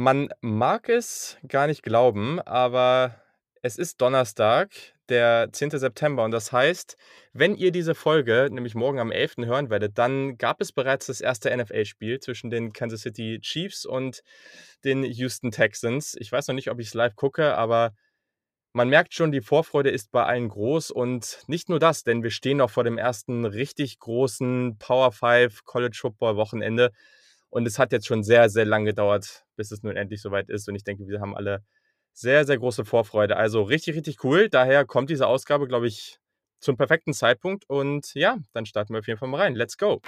Man mag es gar nicht glauben, aber es ist Donnerstag, der 10. September und das heißt, wenn ihr diese Folge nämlich morgen am 11. hören werdet, dann gab es bereits das erste NFL-Spiel zwischen den Kansas City Chiefs und den Houston Texans. Ich weiß noch nicht, ob ich es live gucke, aber man merkt schon, die Vorfreude ist bei allen groß und nicht nur das, denn wir stehen noch vor dem ersten richtig großen Power 5 College Football Wochenende und es hat jetzt schon sehr, sehr lange gedauert, bis es nun endlich soweit ist und ich denke, wir haben alle sehr, sehr große Vorfreude. Also richtig, richtig cool. Daher kommt diese Ausgabe, glaube ich, zum perfekten Zeitpunkt und ja, dann starten wir auf jeden Fall mal rein. Let's go!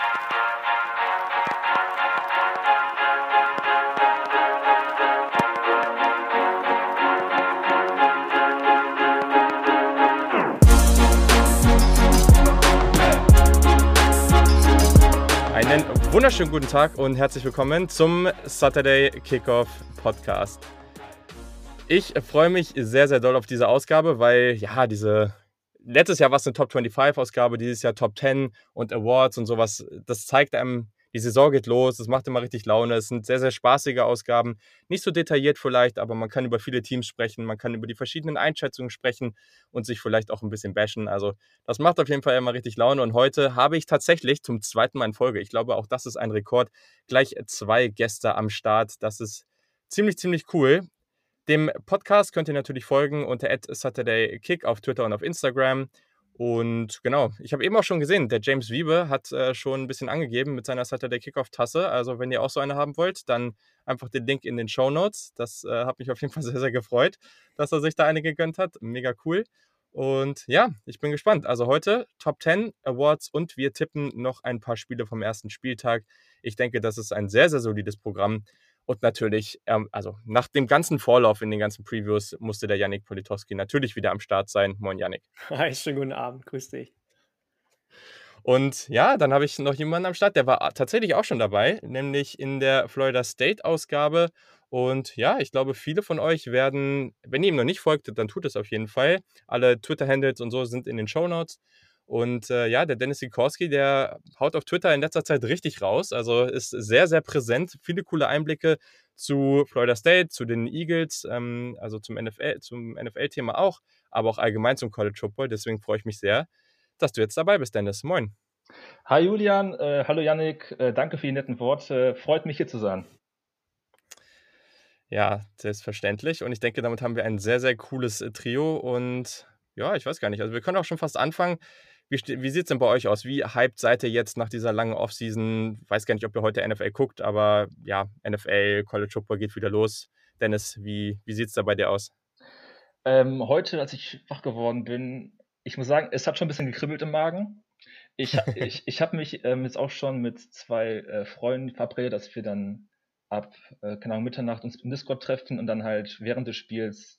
Wunderschönen guten Tag und herzlich willkommen zum Saturday Kickoff Podcast. Ich freue mich sehr, sehr doll auf diese Ausgabe, weil ja, diese letztes Jahr war es eine Top 25 Ausgabe, dieses Jahr Top 10 und Awards und sowas. Das zeigt einem, die Saison geht los, das macht immer richtig Laune. Es sind sehr, sehr spaßige Ausgaben. Nicht so detailliert vielleicht, aber man kann über viele Teams sprechen, man kann über die verschiedenen Einschätzungen sprechen und sich vielleicht auch ein bisschen bashen. Also das macht auf jeden Fall immer richtig Laune. Und heute habe ich tatsächlich zum zweiten Mal in Folge, ich glaube auch das ist ein Rekord, gleich zwei Gäste am Start. Das ist ziemlich, ziemlich cool. Dem Podcast könnt ihr natürlich folgen unter @saturdaykick auf Twitter und auf Instagram. Und genau, ich habe eben auch schon gesehen, der James Wiebe hat äh, schon ein bisschen angegeben mit seiner Saturday Kickoff-Tasse. Also wenn ihr auch so eine haben wollt, dann einfach den Link in den Show Notes. Das äh, hat mich auf jeden Fall sehr, sehr gefreut, dass er sich da eine gegönnt hat. Mega cool. Und ja, ich bin gespannt. Also heute Top 10 Awards und wir tippen noch ein paar Spiele vom ersten Spieltag. Ich denke, das ist ein sehr, sehr solides Programm. Und natürlich, ähm, also nach dem ganzen Vorlauf in den ganzen Previews musste der Yannick Politowski natürlich wieder am Start sein. Moin Yannick. Hi, schönen guten Abend, grüß dich. Und ja, dann habe ich noch jemanden am Start, der war tatsächlich auch schon dabei, nämlich in der Florida State Ausgabe. Und ja, ich glaube, viele von euch werden, wenn ihr ihm noch nicht folgt, dann tut es auf jeden Fall. Alle Twitter-Handles und so sind in den Show Notes. Und äh, ja, der Dennis Sikorski, der haut auf Twitter in letzter Zeit richtig raus. Also ist sehr, sehr präsent. Viele coole Einblicke zu Florida State, zu den Eagles, ähm, also zum NFL, zum NFL-Thema auch, aber auch allgemein zum College Football. Deswegen freue ich mich sehr, dass du jetzt dabei bist, Dennis. Moin. Hi Julian, äh, hallo Yannick, äh, danke für die netten Worte. Freut mich hier zu sein. Ja, selbstverständlich. Und ich denke, damit haben wir ein sehr, sehr cooles äh, Trio. Und ja, ich weiß gar nicht. Also wir können auch schon fast anfangen. Wie, wie sieht es denn bei euch aus? Wie hyped seid ihr jetzt nach dieser langen Offseason? Weiß gar nicht, ob ihr heute NFL guckt, aber ja, NFL, College Football geht wieder los. Dennis, wie, wie sieht es da bei dir aus? Ähm, heute, als ich wach geworden bin, ich muss sagen, es hat schon ein bisschen gekribbelt im Magen. Ich, ich, ich habe mich ähm, jetzt auch schon mit zwei äh, Freunden verabredet, dass wir dann ab, äh, keine Ahnung, Mitternacht uns im Discord treffen und dann halt während des Spiels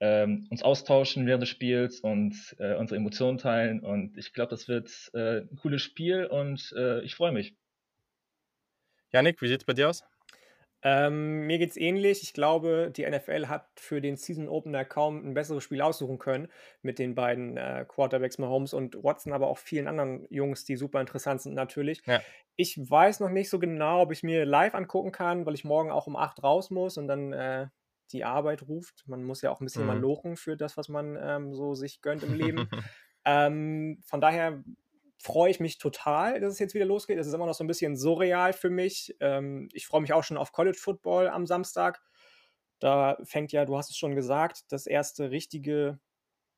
ähm, uns austauschen während des Spiels und äh, unsere Emotionen teilen. Und ich glaube, das wird äh, ein cooles Spiel und äh, ich freue mich. Janik, wie sieht es bei dir aus? Ähm, mir es ähnlich. Ich glaube, die NFL hat für den Season Opener kaum ein besseres Spiel aussuchen können mit den beiden äh, Quarterbacks Mahomes und Watson, aber auch vielen anderen Jungs, die super interessant sind natürlich. Ja. Ich weiß noch nicht so genau, ob ich mir live angucken kann, weil ich morgen auch um 8 raus muss und dann äh, die Arbeit ruft. Man muss ja auch ein bisschen mhm. mal lochen für das, was man ähm, so sich gönnt im Leben. ähm, von daher freue ich mich total, dass es jetzt wieder losgeht. Es ist immer noch so ein bisschen surreal für mich. Ähm, ich freue mich auch schon auf College Football am Samstag. Da fängt ja, du hast es schon gesagt, das erste richtige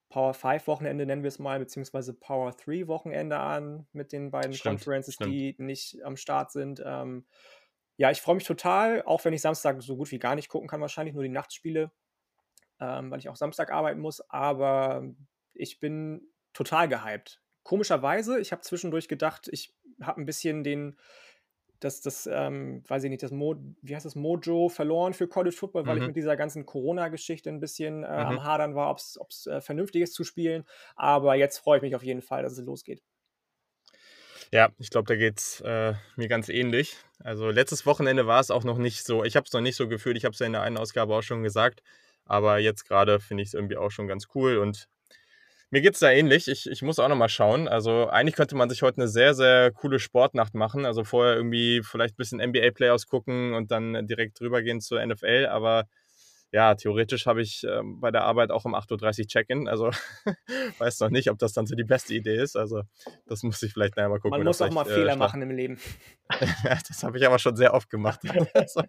Power 5 Wochenende nennen wir es mal, beziehungsweise Power 3 Wochenende an mit den beiden stimmt, Conferences, stimmt. die nicht am Start sind. Ähm, ja, ich freue mich total, auch wenn ich Samstag so gut wie gar nicht gucken kann, wahrscheinlich nur die Nachtspiele, ähm, weil ich auch Samstag arbeiten muss. Aber ich bin total gehypt. Komischerweise, ich habe zwischendurch gedacht, ich habe ein bisschen den, das, das, ähm, weiß ich nicht, das Mo, wie heißt das, Mojo verloren für College Football, weil mhm. ich mit dieser ganzen Corona-Geschichte ein bisschen äh, mhm. am Hadern war, ob es äh, vernünftig ist zu spielen. Aber jetzt freue ich mich auf jeden Fall, dass es losgeht. Ja, ich glaube, da geht es äh, mir ganz ähnlich. Also letztes Wochenende war es auch noch nicht so, ich habe es noch nicht so gefühlt, ich habe es ja in der einen Ausgabe auch schon gesagt, aber jetzt gerade finde ich es irgendwie auch schon ganz cool und Mir geht es da ähnlich. Ich, ich muss auch noch mal schauen. Also eigentlich könnte man sich heute eine sehr, sehr coole Sportnacht machen. Also vorher irgendwie vielleicht ein bisschen NBA-Playoffs gucken und dann direkt rübergehen zur NFL. Aber ja, theoretisch habe ich ähm, bei der Arbeit auch um 8.30 Uhr Check-in. Also weiß noch nicht, ob das dann so die beste Idee ist. Also das muss ich vielleicht nachher mal gucken. Man muss auch mal äh, Fehler machen im Leben. das habe ich aber schon sehr oft gemacht. also,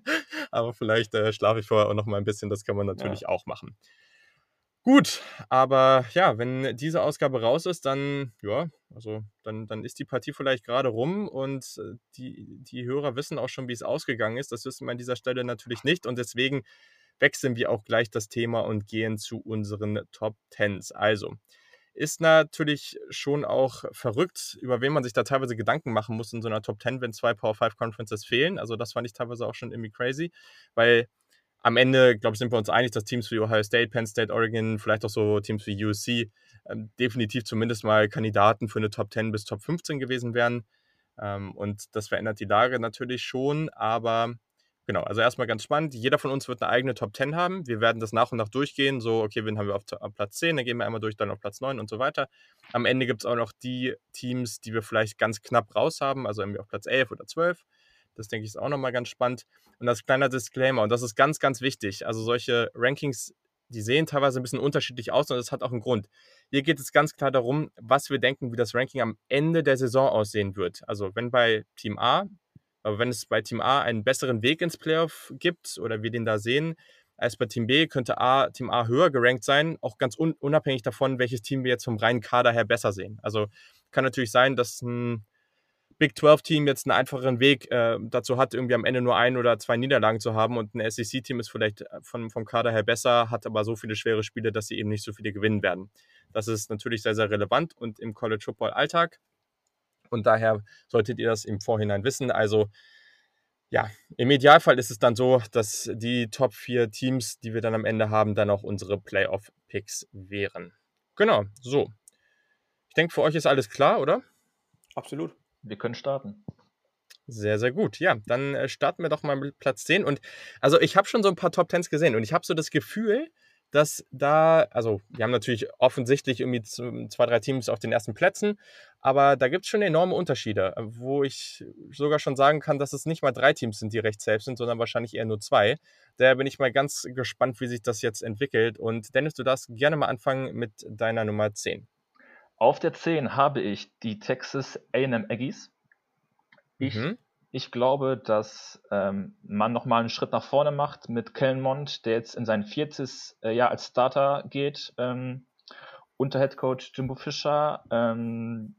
aber vielleicht äh, schlafe ich vorher auch noch mal ein bisschen. Das kann man natürlich ja. auch machen. Gut, aber ja, wenn diese Ausgabe raus ist, dann, ja, also dann, dann ist die Partie vielleicht gerade rum und äh, die, die Hörer wissen auch schon, wie es ausgegangen ist. Das wissen wir an dieser Stelle natürlich nicht und deswegen wechseln wir auch gleich das Thema und gehen zu unseren Top Tens. Also, ist natürlich schon auch verrückt, über wen man sich da teilweise Gedanken machen muss in so einer Top Ten, wenn zwei Power 5 Conferences fehlen. Also, das fand ich teilweise auch schon irgendwie crazy, weil am Ende, glaube ich, sind wir uns einig, dass Teams wie Ohio State, Penn State, Oregon, vielleicht auch so Teams wie USC ähm, definitiv zumindest mal Kandidaten für eine Top 10 bis Top 15 gewesen wären. Ähm, und das verändert die Lage natürlich schon, aber genau, also erstmal ganz spannend. Jeder von uns wird eine eigene Top 10 haben. Wir werden das nach und nach durchgehen. So, okay, wen haben wir auf, auf Platz 10, dann gehen wir einmal durch, dann auf Platz 9 und so weiter. Am Ende gibt es auch noch die Teams, die wir vielleicht ganz knapp raus haben, also irgendwie auf Platz 11 oder 12. Das denke ich ist auch nochmal ganz spannend. Und das kleiner Disclaimer, und das ist ganz, ganz wichtig. Also solche Rankings, die sehen teilweise ein bisschen unterschiedlich aus und das hat auch einen Grund. Hier geht es ganz klar darum, was wir denken, wie das Ranking am Ende der Saison aussehen wird. Also wenn bei Team A, aber wenn es bei Team A einen besseren Weg ins Playoff gibt oder wir den da sehen, als bei Team B könnte A, Team A höher gerankt sein, auch ganz un unabhängig davon, welches Team wir jetzt vom reinen Kader her besser sehen. Also kann natürlich sein, dass ein Big 12-Team jetzt einen einfacheren Weg äh, dazu hat, irgendwie am Ende nur ein oder zwei Niederlagen zu haben und ein SEC-Team ist vielleicht äh, von, vom Kader her besser, hat aber so viele schwere Spiele, dass sie eben nicht so viele gewinnen werden. Das ist natürlich sehr, sehr relevant und im College Football Alltag. Und daher solltet ihr das im Vorhinein wissen. Also ja, im Idealfall ist es dann so, dass die Top 4 Teams, die wir dann am Ende haben, dann auch unsere Playoff-Picks wären. Genau, so. Ich denke, für euch ist alles klar, oder? Absolut. Wir können starten. Sehr, sehr gut. Ja, dann äh, starten wir doch mal mit Platz 10. Und also ich habe schon so ein paar Top 10s gesehen und ich habe so das Gefühl, dass da, also wir haben natürlich offensichtlich irgendwie zwei, drei Teams auf den ersten Plätzen, aber da gibt es schon enorme Unterschiede, wo ich sogar schon sagen kann, dass es nicht mal drei Teams sind, die recht safe sind, sondern wahrscheinlich eher nur zwei. Daher bin ich mal ganz gespannt, wie sich das jetzt entwickelt. Und Dennis, du darfst gerne mal anfangen mit deiner Nummer 10. Auf der 10 habe ich die Texas AM Aggies. Ich, mhm. Ich glaube, dass ähm, man nochmal einen Schritt nach vorne macht mit Kellen Mond, der jetzt in sein viertes äh, Jahr als Starter geht, ähm, unter Head Coach Jimbo Fischer. Ähm,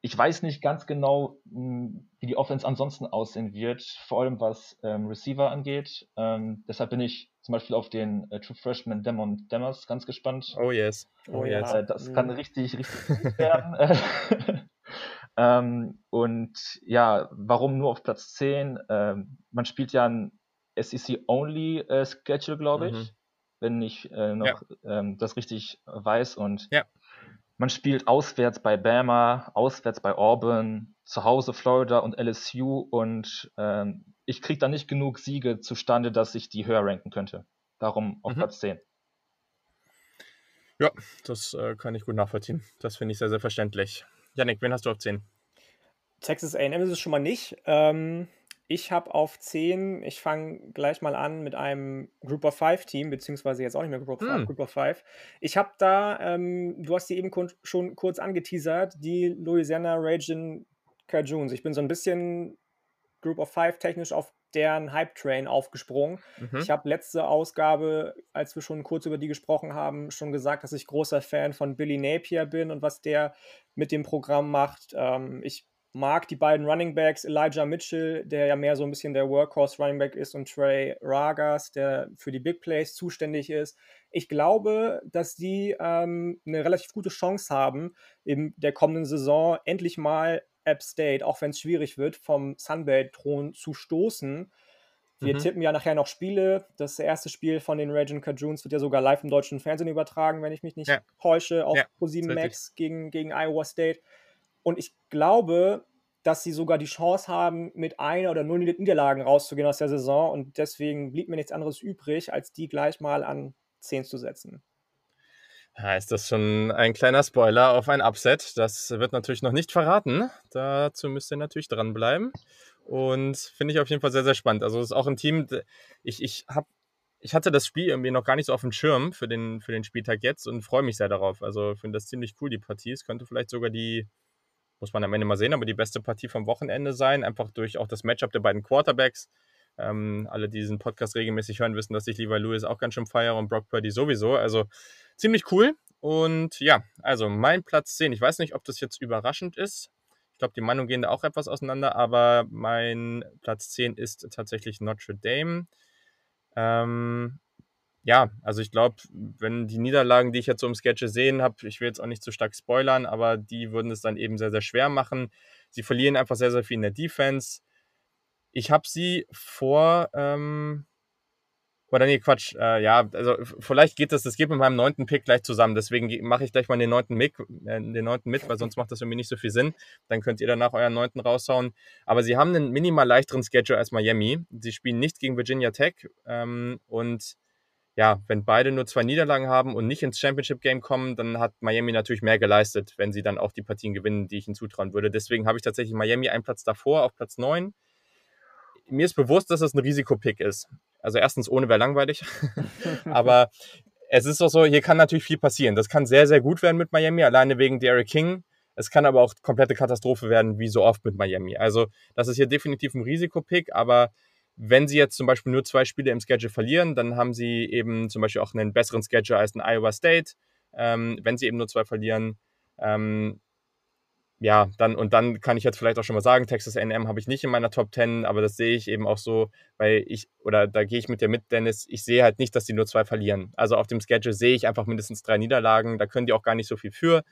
ich weiß nicht ganz genau, hm, wie die Offense ansonsten aussehen wird, vor allem was ähm, Receiver angeht. Ähm, deshalb bin ich zum Beispiel auf den äh, True Freshman Demon Demmers ganz gespannt. Oh yes. Oh, yes. Äh, das kann mhm. richtig, richtig gut werden. ähm, und ja, warum nur auf Platz 10? Ähm, man spielt ja ein SEC-only äh, glaube ich, mhm. wenn ich äh, noch ja. ähm, das richtig weiß. Und ja. man spielt auswärts bei Bama, auswärts bei Auburn, zu Hause Florida und LSU und ähm, ich kriege da nicht genug Siege zustande, dass ich die höher ranken könnte. Darum auf mhm. Platz 10. Ja, das äh, kann ich gut nachvollziehen. Das finde ich sehr, sehr verständlich. Janik, wen hast du auf 10? Texas AM ist es schon mal nicht. Ähm, ich habe auf 10, ich fange gleich mal an mit einem Group of Five Team, beziehungsweise jetzt auch nicht mehr Group of, hm. Group of Five. Ich habe da, ähm, du hast die eben schon kurz angeteasert, die Louisiana Raging Cajuns. Ich bin so ein bisschen Group of Five technisch auf deren Hype-Train aufgesprungen. Mhm. Ich habe letzte Ausgabe, als wir schon kurz über die gesprochen haben, schon gesagt, dass ich großer Fan von Billy Napier bin und was der mit dem Programm macht. Ähm, ich mag die beiden Running Backs, Elijah Mitchell, der ja mehr so ein bisschen der Workhorse Running Back ist, und Trey Ragas, der für die Big Plays zuständig ist. Ich glaube, dass die ähm, eine relativ gute Chance haben, in der kommenden Saison endlich mal App State, auch wenn es schwierig wird, vom Sunbelt-Thron zu stoßen. Wir mhm. tippen ja nachher noch Spiele. Das erste Spiel von den Raging Cajuns wird ja sogar live im deutschen Fernsehen übertragen, wenn ich mich nicht ja. täusche, auf ja, Pro7 Max gegen, gegen Iowa State. Und ich glaube, dass sie sogar die Chance haben, mit einer oder null Niederlagen rauszugehen aus der Saison. Und deswegen blieb mir nichts anderes übrig, als die gleich mal an 10 zu setzen. Ja, ist das schon ein kleiner Spoiler auf ein Upset. Das wird natürlich noch nicht verraten. Dazu müsst ihr natürlich dranbleiben. Und finde ich auf jeden Fall sehr, sehr spannend. Also, es ist auch ein Team, ich, ich habe ich hatte das Spiel irgendwie noch gar nicht so auf dem Schirm für den, für den Spieltag jetzt und freue mich sehr darauf. Also finde das ziemlich cool, die Partie. Es könnte vielleicht sogar die, muss man am Ende mal sehen, aber die beste Partie vom Wochenende sein. Einfach durch auch das Matchup der beiden Quarterbacks. Ähm, alle, die diesen Podcast regelmäßig hören, wissen, dass ich Levi Lewis auch ganz schön feiere und Brock Purdy sowieso. Also ziemlich cool. Und ja, also mein Platz 10. Ich weiß nicht, ob das jetzt überraschend ist. Ich glaube, die Meinungen gehen da auch etwas auseinander, aber mein Platz 10 ist tatsächlich Notre Dame. Ähm, ja, also ich glaube, wenn die Niederlagen, die ich jetzt so im Sketch sehen habe, ich will jetzt auch nicht zu stark spoilern, aber die würden es dann eben sehr, sehr schwer machen. Sie verlieren einfach sehr, sehr viel in der Defense. Ich habe sie vor, ähm, oder nee, Quatsch, äh, ja, also vielleicht geht das, das geht mit meinem neunten Pick gleich zusammen. Deswegen mache ich gleich mal den neunten, Mick, äh, den neunten mit, weil sonst macht das irgendwie nicht so viel Sinn. Dann könnt ihr danach euren neunten raushauen. Aber sie haben einen minimal leichteren Schedule als Miami. Sie spielen nicht gegen Virginia Tech ähm, und ja, wenn beide nur zwei Niederlagen haben und nicht ins Championship Game kommen, dann hat Miami natürlich mehr geleistet, wenn sie dann auch die Partien gewinnen, die ich ihnen zutrauen würde. Deswegen habe ich tatsächlich Miami einen Platz davor, auf Platz 9. Mir ist bewusst, dass das ein Risikopick ist. Also erstens, ohne wäre langweilig. Aber es ist auch so, hier kann natürlich viel passieren. Das kann sehr, sehr gut werden mit Miami, alleine wegen Derek King. Es kann aber auch komplette Katastrophe werden, wie so oft mit Miami. Also das ist hier definitiv ein Risikopick, aber wenn sie jetzt zum Beispiel nur zwei Spiele im Schedule verlieren, dann haben sie eben zum Beispiel auch einen besseren Schedule als ein Iowa State. Ähm, wenn sie eben nur zwei verlieren, ähm, ja, dann und dann kann ich jetzt vielleicht auch schon mal sagen, Texas A&M habe ich nicht in meiner Top 10, aber das sehe ich eben auch so, weil ich oder da gehe ich mit dir mit, Dennis. Ich sehe halt nicht, dass die nur zwei verlieren. Also auf dem Schedule sehe ich einfach mindestens drei Niederlagen. Da können die auch gar nicht so viel für.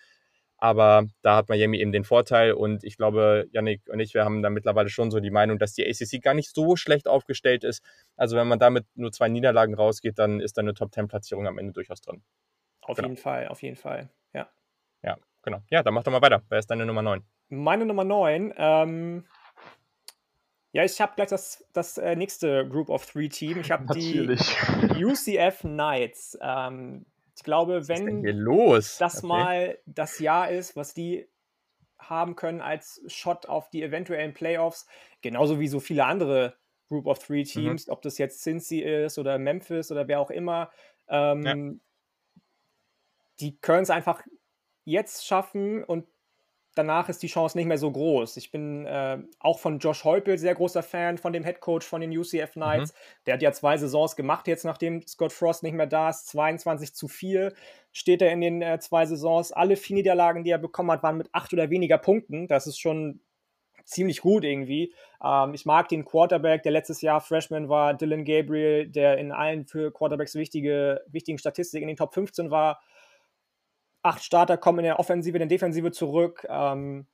Aber da hat Miami eben den Vorteil und ich glaube, Yannick und ich, wir haben da mittlerweile schon so die Meinung, dass die ACC gar nicht so schlecht aufgestellt ist. Also wenn man damit nur zwei Niederlagen rausgeht, dann ist da eine Top 10 Platzierung am Ende durchaus drin. Auf genau. jeden Fall, auf jeden Fall, ja. Ja, genau. Ja, dann mach doch mal weiter. Wer ist deine Nummer 9? Meine Nummer 9, ähm, ja, ich habe gleich das, das äh, nächste Group of Three Team. Ich habe die UCF Knights. Ähm, ich glaube, wenn das okay. mal das Jahr ist, was die haben können als Shot auf die eventuellen Playoffs, genauso wie so viele andere Group of Three mhm. Teams, mhm. ob das jetzt Cincy ist oder Memphis oder wer auch immer, ähm, ja. die können es einfach jetzt schaffen und danach ist die Chance nicht mehr so groß. Ich bin äh, auch von Josh Heupel sehr großer Fan, von dem Head Coach von den UCF Knights. Mhm. Der hat ja zwei Saisons gemacht, jetzt nachdem Scott Frost nicht mehr da ist. 22 zu 4 steht er in den äh, zwei Saisons. Alle vier Niederlagen, die er bekommen hat, waren mit acht oder weniger Punkten. Das ist schon ziemlich gut irgendwie. Ähm, ich mag den Quarterback, der letztes Jahr Freshman war, Dylan Gabriel, der in allen für Quarterbacks wichtige, wichtigen Statistiken in den Top 15 war acht Starter kommen in der Offensive, in der Defensive zurück. Ähm,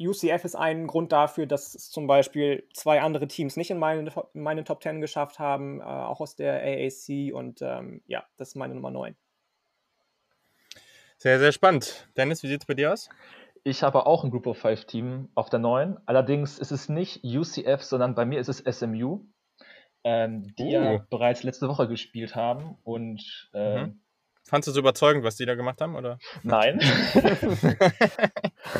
UCF ist ein Grund dafür, dass es zum Beispiel zwei andere Teams nicht in meine, in meine Top 10 geschafft haben, äh, auch aus der AAC. Und ähm, ja, das ist meine Nummer 9. Sehr, sehr spannend. Dennis, wie sieht es bei dir aus? Ich habe auch ein Group of Five Team auf der 9. Allerdings ist es nicht UCF, sondern bei mir ist es SMU, ähm, die uh. ja bereits letzte Woche gespielt haben. Und äh, mhm. Fandest du es überzeugend, was die da gemacht haben? Oder? Nein.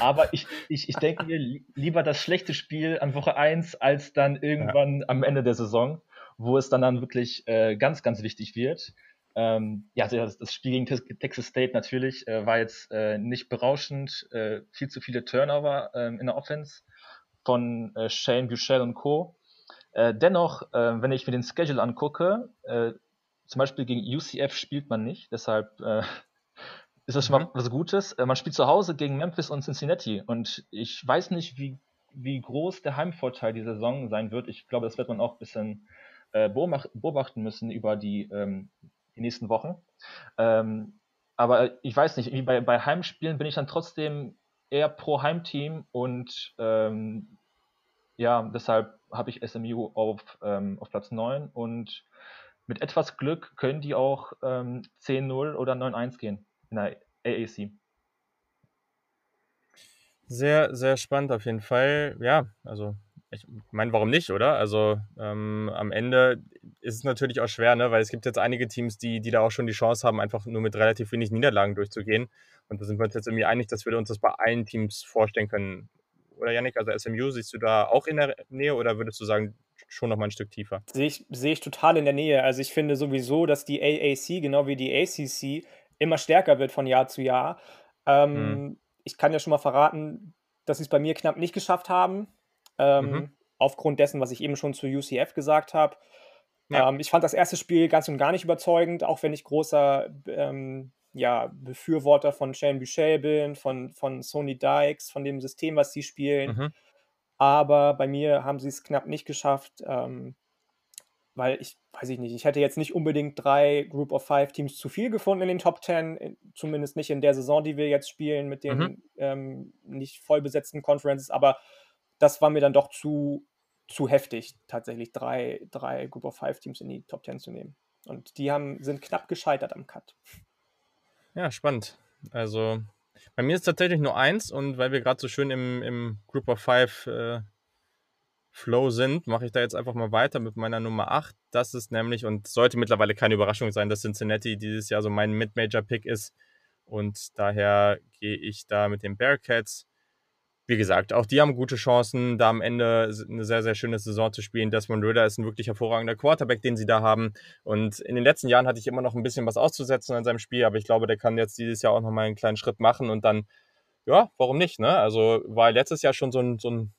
Aber ich, ich, ich denke mir lieber das schlechte Spiel an Woche 1 als dann irgendwann ja. am Ende der Saison, wo es dann, dann wirklich äh, ganz, ganz wichtig wird. Ähm, ja, das, das, Spiel gegen Texas State natürlich äh, war jetzt äh, nicht berauschend. Äh, viel zu viele Turnover ähm, in der Offense von äh, Shane Buchel und Co. Äh, dennoch, wenn ich mir den Schedule angucke, zum Beispiel gegen UCF spielt man nicht, deshalb äh, ist das schon mal mhm. was Gutes. Äh, man spielt zu Hause gegen Memphis und Cincinnati und ich weiß nicht, wie, wie groß der Heimvorteil dieser Saison sein wird. Ich glaube, das wird man auch ein bisschen äh, beobachten müssen über die, ähm, die nächsten Wochen. Ähm, aber ich weiß nicht, wie bei, bei Heimspielen bin ich dann trotzdem eher pro Heimteam und ähm, ja, deshalb habe ich SMU auf, ähm, auf Platz 9 und mit etwas Glück können die auch ähm, 10-0 oder 9-1 gehen in der AAC. Sehr, sehr spannend auf jeden Fall. Ja, also ich meine, warum nicht, oder? Also ähm, am Ende ist es natürlich auch schwer, ne? weil es gibt jetzt einige Teams, die, die da auch schon die Chance haben, einfach nur mit relativ wenig Niederlagen durchzugehen. Und da sind wir uns jetzt irgendwie einig, dass wir uns das bei allen Teams vorstellen können. Oder Yannick, also SMU, siehst du da auch in der Nähe oder würdest du sagen, schon noch mal ein Stück tiefer? Sehe ich, sehe ich total in der Nähe. Also ich finde sowieso, dass die AAC, genau wie die ACC, immer stärker wird von Jahr zu Jahr. Ähm, mhm. Ich kann ja schon mal verraten, dass sie es bei mir knapp nicht geschafft haben. Ähm, mhm. Aufgrund dessen, was ich eben schon zu UCF gesagt habe. Ja. Ähm, ich fand das erste Spiel ganz und gar nicht überzeugend, auch wenn ich großer ähm, ja, Befürworter von Shane Boucher bin, von, von Sony Dykes, von dem System, was sie spielen. Mhm. Aber bei mir haben sie es knapp nicht geschafft, ähm, weil ich, weiß ich nicht, ich hätte jetzt nicht unbedingt drei Group of Five Teams zu viel gefunden in den Top Ten, zumindest nicht in der Saison, die wir jetzt spielen, mit den mhm. ähm, nicht voll besetzten Conferences, aber das war mir dann doch zu, zu heftig, tatsächlich drei, drei Group of Five Teams in die Top Ten zu nehmen. Und die haben, sind knapp gescheitert am Cut. Ja, spannend. Also bei mir ist tatsächlich nur eins und weil wir gerade so schön im, im Group of Five äh, Flow sind, mache ich da jetzt einfach mal weiter mit meiner Nummer 8. Das ist nämlich, und sollte mittlerweile keine Überraschung sein, dass Cincinnati dieses Jahr so mein Mid-Major-Pick ist. Und daher gehe ich da mit den Bearcats wie gesagt, auch die haben gute Chancen, da am Ende eine sehr, sehr schöne Saison zu spielen. Desmond Ritter ist ein wirklich hervorragender Quarterback, den sie da haben. Und in den letzten Jahren hatte ich immer noch ein bisschen was auszusetzen an seinem Spiel, aber ich glaube, der kann jetzt dieses Jahr auch nochmal einen kleinen Schritt machen und dann, ja, warum nicht, ne? Also war letztes Jahr schon so ein, so ein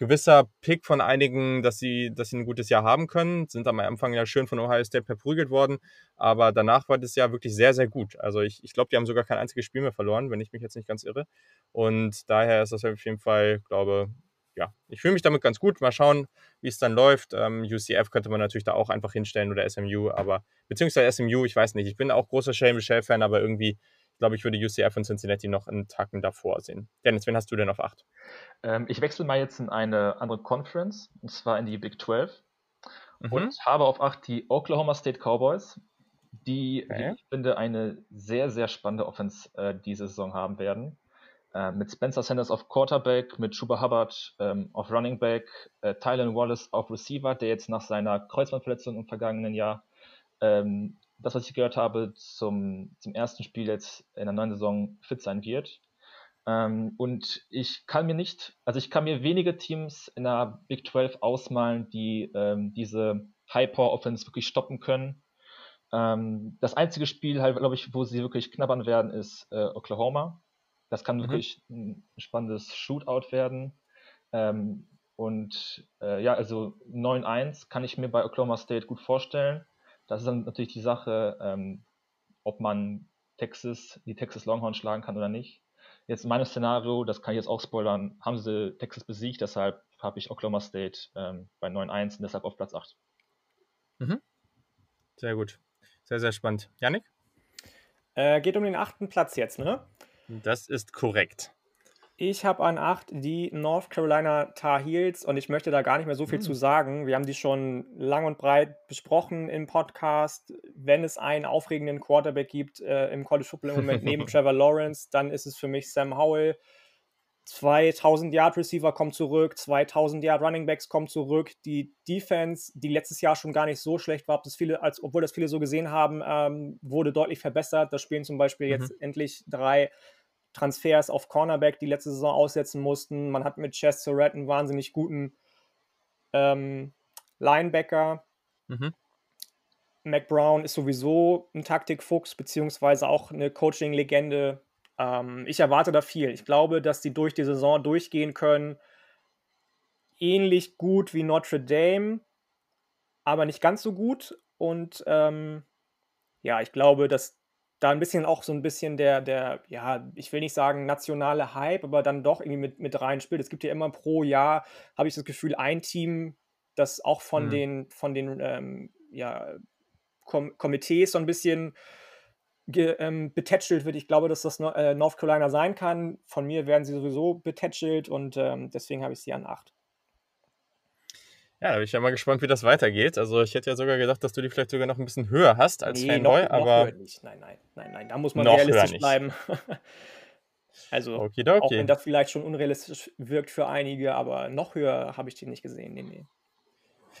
gewisser Pick von einigen, dass sie, dass sie ein gutes Jahr haben können. Sind am Anfang ja schön von Ohio State verprügelt worden, aber danach war das Jahr wirklich sehr, sehr gut. Also ich, ich glaube, die haben sogar kein einziges Spiel mehr verloren, wenn ich mich jetzt nicht ganz irre. Und daher ist das auf jeden Fall, glaube ja, ich fühle mich damit ganz gut. Mal schauen, wie es dann läuft. Ähm, UCF könnte man natürlich da auch einfach hinstellen oder SMU, aber beziehungsweise SMU, ich weiß nicht. Ich bin auch großer Shane Michelle-Fan, aber irgendwie glaube ich, würde UCF und Cincinnati noch einen Tacken davor sehen. Dennis, wen hast du denn auf 8? Ähm, ich wechsle mal jetzt in eine andere Conference, und zwar in die Big 12. Mhm. Und habe auf 8 die Oklahoma State Cowboys, die, okay. ich finde, eine sehr, sehr spannende Offense äh, diese Saison haben werden. Äh, mit Spencer Sanders auf Quarterback, mit Schuba Hubbard ähm, auf Running Back, äh, Tylen Wallace auf Receiver, der jetzt nach seiner Kreuzbandverletzung im vergangenen Jahr ähm, das, was ich gehört habe, zum, zum ersten Spiel jetzt in der neuen Saison fit sein wird. Ähm, und ich kann mir nicht, also ich kann mir wenige Teams in der Big 12 ausmalen, die ähm, diese High-Power-Offense wirklich stoppen können. Ähm, das einzige Spiel, halt, glaube ich, wo sie wirklich knabbern werden, ist äh, Oklahoma. Das kann mhm. wirklich ein spannendes Shootout werden. Ähm, und äh, ja, also 9-1 kann ich mir bei Oklahoma State gut vorstellen. Das ist dann natürlich die Sache, ähm, ob man Texas, die Texas Longhorns schlagen kann oder nicht. Jetzt in meinem Szenario, das kann ich jetzt auch spoilern, haben sie Texas besiegt, deshalb habe ich Oklahoma State ähm, bei 9-1 und deshalb auf Platz 8. Mhm. Sehr gut. Sehr, sehr spannend. Janik? Äh, geht um den achten Platz jetzt, ne? Das ist korrekt. Ich habe an 8 die North Carolina Tar Heels und ich möchte da gar nicht mehr so viel mhm. zu sagen. Wir haben die schon lang und breit besprochen im Podcast. Wenn es einen aufregenden Quarterback gibt äh, im College Football im Moment neben Trevor Lawrence, dann ist es für mich Sam Howell. 2000 Yard Receiver kommt zurück, 2000 Yard Running Backs kommen zurück. Die Defense, die letztes Jahr schon gar nicht so schlecht war, das viele, als, obwohl das viele so gesehen haben, ähm, wurde deutlich verbessert. Da spielen zum Beispiel mhm. jetzt endlich drei Transfers auf Cornerback, die letzte Saison aussetzen mussten. Man hat mit Chess Surratt einen wahnsinnig guten ähm, Linebacker. Mhm. Mac Brown ist sowieso ein Taktikfuchs, beziehungsweise auch eine Coaching-Legende. Ähm, ich erwarte da viel. Ich glaube, dass die durch die Saison durchgehen können. Ähnlich gut wie Notre Dame, aber nicht ganz so gut. Und ähm, ja, ich glaube, dass da ein bisschen auch so ein bisschen der, der, ja, ich will nicht sagen nationale Hype, aber dann doch irgendwie mit, mit rein spielt. Es gibt ja immer pro Jahr, habe ich das Gefühl, ein Team, das auch von mhm. den, von den ähm, ja, Kom Komitees so ein bisschen ähm, betätschelt wird. Ich glaube, dass das äh, North Carolina sein kann. Von mir werden sie sowieso betätschelt und ähm, deswegen habe ich sie an 8. Ja, da bin ich ja mal gespannt, wie das weitergeht. Also ich hätte ja sogar gedacht, dass du die vielleicht sogar noch ein bisschen höher hast als nee, Fanboy, noch, aber. Noch nicht. Nein, nein, nein, nein, da muss man realistisch bleiben. Also, Okidoki. auch wenn das vielleicht schon unrealistisch wirkt für einige, aber noch höher habe ich den nicht gesehen. Nee, nee.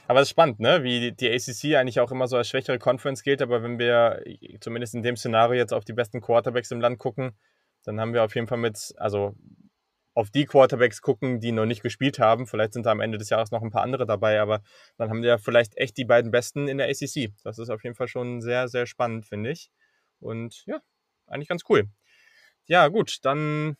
Aber es ist spannend, ne? wie die ACC eigentlich auch immer so als schwächere Conference gilt. Aber wenn wir zumindest in dem Szenario jetzt auf die besten Quarterbacks im Land gucken, dann haben wir auf jeden Fall mit, also auf die Quarterbacks gucken, die noch nicht gespielt haben. Vielleicht sind da am Ende des Jahres noch ein paar andere dabei, aber dann haben wir vielleicht echt die beiden Besten in der ACC. Das ist auf jeden Fall schon sehr, sehr spannend, finde ich. Und ja, eigentlich ganz cool. Ja, gut, dann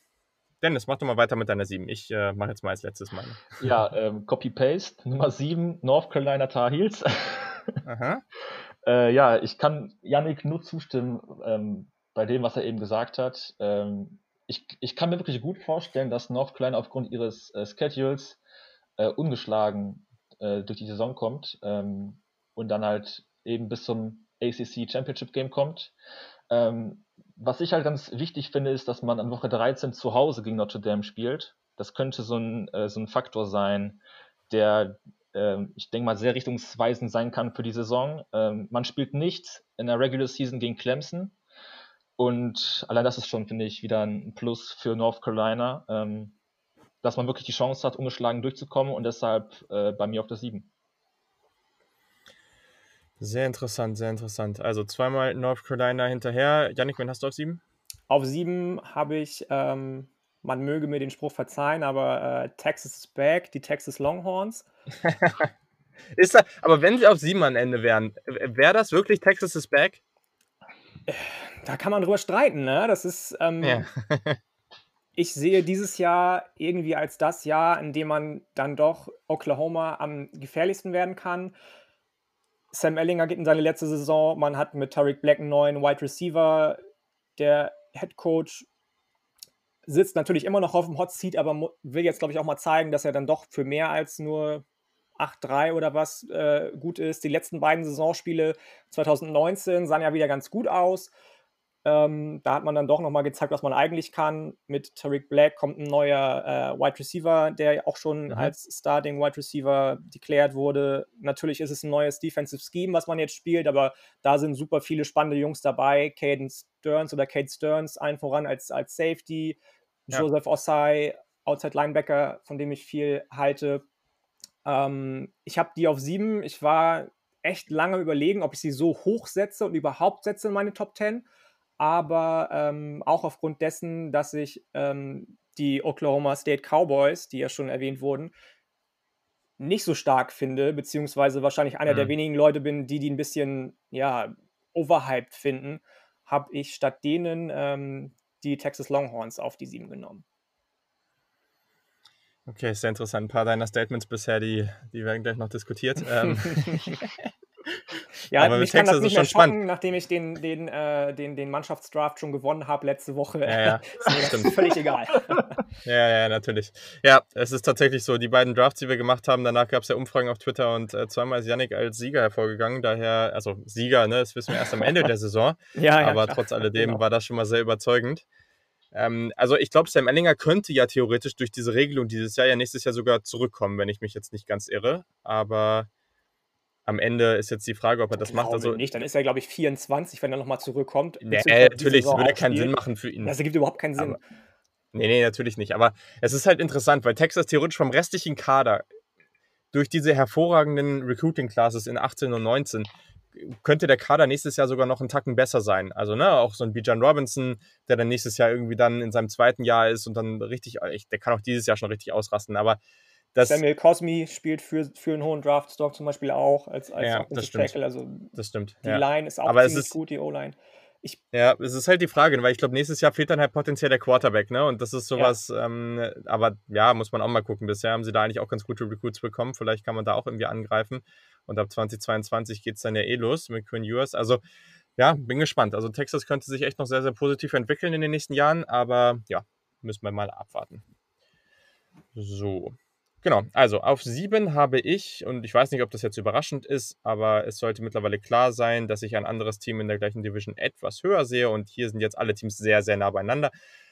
Dennis, mach doch mal weiter mit deiner 7. Ich äh, mache jetzt mal als letztes Mal. Ja, ähm, Copy-Paste, Nummer 7, North Carolina Tar Heels. Äh, ja, ich kann Yannick nur zustimmen ähm, bei dem, was er eben gesagt hat. Ähm, ich, ich kann mir wirklich gut vorstellen, dass North Carolina aufgrund ihres äh, Schedules äh, ungeschlagen äh, durch die Saison kommt ähm, und dann halt eben bis zum ACC Championship Game kommt. Ähm, was ich halt ganz wichtig finde, ist, dass man an Woche 13 zu Hause gegen Notre Dame spielt. Das könnte so ein, äh, so ein Faktor sein, der, äh, ich denke mal, sehr richtungsweisend sein kann für die Saison. Ähm, man spielt nicht in der Regular Season gegen Clemson. Und allein das ist schon, finde ich, wieder ein Plus für North Carolina, ähm, dass man wirklich die Chance hat, ungeschlagen durchzukommen und deshalb äh, bei mir auf der 7. Sehr interessant, sehr interessant. Also zweimal North Carolina hinterher. Janik, wen hast du auf sieben? Auf sieben habe ich, ähm, man möge mir den Spruch verzeihen, aber äh, Texas is back, die Texas Longhorns. ist da, aber wenn sie auf sieben am Ende wären, wäre das wirklich Texas is back? Da kann man drüber streiten, ne? Das ist. Ähm, ja. ich sehe dieses Jahr irgendwie als das Jahr, in dem man dann doch Oklahoma am gefährlichsten werden kann. Sam Ellinger geht in seine letzte Saison. Man hat mit Tariq Black einen neuen Wide Receiver. Der Head Coach sitzt natürlich immer noch auf dem Hot Seat, aber will jetzt, glaube ich, auch mal zeigen, dass er dann doch für mehr als nur 8-3 oder was äh, gut ist. Die letzten beiden Saisonspiele 2019 sahen ja wieder ganz gut aus. Ähm, da hat man dann doch nochmal gezeigt, was man eigentlich kann. Mit Tariq Black kommt ein neuer äh, Wide Receiver, der auch schon mhm. als Starting Wide Receiver declared wurde. Natürlich ist es ein neues Defensive Scheme, was man jetzt spielt, aber da sind super viele spannende Jungs dabei. Caden Stearns oder Kate Stearns, allen voran als, als Safety. Ja. Joseph Osai, Outside Linebacker, von dem ich viel halte. Ähm, ich habe die auf sieben. Ich war echt lange überlegen, ob ich sie so hoch setze und überhaupt setze in meine Top 10 aber ähm, auch aufgrund dessen, dass ich ähm, die Oklahoma State Cowboys, die ja schon erwähnt wurden, nicht so stark finde, beziehungsweise wahrscheinlich einer mhm. der wenigen Leute bin, die die ein bisschen, ja, overhyped finden, habe ich statt denen ähm, die Texas Longhorns auf die sieben genommen. Okay, sehr interessant. Ein paar deiner Statements bisher, die, die werden gleich noch diskutiert. Ähm, Ja, Aber mich kann das nicht mehr spannend. nachdem ich den, den, äh, den, den Mannschaftsdraft schon gewonnen habe letzte Woche. Ja, ja. ist mir völlig egal. ja, ja, natürlich. Ja, es ist tatsächlich so, die beiden Drafts, die wir gemacht haben, danach gab es ja Umfragen auf Twitter und äh, zweimal ist Yannick als Sieger hervorgegangen. Daher, also Sieger, ne, das wissen wir erst am Ende der Saison. ja, ja, Aber klar. trotz alledem genau. war das schon mal sehr überzeugend. Ähm, also ich glaube, Sam Ellinger könnte ja theoretisch durch diese Regelung dieses Jahr ja nächstes Jahr sogar zurückkommen, wenn ich mich jetzt nicht ganz irre. Aber am Ende ist jetzt die Frage, ob er das macht. Also nicht, dann ist er, glaube ich, 24, wenn er nochmal zurückkommt. Nee, natürlich, es würde keinen Sinn machen für ihn. Das ergibt überhaupt keinen Sinn. Aber, nee, nee, natürlich nicht. Aber es ist halt interessant, weil Texas theoretisch vom restlichen Kader durch diese hervorragenden Recruiting-Classes in 18 und 19 könnte der Kader nächstes Jahr sogar noch einen Tacken besser sein. Also, ne, auch so ein Bijan Robinson, der dann nächstes Jahr irgendwie dann in seinem zweiten Jahr ist und dann richtig, der kann auch dieses Jahr schon richtig ausrasten. Aber das, Samuel Cosmi spielt für, für einen hohen Draftstock zum Beispiel auch als, als ja, das stimmt. Tackle. Also das stimmt. Die ja. Line ist auch Aber ziemlich ist, gut, die O-Line. ja, es ist halt die Frage, weil ich glaube, nächstes Jahr fehlt dann halt potenziell der Quarterback, ne? Und das ist sowas, ja. Ähm, aber ja, muss man auch mal gucken. Bisher haben sie da eigentlich auch ganz gute Recruits bekommen. Vielleicht kann man da auch irgendwie angreifen. Und ab 2022 geht es dann ja eh los mit Quinn Ewers. Also, ja, bin gespannt. Also, Texas könnte sich echt noch sehr, sehr positiv entwickeln in den nächsten Jahren, aber ja, müssen wir mal abwarten. So. Genau, also auf sieben habe ich, und ich weiß nicht, ob das jetzt überraschend ist, aber es sollte mittlerweile klar sein, dass ich ein anderes Team in der gleichen Division etwas höher sehe und hier sind jetzt alle Teams sehr, sehr nah beieinander.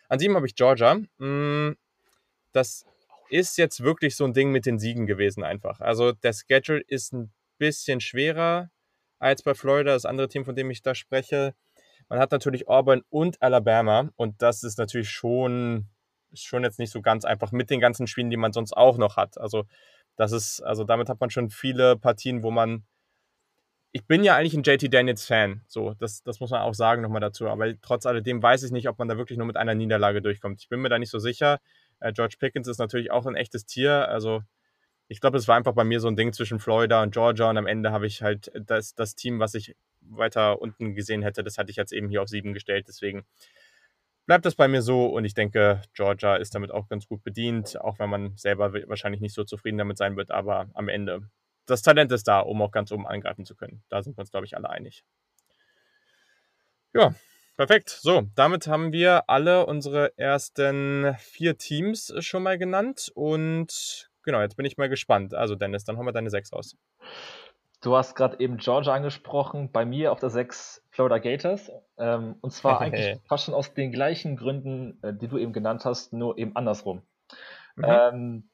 An sieben habe ich Georgia. Mm, das ist jetzt wirklich so ein Ding mit den Siegen gewesen einfach. Also der Schedule ist ein bisschen schwerer als bei Florida, das andere Team, von dem ich da spreche. Man hat natürlich Auburn und Alabama und das ist natürlich schon, schon jetzt nicht so ganz einfach mit den ganzen Spielen, die man sonst auch noch hat. Also das ist, also damit hat man schon viele Partien, wo man ich bin ja eigentlich ein JT Daniels Fan, so, das, das muss man auch sagen nochmal dazu, aber trotz alledem weiß ich nicht, ob man da wirklich nur mit einer Niederlage durchkommt. Ich bin mir da nicht so sicher. Äh, George Pickens ist natürlich auch ein echtes Tier, also ich glaube, es war einfach bei mir so ein Ding zwischen Florida und Georgia und am Ende habe ich halt das, das Team, was ich weiter unten gesehen hätte, das hatte ich jetzt eben hier auf sieben gestellt. Deswegen bleibt das bei mir so und ich denke, Georgia ist damit auch ganz gut bedient, auch wenn man selber wahrscheinlich nicht so zufrieden damit sein wird, aber am Ende, das Talent ist da, um auch ganz oben angreifen zu können. Da sind wir uns, glaube ich, alle einig. Ja, perfekt. So, damit haben wir alle unsere ersten vier Teams schon mal genannt und genau, jetzt bin ich mal gespannt. Also Dennis, dann haben wir deine 6 aus. Du hast gerade eben Georgia angesprochen, bei mir auf der 6 Florida Gators. Ähm, und zwar eigentlich fast schon aus den gleichen Gründen, äh, die du eben genannt hast, nur eben andersrum. Mhm. Ähm,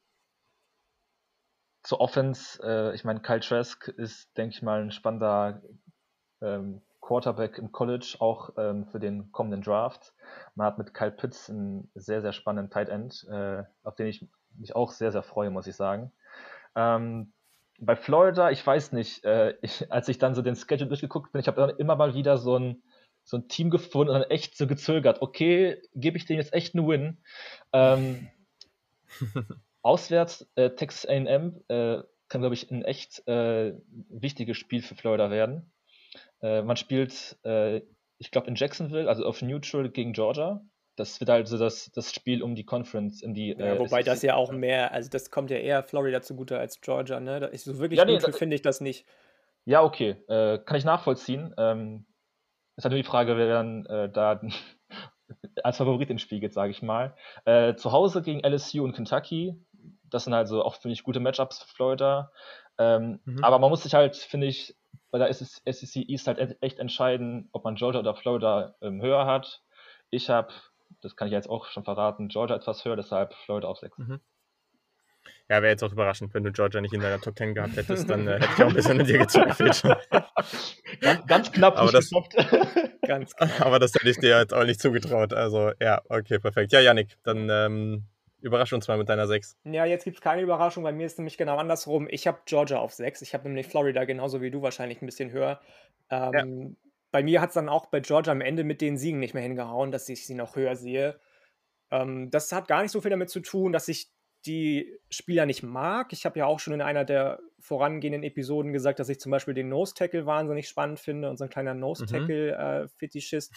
zur Offense, äh, ich meine, Kyle Trask ist, denke ich mal, ein spannender ähm, Quarterback im College, auch ähm, für den kommenden Draft. Man hat mit Kyle Pitts einen sehr, sehr spannenden Tight End, äh, auf den ich mich auch sehr, sehr freue, muss ich sagen. Ähm, bei Florida, ich weiß nicht, äh, ich, als ich dann so den Schedule durchgeguckt bin, ich habe dann immer mal wieder so ein, so ein Team gefunden und dann echt so gezögert. Okay, gebe ich denen jetzt echt einen Win? Ähm, auswärts, äh, Texas AM äh, kann, glaube ich, ein echt äh, wichtiges Spiel für Florida werden. Äh, man spielt, äh, ich glaube, in Jacksonville, also auf Neutral gegen Georgia das wird also das, das Spiel um die Conference, um die. Ja, äh, wobei das ja auch mehr, also das kommt ja eher Florida zugute als Georgia, ne? Ich, so wirklich ja, nee, finde ich das nicht. Ja, okay, äh, kann ich nachvollziehen. Ähm, ist halt nur die Frage, wer dann äh, da als Favorit ins Spiel geht, sage ich mal. Äh, zu Hause gegen LSU und Kentucky, das sind also auch, finde ich, gute Matchups für Florida. Ähm, mhm. Aber man muss sich halt, finde ich, bei der SEC East halt echt entscheiden, ob man Georgia oder Florida ähm, höher hat. Ich habe das kann ich jetzt auch schon verraten, Georgia etwas höher, deshalb Florida auf 6. Mhm. Ja, wäre jetzt auch überraschend, wenn du Georgia nicht in deiner Top 10 gehabt hättest, dann äh, hätte ich auch ein bisschen an dir gezweifelt. ganz, ganz knapp aber das, ganz knapp. Aber das hätte ich dir jetzt auch nicht zugetraut. Also, ja, okay, perfekt. Ja, Yannick, dann ähm, überrasch uns mal mit deiner 6. Ja, jetzt gibt es keine Überraschung. Bei mir ist nämlich genau andersrum. Ich habe Georgia auf 6. Ich habe nämlich Florida genauso wie du wahrscheinlich ein bisschen höher. Ähm, ja bei mir hat es dann auch bei Georgia am Ende mit den Siegen nicht mehr hingehauen, dass ich sie noch höher sehe. Ähm, das hat gar nicht so viel damit zu tun, dass ich die Spieler nicht mag. Ich habe ja auch schon in einer der vorangehenden Episoden gesagt, dass ich zum Beispiel den Nose Tackle wahnsinnig spannend finde und so ein kleiner Nose mhm. Äh,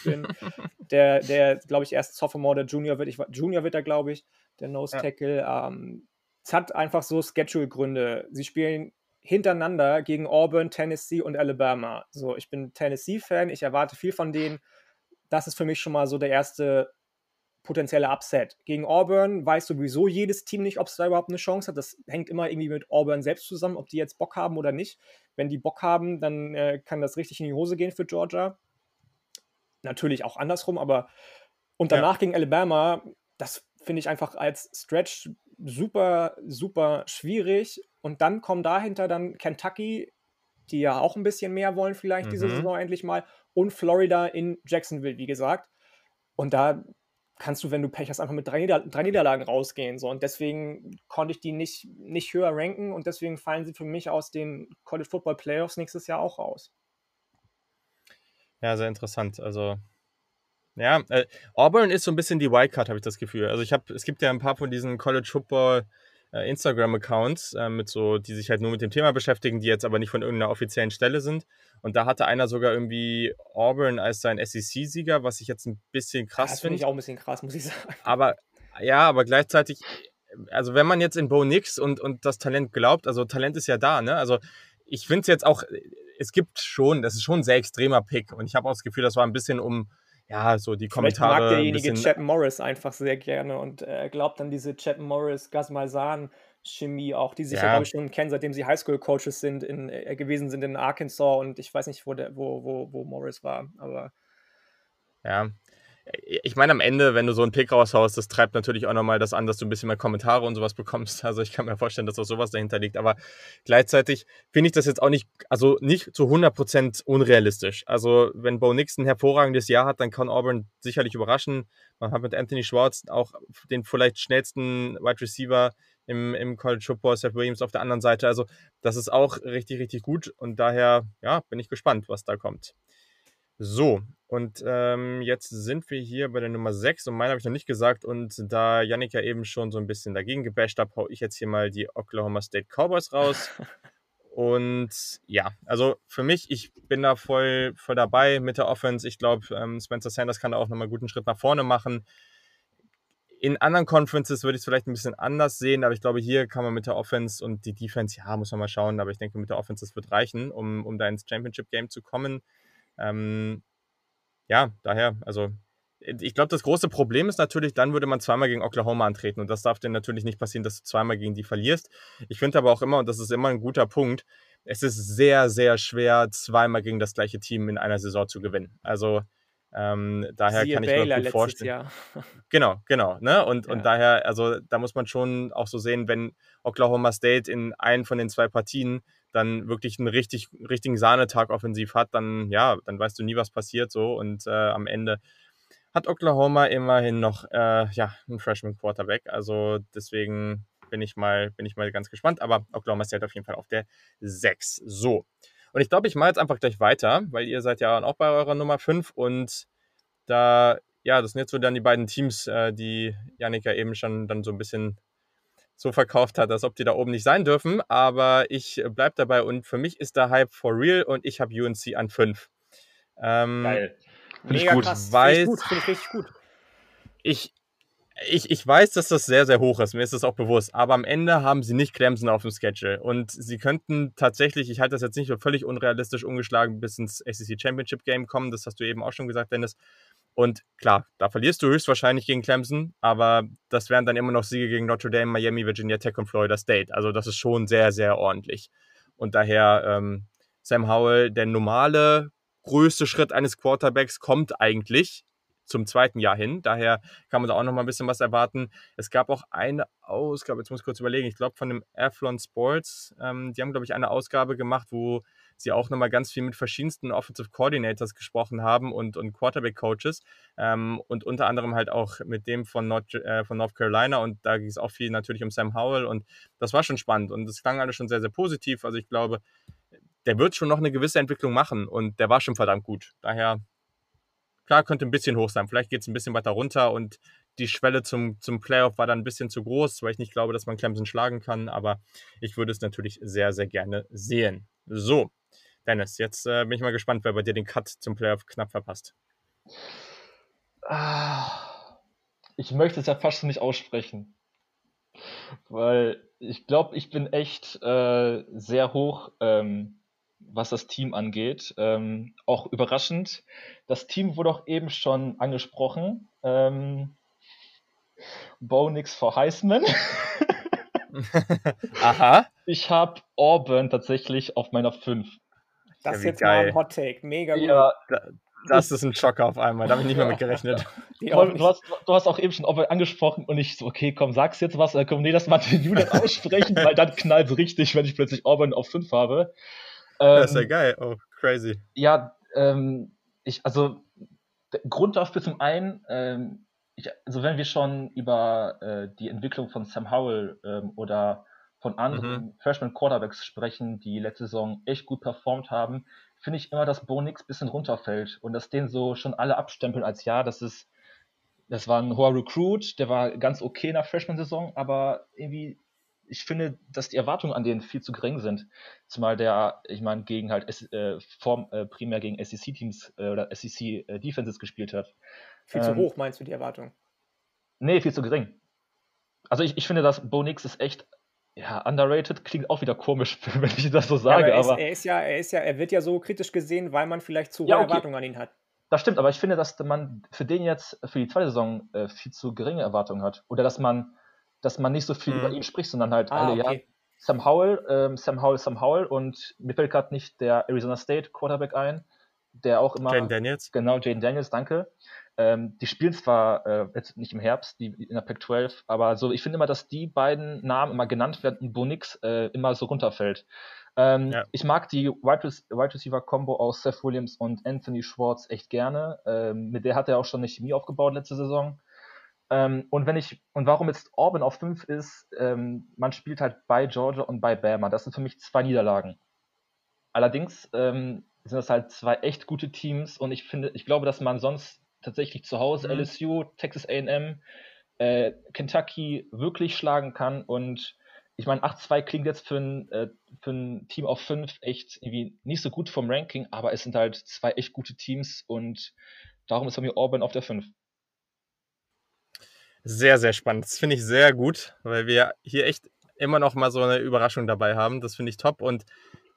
bin. der, der glaube ich, erst Sophomore oder Junior wird. Ich, Junior wird er, glaube ich, der Nose Tackle. Ja. Ähm, es hat einfach so Schedule-Gründe. Sie spielen hintereinander gegen Auburn, Tennessee und Alabama. So, ich bin Tennessee-Fan, ich erwarte viel von denen. Das ist für mich schon mal so der erste potenzielle Upset. Gegen Auburn weiß sowieso jedes Team nicht, ob es da überhaupt eine Chance hat. Das hängt immer irgendwie mit Auburn selbst zusammen, ob die jetzt Bock haben oder nicht. Wenn die Bock haben, dann äh, kann das richtig in die Hose gehen für Georgia. Natürlich auch andersrum, aber und danach ja. gegen Alabama, das finde ich einfach als Stretch super, super schwierig. Und dann kommen dahinter dann Kentucky, die ja auch ein bisschen mehr wollen, vielleicht mhm. diese Saison endlich mal, und Florida in Jacksonville, wie gesagt. Und da kannst du, wenn du Pech hast, einfach mit drei, Nieder drei Niederlagen rausgehen. So. Und deswegen konnte ich die nicht, nicht höher ranken und deswegen fallen sie für mich aus den College Football Playoffs nächstes Jahr auch raus. Ja, sehr interessant. Also ja, äh, Auburn ist so ein bisschen die Wildcard, habe ich das Gefühl. Also ich habe, es gibt ja ein paar von diesen College Football äh, Instagram-Accounts, äh, mit so, die sich halt nur mit dem Thema beschäftigen, die jetzt aber nicht von irgendeiner offiziellen Stelle sind. Und da hatte einer sogar irgendwie Auburn als sein SEC-Sieger, was ich jetzt ein bisschen krass finde. finde ich auch ein bisschen krass, muss ich sagen. Aber ja, aber gleichzeitig, also wenn man jetzt in Bo Nix und, und das Talent glaubt, also Talent ist ja da, ne? Also ich finde es jetzt auch, es gibt schon, das ist schon ein sehr extremer Pick. Und ich habe auch das Gefühl, das war ein bisschen um ja, so die Kommentare. Vielleicht mag derjenige Chapman Morris einfach sehr gerne und äh, glaubt an diese Chapman Morris, Gas Malzahn Chemie auch, die sich ja, ja glaube ich, schon kennen, seitdem sie Highschool-Coaches sind, in, äh, gewesen sind in Arkansas und ich weiß nicht, wo, der, wo, wo, wo Morris war, aber. Ja. Ich meine, am Ende, wenn du so einen Pick raushaust, das treibt natürlich auch nochmal das an, dass du ein bisschen mehr Kommentare und sowas bekommst. Also ich kann mir vorstellen, dass auch sowas dahinter liegt. Aber gleichzeitig finde ich das jetzt auch nicht, also nicht zu 100% unrealistisch. Also wenn Bo Nix ein hervorragendes Jahr hat, dann kann Auburn sicherlich überraschen. Man hat mit Anthony Schwartz auch den vielleicht schnellsten Wide Receiver im, im College Football, Seth Williams auf der anderen Seite. Also das ist auch richtig, richtig gut. Und daher, ja, bin ich gespannt, was da kommt. So, und ähm, jetzt sind wir hier bei der Nummer 6 und meine habe ich noch nicht gesagt. Und da Yannick ja eben schon so ein bisschen dagegen gebasht hat, haue ich jetzt hier mal die Oklahoma State Cowboys raus. und ja, also für mich, ich bin da voll, voll dabei mit der Offense. Ich glaube, ähm, Spencer Sanders kann da auch nochmal einen guten Schritt nach vorne machen. In anderen Conferences würde ich es vielleicht ein bisschen anders sehen, aber ich glaube, hier kann man mit der Offense und die Defense, ja, muss man mal schauen, aber ich denke, mit der Offense, das wird reichen, um, um da ins Championship-Game zu kommen. Ähm, ja, daher, also ich glaube, das große Problem ist natürlich, dann würde man zweimal gegen Oklahoma antreten und das darf dir natürlich nicht passieren, dass du zweimal gegen die verlierst. Ich finde aber auch immer, und das ist immer ein guter Punkt, es ist sehr, sehr schwer, zweimal gegen das gleiche Team in einer Saison zu gewinnen. Also ähm, daher Siehe kann ich Baylor mir gut vorstellen. Jahr. Genau, genau. Ne? Und, ja. und daher, also da muss man schon auch so sehen, wenn Oklahoma State in einen von den zwei Partien dann wirklich einen richtig, richtigen Sahnetag offensiv hat, dann ja, dann weißt du nie, was passiert so. Und äh, am Ende hat Oklahoma immerhin noch äh, ja, einen Freshman Quarterback. Also deswegen bin ich mal, bin ich mal ganz gespannt. Aber Oklahoma State auf jeden Fall auf der 6. So. Und ich glaube, ich mache jetzt einfach gleich weiter, weil ihr seid ja auch bei eurer Nummer 5 und da, ja, das sind jetzt so dann die beiden Teams, äh, die Janik ja eben schon dann so ein bisschen so verkauft hat, als ob die da oben nicht sein dürfen. Aber ich bleibe dabei und für mich ist der Hype for real und ich habe UNC an 5. Ähm, Geil. Finde ich gut. Krass. Weiß, Finde ich, Find ich richtig gut. Ich, ich, ich weiß, dass das sehr, sehr hoch ist. Mir ist das auch bewusst. Aber am Ende haben sie nicht Clemson auf dem Schedule. Und sie könnten tatsächlich, ich halte das jetzt nicht für völlig unrealistisch ungeschlagen, bis ins SEC Championship Game kommen. Das hast du eben auch schon gesagt, Dennis. Und klar, da verlierst du höchstwahrscheinlich gegen Clemson, aber das wären dann immer noch Siege gegen Notre Dame, Miami, Virginia Tech und Florida State. Also das ist schon sehr, sehr ordentlich. Und daher ähm, Sam Howell, der normale größte Schritt eines Quarterbacks kommt eigentlich zum zweiten Jahr hin. Daher kann man da auch noch mal ein bisschen was erwarten. Es gab auch eine Ausgabe, jetzt muss ich kurz überlegen, ich glaube von dem Athlon Sports, ähm, die haben, glaube ich, eine Ausgabe gemacht, wo sie auch nochmal ganz viel mit verschiedensten Offensive Coordinators gesprochen haben und, und Quarterback-Coaches ähm, und unter anderem halt auch mit dem von, North, äh, von North Carolina und da ging es auch viel natürlich um Sam Howell und das war schon spannend und es klang alles schon sehr, sehr positiv. Also ich glaube, der wird schon noch eine gewisse Entwicklung machen und der war schon verdammt gut. Daher, klar, könnte ein bisschen hoch sein. Vielleicht geht es ein bisschen weiter runter und die Schwelle zum, zum Playoff war dann ein bisschen zu groß, weil ich nicht glaube, dass man Clemson schlagen kann, aber ich würde es natürlich sehr, sehr gerne sehen. So, Dennis, jetzt äh, bin ich mal gespannt, wer bei dir den Cut zum Playoff knapp verpasst. Ah, ich möchte es ja fast nicht aussprechen. Weil ich glaube, ich bin echt äh, sehr hoch, ähm, was das Team angeht. Ähm, auch überraschend. Das Team wurde auch eben schon angesprochen. Ähm, Bo nix vor Heisman. Aha. Ich habe Auburn tatsächlich auf meiner 5. Das ja, ist jetzt geil. mal ein Hot Take. Mega gut. Ja, das ist ein Schocker auf einmal. Da habe ich nicht mehr mit gerechnet. Du, du, hast, du hast auch eben schon angesprochen und ich so, okay, komm, sag's jetzt was. Äh, komm, nee, das mal den Unit aussprechen, weil dann knallt es richtig, wenn ich plötzlich Auburn auf 5 habe. Ähm, das ist ja ähm, geil. Oh, crazy. Ja, ähm, ich, also, der Grund dafür zum einen, ähm, ich, also wenn wir schon über äh, die Entwicklung von Sam Howell ähm, oder von anderen mhm. Freshman Quarterbacks sprechen, die letzte Saison echt gut performt haben, finde ich immer, dass Bo Nix ein bisschen runterfällt und dass den so schon alle abstempeln als ja, das ist, das war ein hoher Recruit, der war ganz okay in der Freshman-Saison, aber irgendwie, ich finde, dass die Erwartungen an den viel zu gering sind. Zumal der, ich meine, gegen halt äh, Form, äh, primär gegen SEC-Teams äh, oder SEC-Defenses äh, gespielt hat. Viel ähm, zu hoch, meinst du die Erwartung? Nee, viel zu gering. Also ich, ich finde, dass Bo Nix ist echt ja, underrated klingt auch wieder komisch, wenn ich das so sage. Ja, aber, er, ist, er, ist, ja, er ist ja, er wird ja so kritisch gesehen, weil man vielleicht zu hohe ja, okay. Erwartungen an ihn hat. Das stimmt, aber ich finde, dass man für den jetzt, für die zweite Saison, äh, viel zu geringe Erwartungen hat. Oder dass man, dass man nicht so viel mhm. über ihn spricht, sondern halt ah, alle, okay. ja, Sam Howell, ähm, Sam Howell, Sam Howell und mir fällt gerade nicht der Arizona State Quarterback ein, der auch immer. Jaden Daniels. Genau, Jaden Daniels, danke. Ähm, die spielen zwar äh, jetzt nicht im Herbst, die in der Pac 12, aber so, ich finde immer, dass die beiden Namen immer genannt werden und Bonix äh, immer so runterfällt. Ähm, ja. Ich mag die Wide, Wide Receiver Combo aus Seth Williams und Anthony Schwartz echt gerne. Ähm, mit der hat er auch schon eine Chemie aufgebaut letzte Saison. Ähm, und wenn ich, und warum jetzt Auburn auf 5 ist, ähm, man spielt halt bei Georgia und bei Bama. Das sind für mich zwei Niederlagen. Allerdings ähm, sind das halt zwei echt gute Teams und ich finde, ich glaube, dass man sonst tatsächlich zu Hause mhm. LSU, Texas AM, äh, Kentucky wirklich schlagen kann. Und ich meine, 8-2 klingt jetzt für ein, äh, für ein Team auf 5 echt irgendwie nicht so gut vom Ranking, aber es sind halt zwei echt gute Teams und darum ist bei mir Auburn auf der 5. Sehr, sehr spannend. Das finde ich sehr gut, weil wir hier echt immer noch mal so eine Überraschung dabei haben. Das finde ich top. Und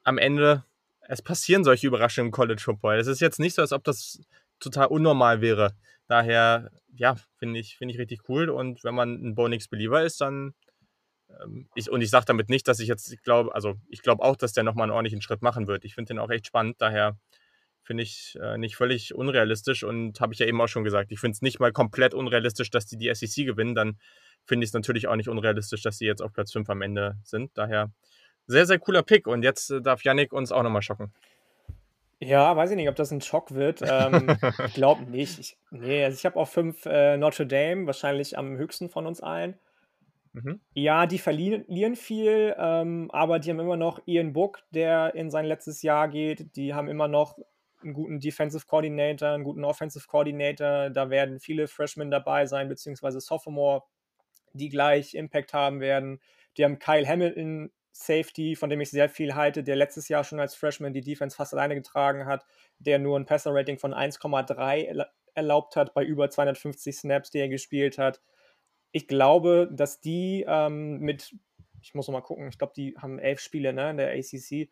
am Ende, es passieren solche Überraschungen im College Football. Es ist jetzt nicht so, als ob das total unnormal wäre. Daher, ja, finde ich, find ich richtig cool. Und wenn man ein Bonix Believer ist, dann. Ähm, ich, und ich sage damit nicht, dass ich jetzt, glaube, also ich glaube auch, dass der nochmal einen ordentlichen Schritt machen wird. Ich finde den auch echt spannend. Daher finde ich äh, nicht völlig unrealistisch und habe ich ja eben auch schon gesagt, ich finde es nicht mal komplett unrealistisch, dass die die SEC gewinnen. Dann finde ich es natürlich auch nicht unrealistisch, dass sie jetzt auf Platz 5 am Ende sind. Daher sehr, sehr cooler Pick. Und jetzt äh, darf Yannick uns auch nochmal schocken. Ja, weiß ich nicht, ob das ein Schock wird. Ähm, ich glaube nicht. Ich, nee, also ich habe auch fünf äh, Notre Dame, wahrscheinlich am höchsten von uns allen. Mhm. Ja, die verlieren viel, ähm, aber die haben immer noch Ian Book, der in sein letztes Jahr geht. Die haben immer noch einen guten Defensive Coordinator, einen guten Offensive Coordinator. Da werden viele Freshmen dabei sein, beziehungsweise Sophomore, die gleich Impact haben werden. Die haben Kyle Hamilton, Safety, von dem ich sehr viel halte, der letztes Jahr schon als Freshman die Defense fast alleine getragen hat, der nur ein Passer-Rating von 1,3 erlaubt hat bei über 250 Snaps, die er gespielt hat. Ich glaube, dass die ähm, mit, ich muss noch mal gucken, ich glaube, die haben elf Spiele ne, in der ACC,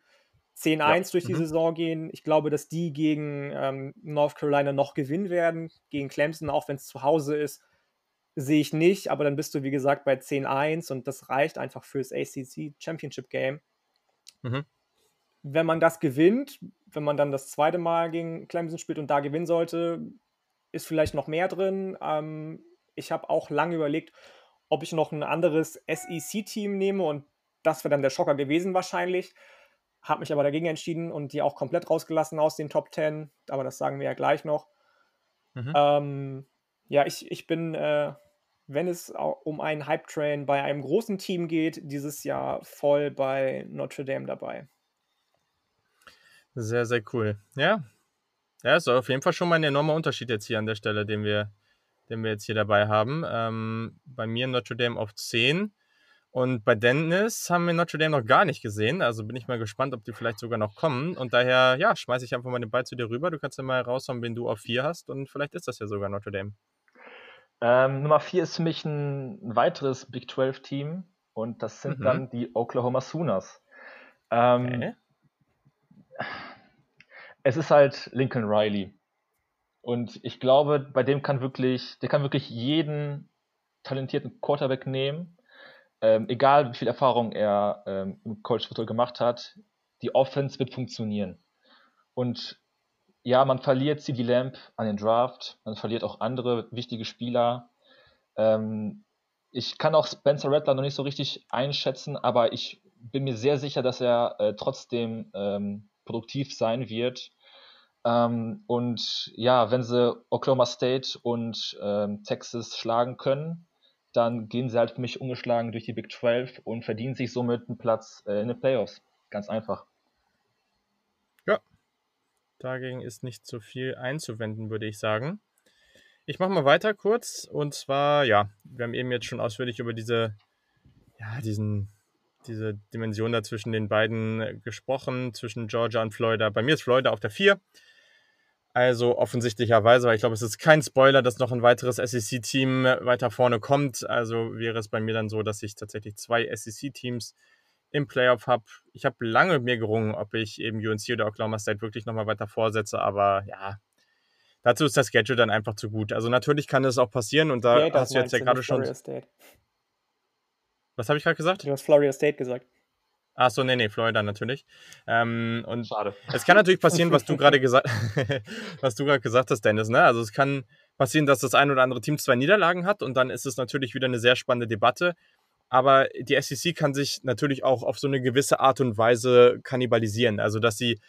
10-1 ja. durch die mhm. Saison gehen. Ich glaube, dass die gegen ähm, North Carolina noch gewinnen werden, gegen Clemson, auch wenn es zu Hause ist sehe ich nicht, aber dann bist du, wie gesagt, bei 10-1 und das reicht einfach fürs ACC Championship Game. Mhm. Wenn man das gewinnt, wenn man dann das zweite Mal gegen Clemson spielt und da gewinnen sollte, ist vielleicht noch mehr drin. Ähm, ich habe auch lange überlegt, ob ich noch ein anderes SEC-Team nehme und das wäre dann der Schocker gewesen wahrscheinlich. Habe mich aber dagegen entschieden und die auch komplett rausgelassen aus den Top 10, aber das sagen wir ja gleich noch. Mhm. Ähm, ja, ich, ich bin äh, wenn es um einen Hype-Train bei einem großen Team geht, dieses Jahr voll bei Notre Dame dabei. Sehr, sehr cool. Ja. Ja, ist auf jeden Fall schon mal ein enormer Unterschied jetzt hier an der Stelle, den wir, den wir jetzt hier dabei haben. Ähm, bei mir Notre Dame auf 10. Und bei Dennis haben wir Notre Dame noch gar nicht gesehen. Also bin ich mal gespannt, ob die vielleicht sogar noch kommen. Und daher, ja, schmeiße ich einfach mal den Ball zu dir rüber. Du kannst ja mal raushauen, wen du auf 4 hast. Und vielleicht ist das ja sogar Notre Dame. Ähm, Nummer 4 ist für mich ein, ein weiteres Big 12 Team und das sind mhm. dann die Oklahoma Sooners. Ähm, okay. Es ist halt Lincoln Riley. Und ich glaube, bei dem kann wirklich, der kann wirklich jeden talentierten Quarterback nehmen, ähm, egal wie viel Erfahrung er ähm, im College Football gemacht hat, die Offense wird funktionieren. Und ja, man verliert CD Lamp an den Draft, man verliert auch andere wichtige Spieler. Ähm, ich kann auch Spencer Rattler noch nicht so richtig einschätzen, aber ich bin mir sehr sicher, dass er äh, trotzdem ähm, produktiv sein wird. Ähm, und ja, wenn sie Oklahoma State und ähm, Texas schlagen können, dann gehen sie halt für mich ungeschlagen durch die Big 12 und verdienen sich somit einen Platz äh, in den Playoffs. Ganz einfach. Dagegen ist nicht so viel einzuwenden, würde ich sagen. Ich mache mal weiter kurz. Und zwar, ja, wir haben eben jetzt schon ausführlich über diese, ja, diesen, diese Dimension da zwischen den beiden gesprochen, zwischen Georgia und Florida. Bei mir ist Florida auf der 4. Also offensichtlicherweise, weil ich glaube, es ist kein Spoiler, dass noch ein weiteres SEC-Team weiter vorne kommt. Also wäre es bei mir dann so, dass ich tatsächlich zwei SEC-Teams im Playoff habe. Ich habe lange mir gerungen, ob ich eben UNC oder Oklahoma State wirklich nochmal weiter vorsetze, aber ja, dazu ist das Schedule dann einfach zu gut. Also natürlich kann es auch passieren und da ja, hast du jetzt ja gerade schon. State. Was habe ich gerade gesagt? Du hast Florida State gesagt. Ach so, nee, nee, Florida natürlich. Ähm, und Schade. Es kann natürlich passieren, was du gerade gesagt, was du gerade gesagt hast, Dennis. Ne? Also es kann passieren, dass das ein oder andere Team zwei Niederlagen hat und dann ist es natürlich wieder eine sehr spannende Debatte. Aber die SEC kann sich natürlich auch auf so eine gewisse Art und Weise kannibalisieren. Also dass sie äh,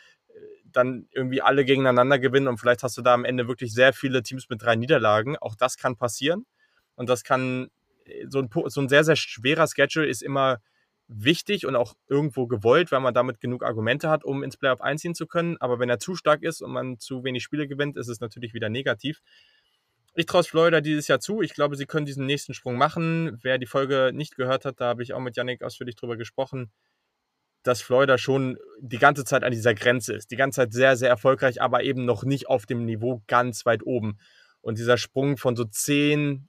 dann irgendwie alle gegeneinander gewinnen und vielleicht hast du da am Ende wirklich sehr viele Teams mit drei Niederlagen. Auch das kann passieren. Und das kann, äh, so ein, so ein sehr, sehr schwerer Schedule ist immer wichtig und auch irgendwo gewollt, weil man damit genug Argumente hat, um ins Playoff einziehen zu können. Aber wenn er zu stark ist und man zu wenig Spiele gewinnt, ist es natürlich wieder negativ. Ich traue Florida dieses Jahr zu. Ich glaube, sie können diesen nächsten Sprung machen. Wer die Folge nicht gehört hat, da habe ich auch mit Yannick ausführlich drüber gesprochen, dass Florida schon die ganze Zeit an dieser Grenze ist. Die ganze Zeit sehr, sehr erfolgreich, aber eben noch nicht auf dem Niveau ganz weit oben. Und dieser Sprung von so 10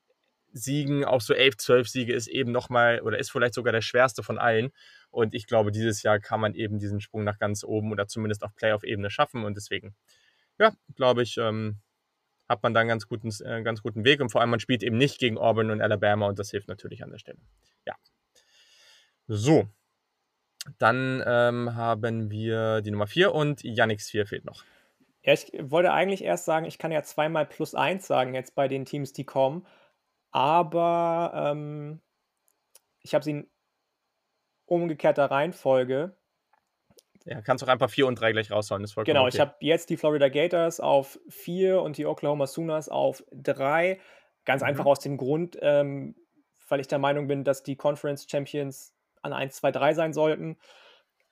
Siegen auf so 11, 12 Siege ist eben nochmal oder ist vielleicht sogar der schwerste von allen. Und ich glaube, dieses Jahr kann man eben diesen Sprung nach ganz oben oder zumindest auf Playoff-Ebene schaffen. Und deswegen, ja, glaube ich, ähm, hat man da einen ganz guten, äh, ganz guten Weg. Und vor allem, man spielt eben nicht gegen Auburn und Alabama und das hilft natürlich an der Stelle. Ja. So. Dann ähm, haben wir die Nummer 4 und Yannicks 4 fehlt noch. Ja, ich wollte eigentlich erst sagen, ich kann ja zweimal plus 1 sagen jetzt bei den Teams, die kommen aber ähm, ich habe sie in umgekehrter Reihenfolge. Ja, kannst auch einfach 4 und 3 gleich raushauen. Ist genau, okay. ich habe jetzt die Florida Gators auf 4 und die Oklahoma Sooners auf 3. Ganz mhm. einfach aus dem Grund, ähm, weil ich der Meinung bin, dass die Conference Champions an 1, 2, 3 sein sollten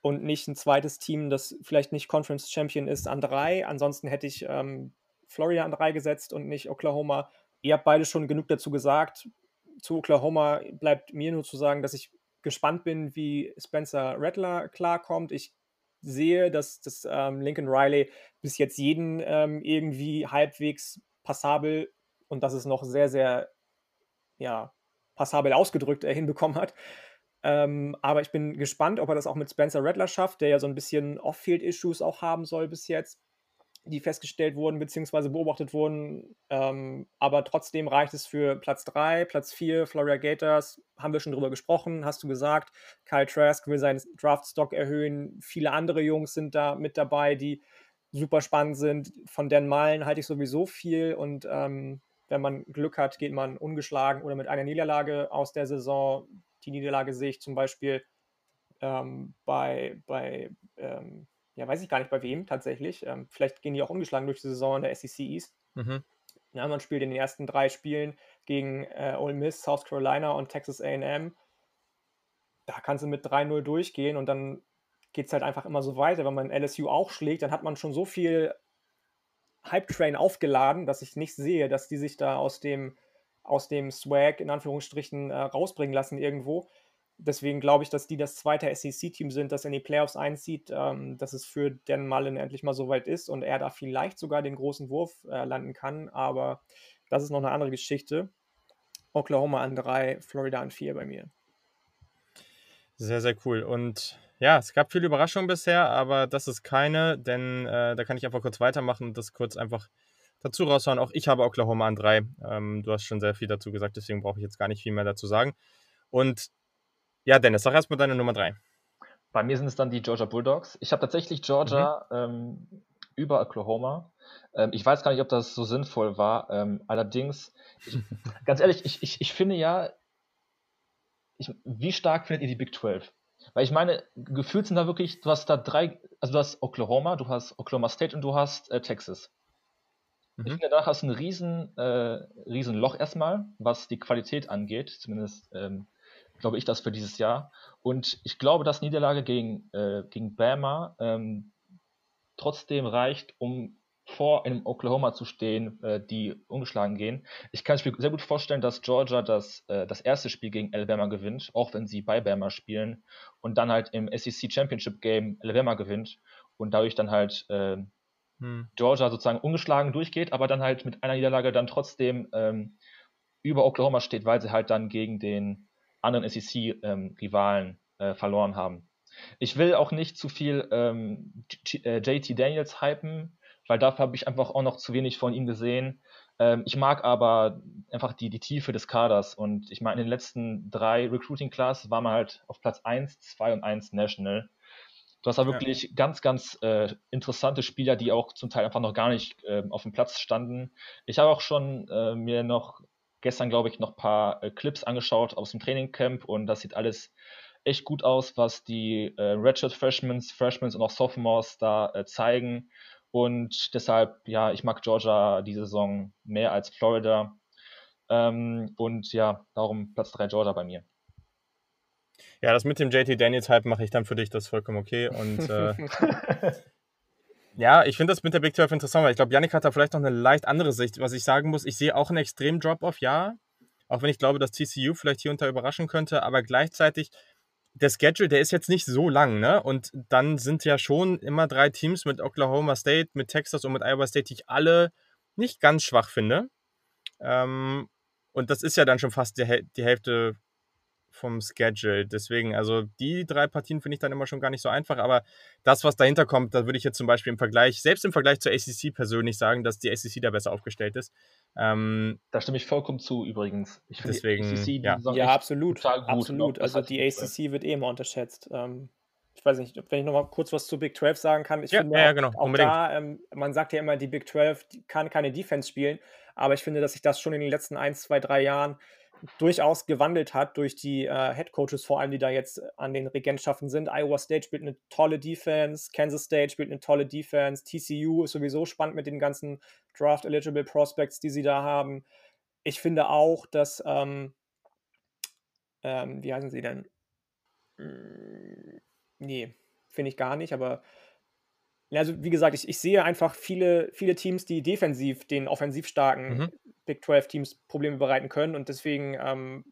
und nicht ein zweites Team, das vielleicht nicht Conference Champion ist, an 3. Ansonsten hätte ich ähm, Florida an 3 gesetzt und nicht Oklahoma ihr habt beide schon genug dazu gesagt. Zu Oklahoma bleibt mir nur zu sagen, dass ich gespannt bin, wie Spencer Rattler klarkommt. Ich sehe, dass, dass ähm, Lincoln Riley bis jetzt jeden ähm, irgendwie halbwegs passabel und das ist noch sehr, sehr ja, passabel ausgedrückt äh, hinbekommen hat. Ähm, aber ich bin gespannt, ob er das auch mit Spencer Rattler schafft, der ja so ein bisschen Off-Field-Issues auch haben soll bis jetzt die festgestellt wurden bzw. beobachtet wurden. Ähm, aber trotzdem reicht es für Platz 3, Platz 4, Florida Gators, haben wir schon drüber gesprochen, hast du gesagt. Kyle Trask will seinen Draftstock erhöhen. Viele andere Jungs sind da mit dabei, die super spannend sind. Von Dan Malen halte ich sowieso viel und ähm, wenn man Glück hat, geht man ungeschlagen oder mit einer Niederlage aus der Saison. Die Niederlage sehe ich zum Beispiel ähm, bei, bei ähm, ja, weiß ich gar nicht bei wem tatsächlich. Ähm, vielleicht gehen die auch ungeschlagen durch die Saison in der SEC East. Mhm. Ja, man spielt in den ersten drei Spielen gegen äh, Ole Miss, South Carolina und Texas AM. Da kannst du mit 3-0 durchgehen und dann geht es halt einfach immer so weiter. Wenn man LSU auch schlägt, dann hat man schon so viel Hype-Train aufgeladen, dass ich nicht sehe, dass die sich da aus dem, aus dem Swag in Anführungsstrichen äh, rausbringen lassen irgendwo deswegen glaube ich, dass die das zweite SEC-Team sind, das in die Playoffs einzieht, ähm, dass es für Dan Mullen endlich mal so weit ist und er da vielleicht sogar den großen Wurf äh, landen kann. Aber das ist noch eine andere Geschichte. Oklahoma an drei, Florida an vier bei mir. Sehr, sehr cool. Und ja, es gab viele Überraschungen bisher, aber das ist keine, denn äh, da kann ich einfach kurz weitermachen und das kurz einfach dazu raushauen. Auch ich habe Oklahoma an drei. Ähm, du hast schon sehr viel dazu gesagt, deswegen brauche ich jetzt gar nicht viel mehr dazu sagen. Und ja, Dennis, sag erstmal deine Nummer drei. Bei mir sind es dann die Georgia Bulldogs. Ich habe tatsächlich Georgia mhm. ähm, über Oklahoma. Ähm, ich weiß gar nicht, ob das so sinnvoll war. Ähm, allerdings, ich, ganz ehrlich, ich, ich, ich finde ja, ich, wie stark findet ihr die Big 12? Weil ich meine, gefühlt sind da wirklich, du hast da drei, also du hast Oklahoma, du hast Oklahoma State und du hast äh, Texas. Mhm. Ich finde, danach hast du ein riesen, äh, riesen Loch erstmal, was die Qualität angeht, zumindest ähm, glaube ich, das für dieses Jahr. Und ich glaube, dass Niederlage gegen, äh, gegen Bama ähm, trotzdem reicht, um vor einem Oklahoma zu stehen, äh, die ungeschlagen gehen. Ich kann mir sehr gut vorstellen, dass Georgia das, äh, das erste Spiel gegen Alabama gewinnt, auch wenn sie bei Bama spielen und dann halt im SEC Championship Game Alabama gewinnt und dadurch dann halt äh, hm. Georgia sozusagen ungeschlagen durchgeht, aber dann halt mit einer Niederlage dann trotzdem ähm, über Oklahoma steht, weil sie halt dann gegen den anderen SEC-Rivalen ähm, äh, verloren haben. Ich will auch nicht zu viel ähm, JT äh, Daniels hypen, weil dafür habe ich einfach auch noch zu wenig von ihm gesehen. Ähm, ich mag aber einfach die, die Tiefe des Kaders und ich meine, in den letzten drei Recruiting Class war man halt auf Platz 1, 2 und 1 National. Du hast da wirklich ja. ganz, ganz äh, interessante Spieler, die auch zum Teil einfach noch gar nicht äh, auf dem Platz standen. Ich habe auch schon äh, mir noch gestern, glaube ich, noch ein paar äh, Clips angeschaut aus dem Trainingcamp und das sieht alles echt gut aus, was die äh, Redshirt Freshmen, Freshmen und auch Sophomores da äh, zeigen. Und deshalb, ja, ich mag Georgia diese Saison mehr als Florida. Ähm, und ja, darum Platz 3 Georgia bei mir. Ja, das mit dem JT Daniels-Hype mache ich dann für dich, das ist vollkommen okay. Und äh, ja, ich finde das mit der Big 12 interessant, weil ich glaube, Yannick hat da vielleicht noch eine leicht andere Sicht. Was ich sagen muss, ich sehe auch einen extremen Drop-Off, ja. Auch wenn ich glaube, dass TCU vielleicht hier und da überraschen könnte, aber gleichzeitig der Schedule, der ist jetzt nicht so lang, ne? Und dann sind ja schon immer drei Teams mit Oklahoma State, mit Texas und mit Iowa State, die ich alle nicht ganz schwach finde. Ähm, und das ist ja dann schon fast die, die Hälfte vom Schedule. Deswegen, also die drei Partien finde ich dann immer schon gar nicht so einfach. Aber das, was dahinter kommt, da würde ich jetzt zum Beispiel im Vergleich, selbst im Vergleich zur ACC persönlich sagen, dass die ACC da besser aufgestellt ist. Ähm, da stimme ich vollkommen zu übrigens. Ich finde deswegen, die ACC, ja. ja, absolut. Absolut. Also die ACC wird eh immer unterschätzt. Ähm, ich weiß nicht, wenn ich noch mal kurz was zu Big 12 sagen kann. Ich ja, finde ja, genau, auch da, ähm, man sagt ja immer, die Big 12 kann keine Defense spielen, aber ich finde, dass sich das schon in den letzten 1, 2, 3 Jahren durchaus gewandelt hat durch die äh, Head Coaches, vor allem die da jetzt an den Regentschaften sind. Iowa State spielt eine tolle Defense, Kansas State spielt eine tolle Defense, TCU ist sowieso spannend mit den ganzen Draft-Eligible Prospects, die sie da haben. Ich finde auch, dass, ähm, ähm, wie heißen sie denn? Hm, nee, finde ich gar nicht, aber also wie gesagt, ich, ich sehe einfach viele, viele Teams, die defensiv den offensiv starken mhm. Big 12 Teams Probleme bereiten können und deswegen ähm,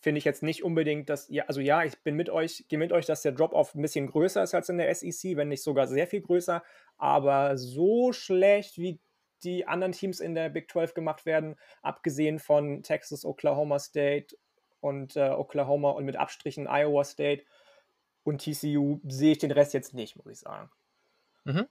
finde ich jetzt nicht unbedingt, dass, ja, also ja, ich bin mit euch, gehe mit euch, dass der Drop-Off ein bisschen größer ist als in der SEC, wenn nicht sogar sehr viel größer, aber so schlecht wie die anderen Teams in der Big 12 gemacht werden, abgesehen von Texas, Oklahoma State und äh, Oklahoma und mit Abstrichen Iowa State und TCU, sehe ich den Rest jetzt nicht, muss ich sagen. Mhm.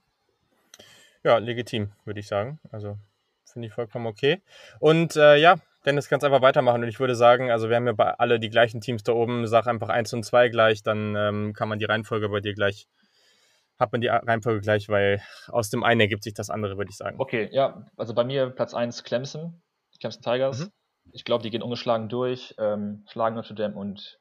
Ja, legitim, würde ich sagen. Also finde ich vollkommen okay. Und äh, ja, Dennis, kannst einfach weitermachen. Und ich würde sagen, also wir haben ja bei alle die gleichen Teams da oben. Sag einfach 1 und 2 gleich, dann ähm, kann man die Reihenfolge bei dir gleich, hat man die Reihenfolge gleich, weil aus dem einen ergibt sich das andere, würde ich sagen. Okay, ja, also bei mir Platz 1 Clemson, Clemson Tigers. Mhm. Ich glaube, die gehen ungeschlagen durch, ähm, schlagen Notre Dame und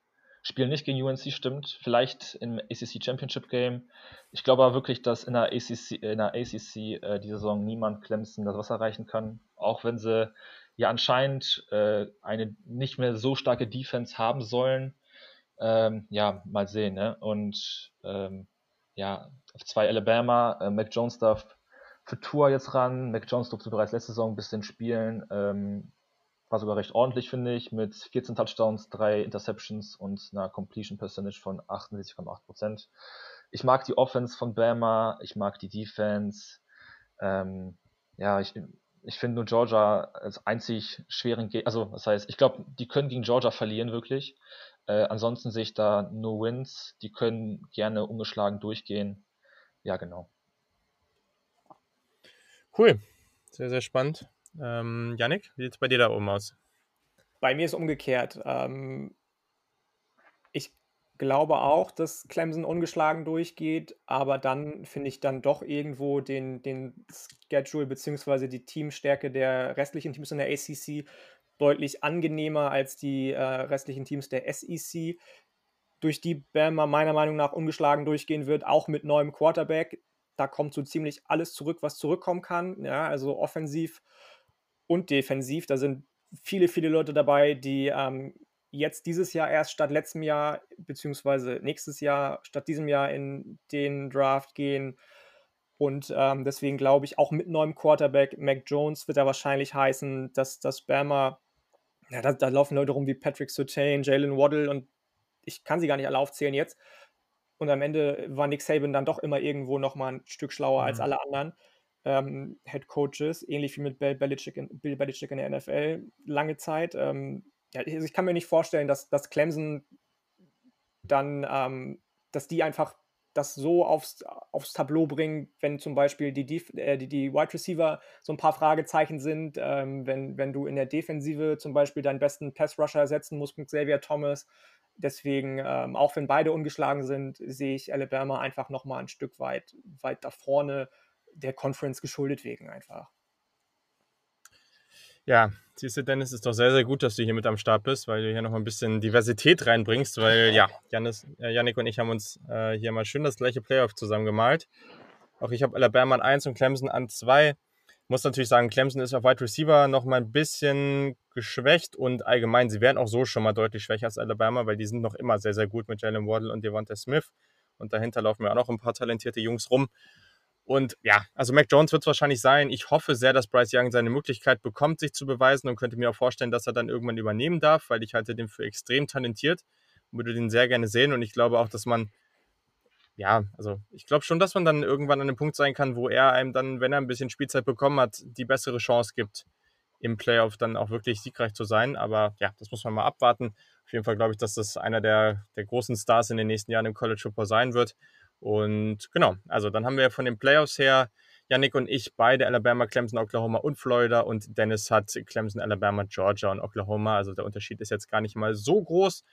spielen nicht gegen UNC, stimmt. Vielleicht im ACC Championship Game. Ich glaube aber wirklich, dass in der ACC, in der ACC äh, die Saison niemand Clemson das Wasser reichen kann. Auch wenn sie ja anscheinend äh, eine nicht mehr so starke Defense haben sollen. Ähm, ja, mal sehen. Ne? Und ähm, ja, auf zwei Alabama. Äh, Mac Jones darf für Tour jetzt ran. Mac Jones durfte bereits letzte Saison ein bisschen spielen. Ähm, war sogar recht ordentlich, finde ich, mit 14 Touchdowns, 3 Interceptions und einer Completion Percentage von 68,8%. Ich mag die Offense von Bama, ich mag die Defense. Ähm, ja, ich, ich finde nur Georgia als einzig schweren Gegner, also das heißt, ich glaube, die können gegen Georgia verlieren, wirklich. Äh, ansonsten sehe ich da nur Wins, die können gerne ungeschlagen durchgehen. Ja, genau. Cool, sehr, sehr spannend. Ähm, Yannick, wie sieht es bei dir da oben aus? Bei mir ist umgekehrt. Ähm, ich glaube auch, dass Clemson ungeschlagen durchgeht, aber dann finde ich dann doch irgendwo den, den Schedule bzw. die Teamstärke der restlichen Teams in der ACC deutlich angenehmer als die äh, restlichen Teams der SEC, durch die Bama meiner Meinung nach ungeschlagen durchgehen wird, auch mit neuem Quarterback. Da kommt so ziemlich alles zurück, was zurückkommen kann. Ja, also offensiv und defensiv. Da sind viele, viele Leute dabei, die ähm, jetzt dieses Jahr erst statt letztem Jahr, beziehungsweise nächstes Jahr statt diesem Jahr in den Draft gehen. Und ähm, deswegen glaube ich, auch mit neuem Quarterback, Mac Jones wird er wahrscheinlich heißen, dass das Bama, ja, da, da, laufen Leute rum wie Patrick Surtain, Jalen Waddle und ich kann sie gar nicht alle aufzählen jetzt. Und am Ende war Nick Saban dann doch immer irgendwo nochmal ein Stück schlauer mhm. als alle anderen ähm, Head Coaches, ähnlich wie mit Bill Belichick, in, Bill Belichick in der NFL lange Zeit. Ähm, ja, also ich kann mir nicht vorstellen, dass, dass Clemson dann, ähm, dass die einfach das so aufs, aufs Tableau bringen, wenn zum Beispiel die, äh, die, die Wide Receiver so ein paar Fragezeichen sind, ähm, wenn, wenn du in der Defensive zum Beispiel deinen besten Pass-Rusher ersetzen musst mit Xavier Thomas. Deswegen, ähm, auch wenn beide ungeschlagen sind, sehe ich Alabama einfach nochmal ein Stück weit, weit da vorne der Conference geschuldet wegen einfach. Ja, siehst du, Dennis, ist doch sehr, sehr gut, dass du hier mit am Start bist, weil du hier noch ein bisschen Diversität reinbringst, weil ja, Janis, äh, Yannick und ich haben uns äh, hier mal schön das gleiche Playoff zusammen gemalt. Auch ich habe Alabama an 1 und Clemson an 2. Muss natürlich sagen, Clemson ist auf Wide Receiver noch mal ein bisschen geschwächt und allgemein, sie werden auch so schon mal deutlich schwächer als Alabama, weil die sind noch immer sehr, sehr gut mit Jalen Waddle und Devonta Smith. Und dahinter laufen ja auch noch ein paar talentierte Jungs rum. Und ja, also Mac Jones wird es wahrscheinlich sein. Ich hoffe sehr, dass Bryce Young seine Möglichkeit bekommt, sich zu beweisen und könnte mir auch vorstellen, dass er dann irgendwann übernehmen darf, weil ich halte den für extrem talentiert und würde den sehr gerne sehen. Und ich glaube auch, dass man, ja, also ich glaube schon, dass man dann irgendwann an einem Punkt sein kann, wo er einem dann, wenn er ein bisschen Spielzeit bekommen hat, die bessere Chance gibt, im Playoff dann auch wirklich siegreich zu sein. Aber ja, das muss man mal abwarten. Auf jeden Fall glaube ich, dass das einer der, der großen Stars in den nächsten Jahren im College Football sein wird. Und genau, also dann haben wir von den Playoffs her Yannick und ich beide Alabama, Clemson, Oklahoma und Florida und Dennis hat Clemson, Alabama, Georgia und Oklahoma. Also der Unterschied ist jetzt gar nicht mal so groß.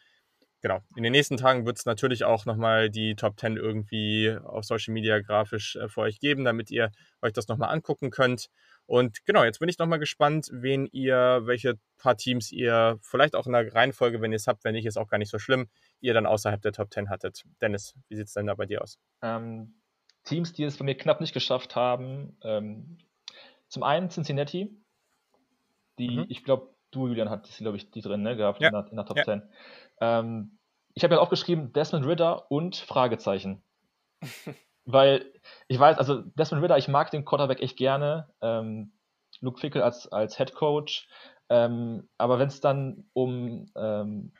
Genau, in den nächsten Tagen wird es natürlich auch nochmal die Top 10 irgendwie auf Social Media grafisch äh, für euch geben, damit ihr euch das nochmal angucken könnt. Und genau, jetzt bin ich nochmal gespannt, wen ihr, welche paar Teams ihr, vielleicht auch in der Reihenfolge, wenn ihr es habt, wenn nicht, ist auch gar nicht so schlimm, ihr dann außerhalb der Top 10 hattet. Dennis, wie sieht es denn da bei dir aus? Ähm, Teams, die es bei mir knapp nicht geschafft haben. Ähm, zum einen Cincinnati, die, mhm. ich glaube, du, Julian, hattest, glaube ich, die drin ne, gehabt ja. in, der, in, der, Top ja. 10. Ähm, ich habe ja aufgeschrieben, Desmond Ritter und Fragezeichen. Weil ich weiß, also Desmond Ritter, ich mag den Quarterback echt gerne. Ähm, Luke Fickel als, als Head Coach. Ähm, aber wenn es dann um ähm,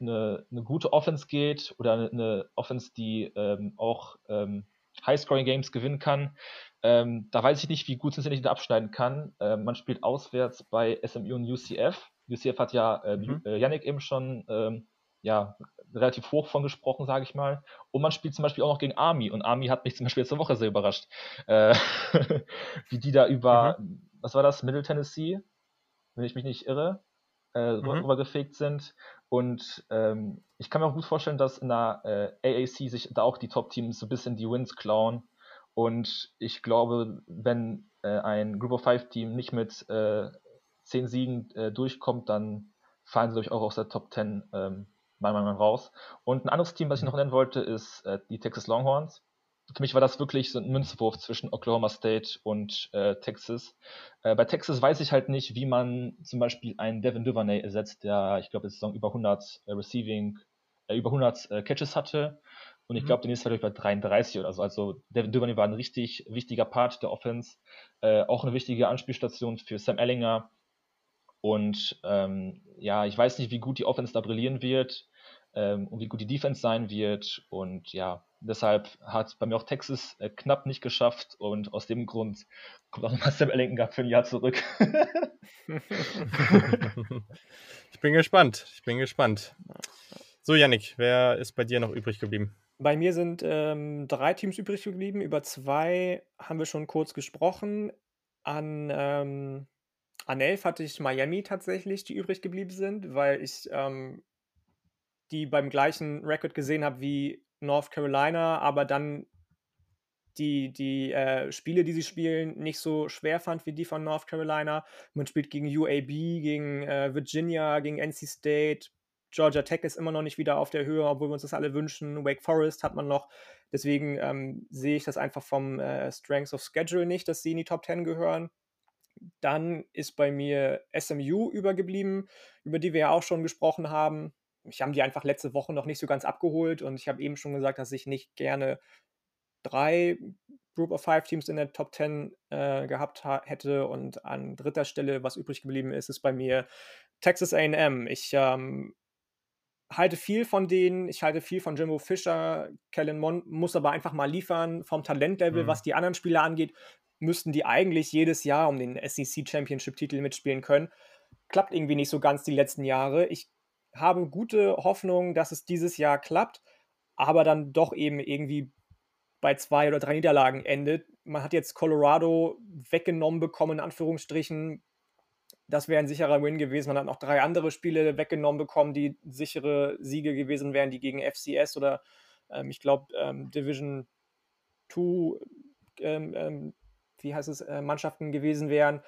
eine, eine gute Offense geht oder eine Offense, die ähm, auch ähm, High-Scoring-Games gewinnen kann, ähm, da weiß ich nicht, wie gut Cincinnati da abschneiden kann. Ähm, man spielt auswärts bei SMU und UCF. UCF hat ja äh, mhm. Äh, Yannick eben schon ja, relativ hoch von gesprochen, sage ich mal. Und man spielt zum Beispiel auch noch gegen Army. Und Army hat mich zum Beispiel letzte Woche sehr überrascht. Äh, wie die da über, mhm. was war das, Middle Tennessee? Wenn ich mich nicht irre, äh, mhm. rübergefegt sind. Und ähm, ich kann mir auch gut vorstellen, dass in der äh, AAC sich da auch die Top-Teams so ein bisschen die Wins klauen. Und ich glaube, wenn äh, ein Group of Five Team nicht mit äh, zehn Siegen äh, durchkommt, dann fallen sie, glaube ich, auch aus der Top 10 ähm, mal, mal, mal raus. Und ein anderes Team, was ich noch nennen wollte, ist äh, die Texas Longhorns für mich war das wirklich so ein Münzwurf zwischen Oklahoma State und äh, Texas. Äh, bei Texas weiß ich halt nicht, wie man zum Beispiel einen Devin Duvernay ersetzt, der, ich glaube, jetzt Saison über 100 äh, Receiving, äh, über 100 äh, Catches hatte. Und ich mhm. glaube, der nächste war bei 33 oder so. Also Devin Duvernay war ein richtig wichtiger Part der Offense. Äh, auch eine wichtige Anspielstation für Sam Ellinger. Und ähm, ja, ich weiß nicht, wie gut die Offense da brillieren wird ähm, und wie gut die Defense sein wird. Und ja, deshalb hat bei mir auch Texas äh, knapp nicht geschafft und aus dem Grund kommt auch nochmal Sam Ellington für ein Jahr zurück. ich bin gespannt. Ich bin gespannt. So, Yannick, wer ist bei dir noch übrig geblieben? Bei mir sind ähm, drei Teams übrig geblieben. Über zwei haben wir schon kurz gesprochen. An, ähm, an elf hatte ich Miami tatsächlich, die übrig geblieben sind, weil ich ähm, die beim gleichen Record gesehen habe wie North Carolina, aber dann die, die äh, Spiele, die sie spielen, nicht so schwer fand wie die von North Carolina. Man spielt gegen UAB, gegen äh, Virginia, gegen NC State. Georgia Tech ist immer noch nicht wieder auf der Höhe, obwohl wir uns das alle wünschen. Wake Forest hat man noch. Deswegen ähm, sehe ich das einfach vom äh, Strengths of Schedule nicht, dass sie in die Top 10 gehören. Dann ist bei mir SMU übergeblieben, über die wir ja auch schon gesprochen haben ich habe die einfach letzte Woche noch nicht so ganz abgeholt und ich habe eben schon gesagt, dass ich nicht gerne drei Group of Five Teams in der Top 10 äh, gehabt hätte und an dritter Stelle, was übrig geblieben ist, ist bei mir Texas AM. Ich ähm, halte viel von denen, ich halte viel von Jimbo Fischer, Kellen Mond muss aber einfach mal liefern vom Talentlevel, mhm. was die anderen Spieler angeht, müssten die eigentlich jedes Jahr um den SEC Championship Titel mitspielen können. Klappt irgendwie nicht so ganz die letzten Jahre. Ich habe gute Hoffnung, dass es dieses Jahr klappt, aber dann doch eben irgendwie bei zwei oder drei Niederlagen endet. Man hat jetzt Colorado weggenommen bekommen, in Anführungsstrichen. Das wäre ein sicherer Win gewesen. Man hat noch drei andere Spiele weggenommen bekommen, die sichere Siege gewesen wären, die gegen FCS oder ähm, ich glaube ähm, Division 2, ähm, ähm, wie heißt es, äh, Mannschaften gewesen wären.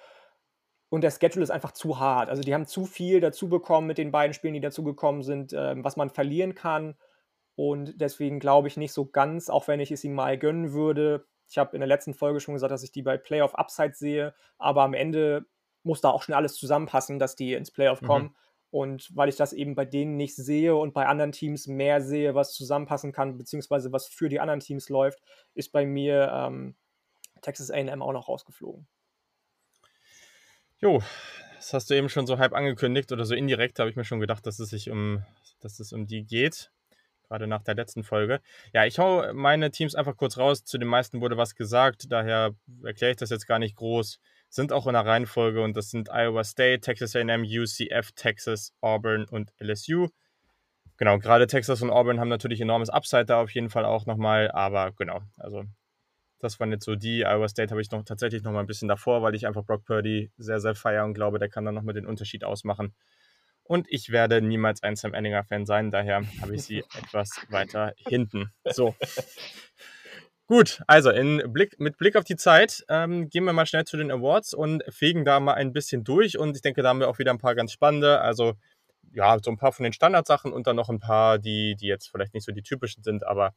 Und der Schedule ist einfach zu hart. Also die haben zu viel dazu bekommen mit den beiden Spielen, die dazugekommen sind, ähm, was man verlieren kann. Und deswegen glaube ich nicht so ganz, auch wenn ich es ihm mal gönnen würde. Ich habe in der letzten Folge schon gesagt, dass ich die bei Playoff Upside sehe, aber am Ende muss da auch schon alles zusammenpassen, dass die ins Playoff mhm. kommen. Mhm. Und weil ich das eben bei denen nicht sehe und bei anderen Teams mehr sehe, was zusammenpassen kann, beziehungsweise was für die anderen Teams läuft, ist bei mir ähm, Texas AM auch noch rausgeflogen. Jo, das hast du eben schon so halb angekündigt oder so indirekt, habe ich mir schon gedacht, dass es sich um, dass es um die geht gerade nach der letzten Folge. Ja, ich hau meine Teams einfach kurz raus. Zu den meisten wurde was gesagt, daher erkläre ich das jetzt gar nicht groß. Sind auch in der Reihenfolge und das sind Iowa State, Texas AM, UCF, Texas, Auburn und LSU. Genau, gerade Texas und Auburn haben natürlich enormes Upside da auf jeden Fall auch nochmal, aber genau, also das waren jetzt so die. Iowa State habe ich noch tatsächlich noch mal ein bisschen davor, weil ich einfach Brock Purdy sehr, sehr feiere und glaube, der kann dann nochmal den Unterschied ausmachen. Und ich werde niemals ein Sam Ellinger-Fan sein, daher habe ich sie etwas weiter hinten. So. Gut, also Blick, mit Blick auf die Zeit ähm, gehen wir mal schnell zu den Awards und fegen da mal ein bisschen durch. Und ich denke, da haben wir auch wieder ein paar ganz spannende. Also ja, so ein paar von den Standardsachen und dann noch ein paar, die, die jetzt vielleicht nicht so die typischen sind, aber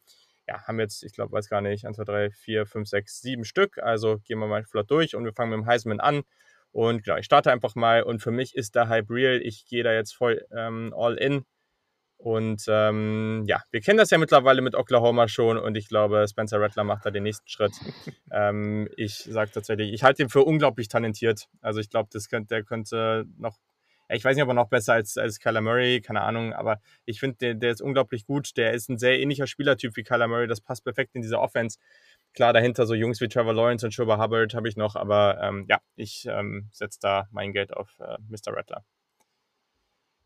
ja, haben jetzt, ich glaube, weiß gar nicht, 1, 2, 3, 4, 5, 6, 7 Stück. Also gehen wir mal flott durch und wir fangen mit dem Heisman an. Und genau, ich starte einfach mal und für mich ist der Hype real. Ich gehe da jetzt voll ähm, all in. Und ähm, ja, wir kennen das ja mittlerweile mit Oklahoma schon und ich glaube, Spencer Rattler macht da den nächsten Schritt. ähm, ich sage tatsächlich, ich halte ihn für unglaublich talentiert. Also ich glaube, das könnte, der könnte noch, ich weiß nicht, ob er noch besser als, als Kyler Murray, keine Ahnung, aber ich finde, der, der ist unglaublich gut. Der ist ein sehr ähnlicher Spielertyp wie Kyler Murray. Das passt perfekt in diese Offense. Klar, dahinter so Jungs wie Trevor Lawrence und Schuba Hubbard habe ich noch, aber ähm, ja, ich ähm, setze da mein Geld auf äh, Mr. Rattler.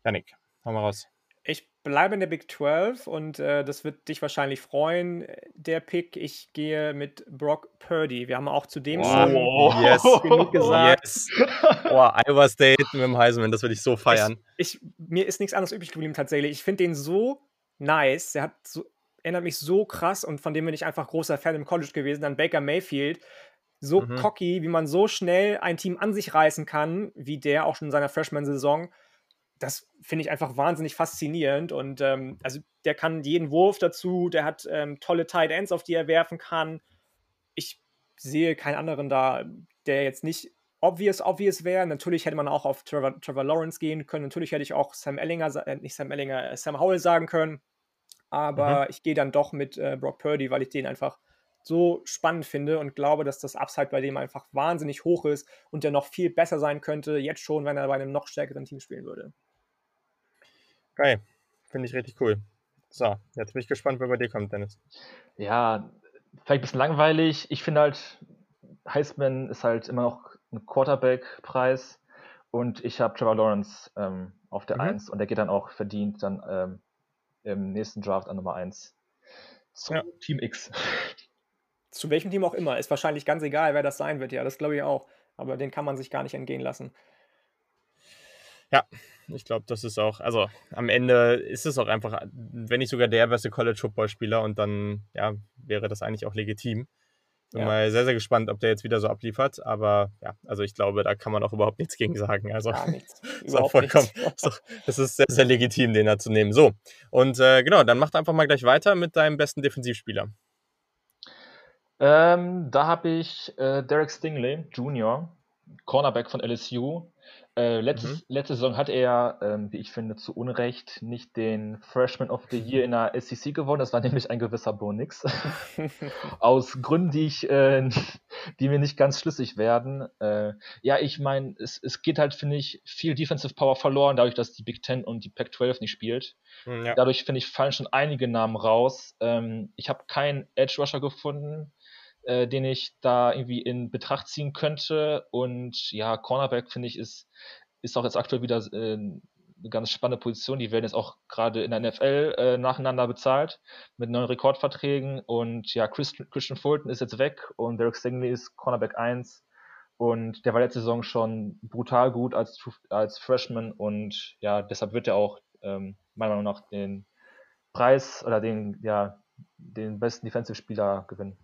Janik, hau mal raus. Ich bleibe in der Big 12 und äh, das wird dich wahrscheinlich freuen, der Pick. Ich gehe mit Brock Purdy. Wir haben auch zu dem wow. schon yes. genug gesagt. Yes. Oh, Iowa State mit dem Heisman, das würde ich so feiern. Ich, ich, mir ist nichts anderes übrig geblieben tatsächlich. Ich finde den so nice. Er hat so erinnert mich so krass und von dem bin ich einfach großer Fan im College gewesen, dann Baker Mayfield. So mhm. cocky, wie man so schnell ein Team an sich reißen kann, wie der auch schon in seiner Freshman-Saison. Das finde ich einfach wahnsinnig faszinierend. Und ähm, also der kann jeden Wurf dazu, der hat ähm, tolle Tight Ends, auf die er werfen kann. Ich sehe keinen anderen da, der jetzt nicht obvious, obvious wäre. Natürlich hätte man auch auf Trevor, Trevor Lawrence gehen können. Natürlich hätte ich auch Sam Ellinger, äh, nicht Sam Ellinger, äh, Sam Howell sagen können. Aber mhm. ich gehe dann doch mit äh, Brock Purdy, weil ich den einfach so spannend finde und glaube, dass das Upside bei dem einfach wahnsinnig hoch ist und der noch viel besser sein könnte, jetzt schon, wenn er bei einem noch stärkeren Team spielen würde. Geil. Finde ich richtig cool. So, jetzt bin ich gespannt, wer bei dir kommt, Dennis. Ja, vielleicht ein bisschen langweilig. Ich finde halt, Heisman ist halt immer noch ein Quarterback-Preis und ich habe Trevor Lawrence ähm, auf der mhm. 1 und der geht dann auch verdient dann ähm, im nächsten Draft an Nummer 1 zu ja. Team X. Zu welchem Team auch immer. Ist wahrscheinlich ganz egal, wer das sein wird. Ja, das glaube ich auch. Aber den kann man sich gar nicht entgehen lassen. Ja, ich glaube, das ist auch, also am Ende ist es auch einfach, wenn nicht sogar der beste College-Football-Spieler und dann, ja, wäre das eigentlich auch legitim. Bin ja. mal sehr, sehr gespannt, ob der jetzt wieder so abliefert. Aber ja, also ich glaube, da kann man auch überhaupt nichts gegen sagen. Also Gar nichts. ist auch vollkommen, doch, das ist sehr, sehr legitim, den da zu nehmen. So, und äh, genau, dann macht einfach mal gleich weiter mit deinem besten Defensivspieler. Ähm, da habe ich äh, Derek Stingley Jr., Cornerback von LSU. Äh, letztes, mhm. Letzte Saison hat er, ähm, wie ich finde, zu Unrecht nicht den Freshman of the Year in der SEC gewonnen. Das war nämlich ein gewisser Bo Nix. Aus Gründen, die, ich, äh, die mir nicht ganz schlüssig werden. Äh, ja, ich meine, es, es geht halt, finde ich, viel Defensive Power verloren, dadurch, dass die Big Ten und die Pac-12 nicht spielt. Hm, ja. Dadurch, finde ich, fallen schon einige Namen raus. Ähm, ich habe keinen Edge Rusher gefunden äh, den ich da irgendwie in Betracht ziehen könnte. Und ja, Cornerback finde ich ist, ist auch jetzt aktuell wieder äh, eine ganz spannende Position. Die werden jetzt auch gerade in der NFL äh, nacheinander bezahlt mit neuen Rekordverträgen. Und ja, Christian, Christian Fulton ist jetzt weg und Derek Stingley ist Cornerback 1. Und der war letzte Saison schon brutal gut als, als Freshman und ja, deshalb wird er auch ähm, meiner Meinung nach den Preis oder den, ja, den besten Defensive-Spieler gewinnen.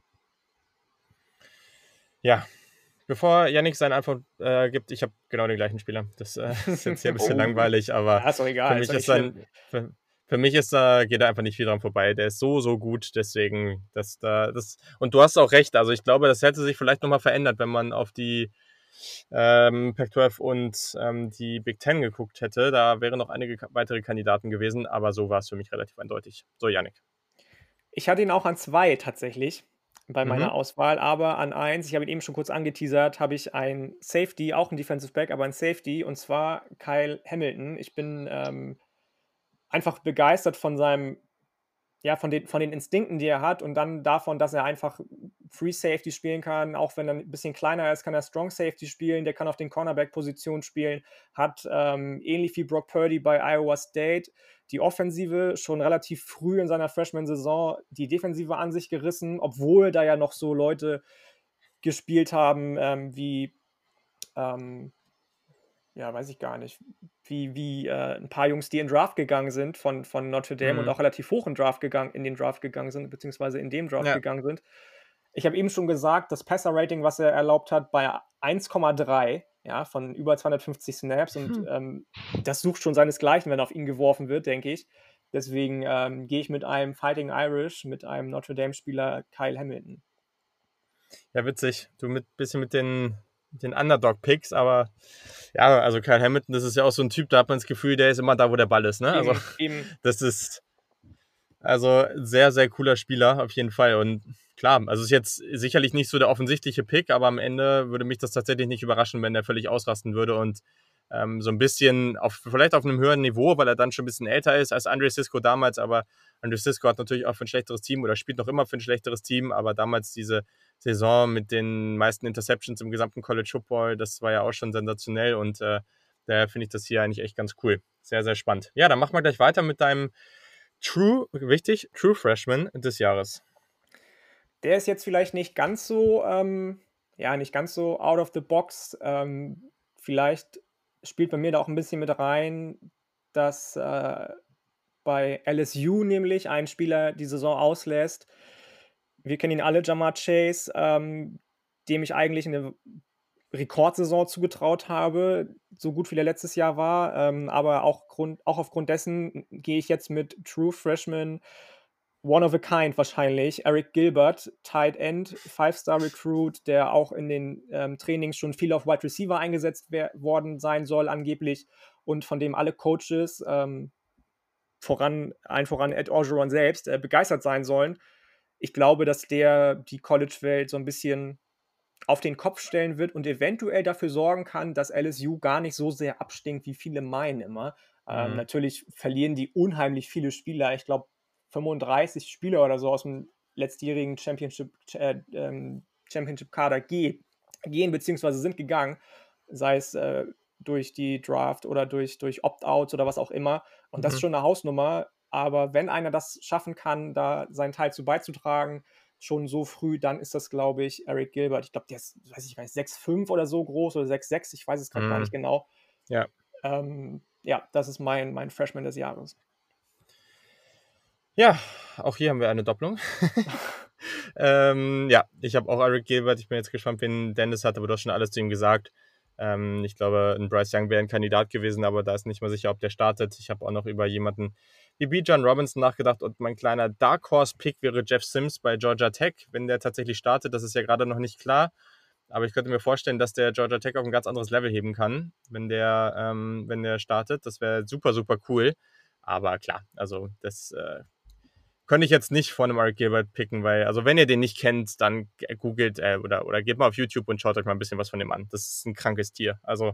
Ja, bevor Yannick seine Antwort äh, gibt, ich habe genau den gleichen Spieler. Das äh, ist jetzt hier ein bisschen oh. langweilig, aber ja, egal, für mich ist, dann, für, für, mich ist da, geht da einfach nicht viel dran vorbei. Der ist so, so gut, deswegen, dass da, das, und du hast auch recht, also ich glaube, das hätte sich vielleicht nochmal verändert, wenn man auf die ähm, Pac-12 und ähm, die Big Ten geguckt hätte. Da wären noch einige weitere Kandidaten gewesen, aber so war es für mich relativ eindeutig. So, Yannick. Ich hatte ihn auch an zwei tatsächlich bei meiner mhm. Auswahl, aber an eins, ich habe ihn eben schon kurz angeteasert, habe ich ein Safety, auch ein Defensive Back, aber ein Safety, und zwar Kyle Hamilton. Ich bin ähm, einfach begeistert von seinem, ja, von den, von den Instinkten, die er hat und dann davon, dass er einfach Free Safety spielen kann, auch wenn er ein bisschen kleiner ist, kann er Strong Safety spielen, der kann auf den Cornerback-Positionen spielen, hat ähm, ähnlich wie Brock Purdy bei Iowa State die Offensive schon relativ früh in seiner Freshman-Saison die Defensive an sich gerissen, obwohl da ja noch so Leute gespielt haben ähm, wie, ähm, ja, weiß ich gar nicht, wie, wie äh, ein paar Jungs, die in Draft gegangen sind von, von Notre Dame mhm. und auch relativ hoch in, Draft gegangen, in den Draft gegangen sind, beziehungsweise in dem Draft ja. gegangen sind. Ich habe eben schon gesagt, das Passer-Rating, was er erlaubt hat, bei 1,3 ja, von über 250 Snaps und hm. ähm, das sucht schon seinesgleichen, wenn auf ihn geworfen wird, denke ich. Deswegen ähm, gehe ich mit einem Fighting Irish, mit einem Notre Dame-Spieler Kyle Hamilton. Ja, witzig. Du mit bisschen mit den, den Underdog-Picks, aber ja, also Kyle Hamilton, das ist ja auch so ein Typ, da hat man das Gefühl, der ist immer da, wo der Ball ist. Ne? Also, eben. das ist also sehr, sehr cooler Spieler auf jeden Fall. Und klar, also ist jetzt sicherlich nicht so der offensichtliche Pick, aber am Ende würde mich das tatsächlich nicht überraschen, wenn er völlig ausrasten würde und ähm, so ein bisschen auf, vielleicht auf einem höheren Niveau, weil er dann schon ein bisschen älter ist als Andre Cisco damals, aber Andre Cisco hat natürlich auch für ein schlechteres Team oder spielt noch immer für ein schlechteres Team, aber damals diese Saison mit den meisten Interceptions im gesamten College Football, das war ja auch schon sensationell und äh, daher finde ich das hier eigentlich echt ganz cool. Sehr, sehr spannend. Ja, dann machen wir gleich weiter mit deinem True, wichtig, True Freshman des Jahres. Der ist jetzt vielleicht nicht ganz so, ähm, ja, nicht ganz so out of the box. Ähm, vielleicht spielt bei mir da auch ein bisschen mit rein, dass äh, bei LSU nämlich ein Spieler die Saison auslässt. Wir kennen ihn alle, Jamar Chase, ähm, dem ich eigentlich eine Rekordsaison zugetraut habe, so gut wie er letztes Jahr war. Ähm, aber auch, Grund, auch aufgrund dessen gehe ich jetzt mit True Freshman One of a Kind wahrscheinlich. Eric Gilbert, Tight End, Five-Star Recruit, der auch in den ähm, Trainings schon viel auf Wide Receiver eingesetzt worden sein soll, angeblich. Und von dem alle Coaches, ähm, voran, ein voran Ed Orgeron selbst, äh, begeistert sein sollen. Ich glaube, dass der die College-Welt so ein bisschen auf den Kopf stellen wird und eventuell dafür sorgen kann, dass LSU gar nicht so sehr abstinkt, wie viele meinen immer. Ähm, mhm. Ähm, natürlich verlieren die unheimlich viele Spieler. Ich glaube, 35 Spieler oder so aus dem letztjährigen Championship, äh, ähm, Championship-Kader gehen, bzw. sind gegangen, sei es äh, durch die Draft oder durch, durch Opt-outs oder was auch immer. Und mhm. das ist mhm. schon eine Hausnummer. Aber wenn einer das schaffen kann, da seinen Teil zu beizutragen, schon so früh, dann ist das, glaube ich, Eric Gilbert. Ich glaube, der ist, weiß ich nicht, 6'5 oder so groß oder 6'6, ich weiß es gerade mm. gar mhm. nicht genau. Ja. Ähm, ja, das ist mein, mein Freshman des Jahres. Ja, auch hier haben wir eine Doppelung. ähm, ja, ich habe auch Eric Gilbert. Ich bin jetzt gespannt, wen Dennis hat, aber du hast schon alles zu ihm gesagt. Ähm, ich glaube, ein Bryce Young wäre ein Kandidat gewesen, aber da ist nicht mal sicher, ob der startet. Ich habe auch noch über jemanden wie B. John Robinson nachgedacht und mein kleiner Dark Horse Pick wäre Jeff Sims bei Georgia Tech, wenn der tatsächlich startet. Das ist ja gerade noch nicht klar. Aber ich könnte mir vorstellen, dass der Georgia Tech auf ein ganz anderes Level heben kann, wenn der, ähm, wenn der startet. Das wäre super, super cool. Aber klar, also das äh, könnte ich jetzt nicht von einem Eric Gilbert picken, weil, also wenn ihr den nicht kennt, dann googelt äh, oder, oder geht mal auf YouTube und schaut euch mal ein bisschen was von dem an. Das ist ein krankes Tier. Also